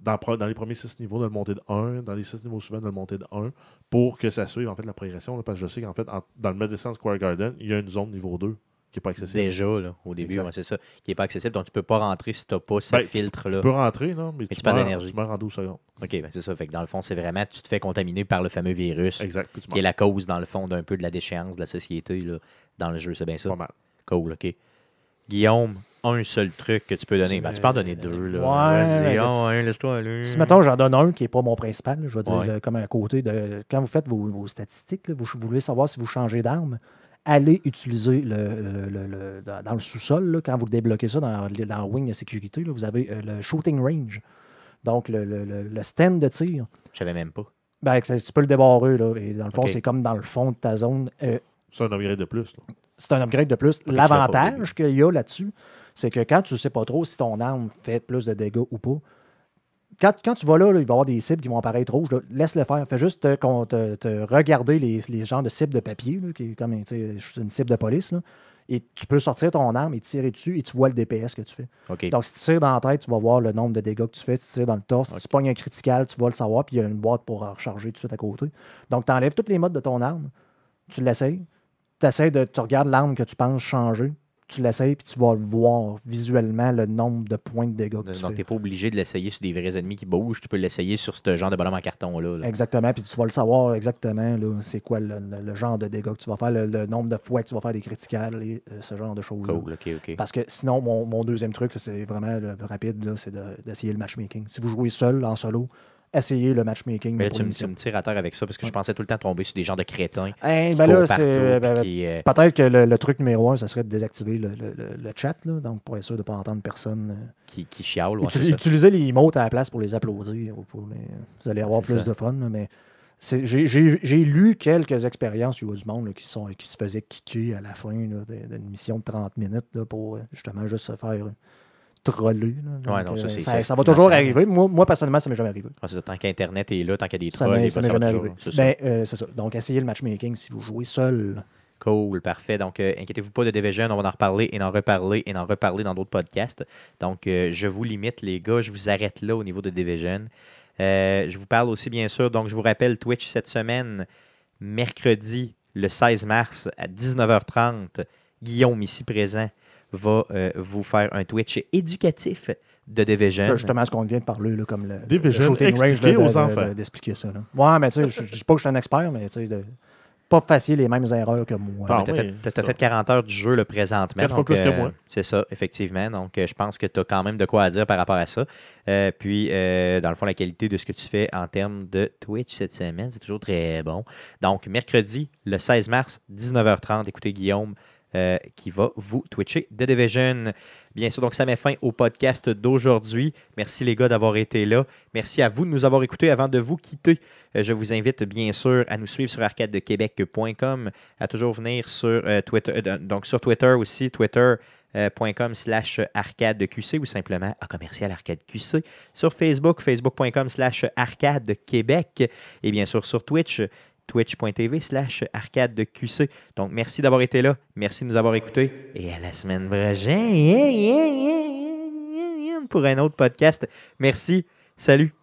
Speaker 2: dans, les premiers 6 niveaux, de le monter de 1, dans les 6 niveaux suivants, de le monter de 1, pour que ça suive en fait la progression. parce que je sais qu'en fait, dans le Medicine Square Garden, il y a une zone niveau 2 qui n'est pas accessible.
Speaker 1: Déjà, là, au début, ouais, c'est ça, qui n'est pas accessible. Donc, tu peux pas rentrer si tu n'as pas ce
Speaker 2: Ben, tu-
Speaker 1: filtre-là.
Speaker 2: Tu peux rentrer, non, mais,
Speaker 1: tu
Speaker 2: tu,
Speaker 1: perds
Speaker 2: meurs,
Speaker 1: d'énergie.
Speaker 2: tu meurs en 12 secondes.
Speaker 1: OK, ben c'est ça. Fait que dans le fond, c'est vraiment, tu te fais contaminer par le fameux virus.
Speaker 2: Exact. tu
Speaker 1: qui est la cause, dans le fond, d'un peu de la déchéance de la société là, dans le jeu. C'est bien ça?
Speaker 2: Pas mal.
Speaker 1: Cool, OK. Guillaume, un seul truc que tu peux donner.
Speaker 3: C'est-
Speaker 1: Ben, tu peux en donner deux. Là.
Speaker 3: Ouais,
Speaker 1: Vas-y, oh, un, laisse-toi aller.
Speaker 3: Si, mettons, j'en donne un qui n'est pas mon principal, je veux dire,
Speaker 1: Ouais.
Speaker 3: le- comme à côté de. Quand vous faites vos, vos statistiques, là, vous, vous voulez savoir si vous changez d'arme, allez utiliser le, le- le- le- dans, le sous-sol, là, quand vous débloquez ça dans, dans wing de sécurité, là, vous avez euh, le shooting range. Donc, le, le- le- le stand de tir.
Speaker 1: Je savais même pas.
Speaker 3: Ben, tu peux le débarrer, là. Et dans le fond, c'est comme dans le fond de ta zone. Euh,
Speaker 2: C'est un upgrade de plus.
Speaker 3: c'est un upgrade de plus. L'avantage qu'il y a là-dessus, c'est que quand tu ne sais pas trop si ton arme fait plus de dégâts ou pas, quand, quand tu vas là, là, il va y avoir des cibles qui vont apparaître rouges. Laisse-le faire. Fais juste te, te- te regarder les, les genres de cibles de papier, là, qui est comme une cible de police. là, et tu peux sortir ton arme et tirer dessus et tu vois le DPS que tu fais. Donc, si tu tires dans la tête, tu vas voir le nombre de dégâts que tu fais. Si tu tires dans le torse, si tu pognes un critical, tu vas le savoir, puis il y a une boîte pour recharger tout de suite à côté. Donc, tu enlèves toutes les modes de ton arme, tu l'essayes, tu de, tu regardes l'arme que tu penses changer, tu l'essayes, puis tu vas voir visuellement le nombre de points de dégâts que tu
Speaker 1: Donc, tu n'es pas obligé de l'essayer sur des vrais ennemis qui bougent. Tu peux l'essayer sur ce genre de bonhomme en carton-là. là.
Speaker 3: Exactement, puis tu vas le savoir exactement, c'est quoi le, le- le genre de dégâts que tu vas faire, le, le nombre de fois que tu vas faire des criticals et euh, ce genre de choses-là.
Speaker 1: Cool, OK, OK.
Speaker 3: Parce que sinon, mon, mon deuxième truc, c'est vraiment le rapide, c'est de- d'essayer le matchmaking. Si vous jouez seul, en solo, essayez le matchmaking.
Speaker 1: Mais là, tu, me-
Speaker 3: l'émission.
Speaker 1: tu me tires à terre avec ça parce que je pensais tout le temps tomber sur des genres de crétins.
Speaker 3: Hein,
Speaker 1: qui
Speaker 3: ben ben,
Speaker 1: qui, euh,
Speaker 3: Peut-être que le, le truc numéro un, ça serait de désactiver le, le- le- chat, là, donc pour être sûr de ne pas entendre personne. euh.
Speaker 1: qui, qui ouais,
Speaker 3: Util- utilisez les emotes à la place pour les applaudir. ou pour les- Vous allez avoir plus
Speaker 1: ça.
Speaker 3: de fun. là, mais j'ai- lu quelques expériences du monde là, qui, sont, qui se faisaient kicker à la fin d'une mission de 30 minutes là, pour euh, justement juste se faire troller. là. Donc,
Speaker 1: Ouais, non, ça,
Speaker 3: euh,
Speaker 1: c'est-
Speaker 3: ça,
Speaker 1: c'est
Speaker 3: ça va toujours arriver. Moi, moi personnellement, ça m'est jamais arrivé.
Speaker 1: Ouais, c'est ça. Tant qu'Internet est là, tant qu'il y a des
Speaker 3: Ça
Speaker 1: trolls,
Speaker 3: m'est ça m'est jamais arrivé.
Speaker 1: c'est ça.
Speaker 3: Ben, euh, c'est ça. Donc, essayez le matchmaking si vous jouez seul.
Speaker 1: Cool, parfait. Donc, euh, inquiétez-vous pas de Division, on va en reparler et en reparler et en reparler dans d'autres podcasts. Donc, euh, je vous limite, les gars, je vous arrête là au niveau de Division. Euh, je vous parle aussi, bien sûr, donc je vous rappelle Twitch cette semaine, mercredi, le 16 mars à 19h30. Guillaume, ici présent, va euh, vous faire un Twitch éducatif de Division.
Speaker 3: Là, Justement, ce qu'on vient de parler, là, comme le,
Speaker 2: Division
Speaker 3: le range, de-
Speaker 2: aux
Speaker 3: de- de-
Speaker 2: enfants.
Speaker 3: d'expliquer ça. Là. Ouais, mais tu sais, je je dis pas que je suis un expert, mais tu sais, pas facile les mêmes erreurs que moi.
Speaker 2: Ah,
Speaker 1: tu as,
Speaker 2: oui,
Speaker 1: fait, t'as
Speaker 2: ça.
Speaker 1: fait 40 heures du jeu le présentement.
Speaker 2: Quatre fois plus que
Speaker 1: euh,
Speaker 2: moi.
Speaker 1: C'est ça, effectivement. Donc, euh, je pense que tu as quand même de quoi à dire par rapport à ça. Euh, puis, euh, dans le fond, la qualité de ce que tu fais en termes de Twitch cette semaine, c'est toujours très bon. Donc, mercredi, le 16 mars, 19h30, écoutez Guillaume euh, qui va vous twitcher The Division. Bien sûr, donc ça met fin au podcast d'aujourd'hui. Merci les gars d'avoir été là. Merci à vous de nous avoir écoutés avant de vous quitter. Euh, je vous invite bien sûr à nous suivre sur arcadedequebec.com, à toujours venir sur euh, Twitter, euh, donc sur Twitter aussi, twitter.com slash arcadeqc ou simplement à commercial arcadeqc. Sur Facebook, facebook.com slash arcadequebec et bien sûr sur Twitch, twitch.tv slash arcade de QC. Donc, merci d'avoir été là. Merci de nous avoir écoutés. Et à la semaine prochaine pour un autre podcast. Merci. Salut.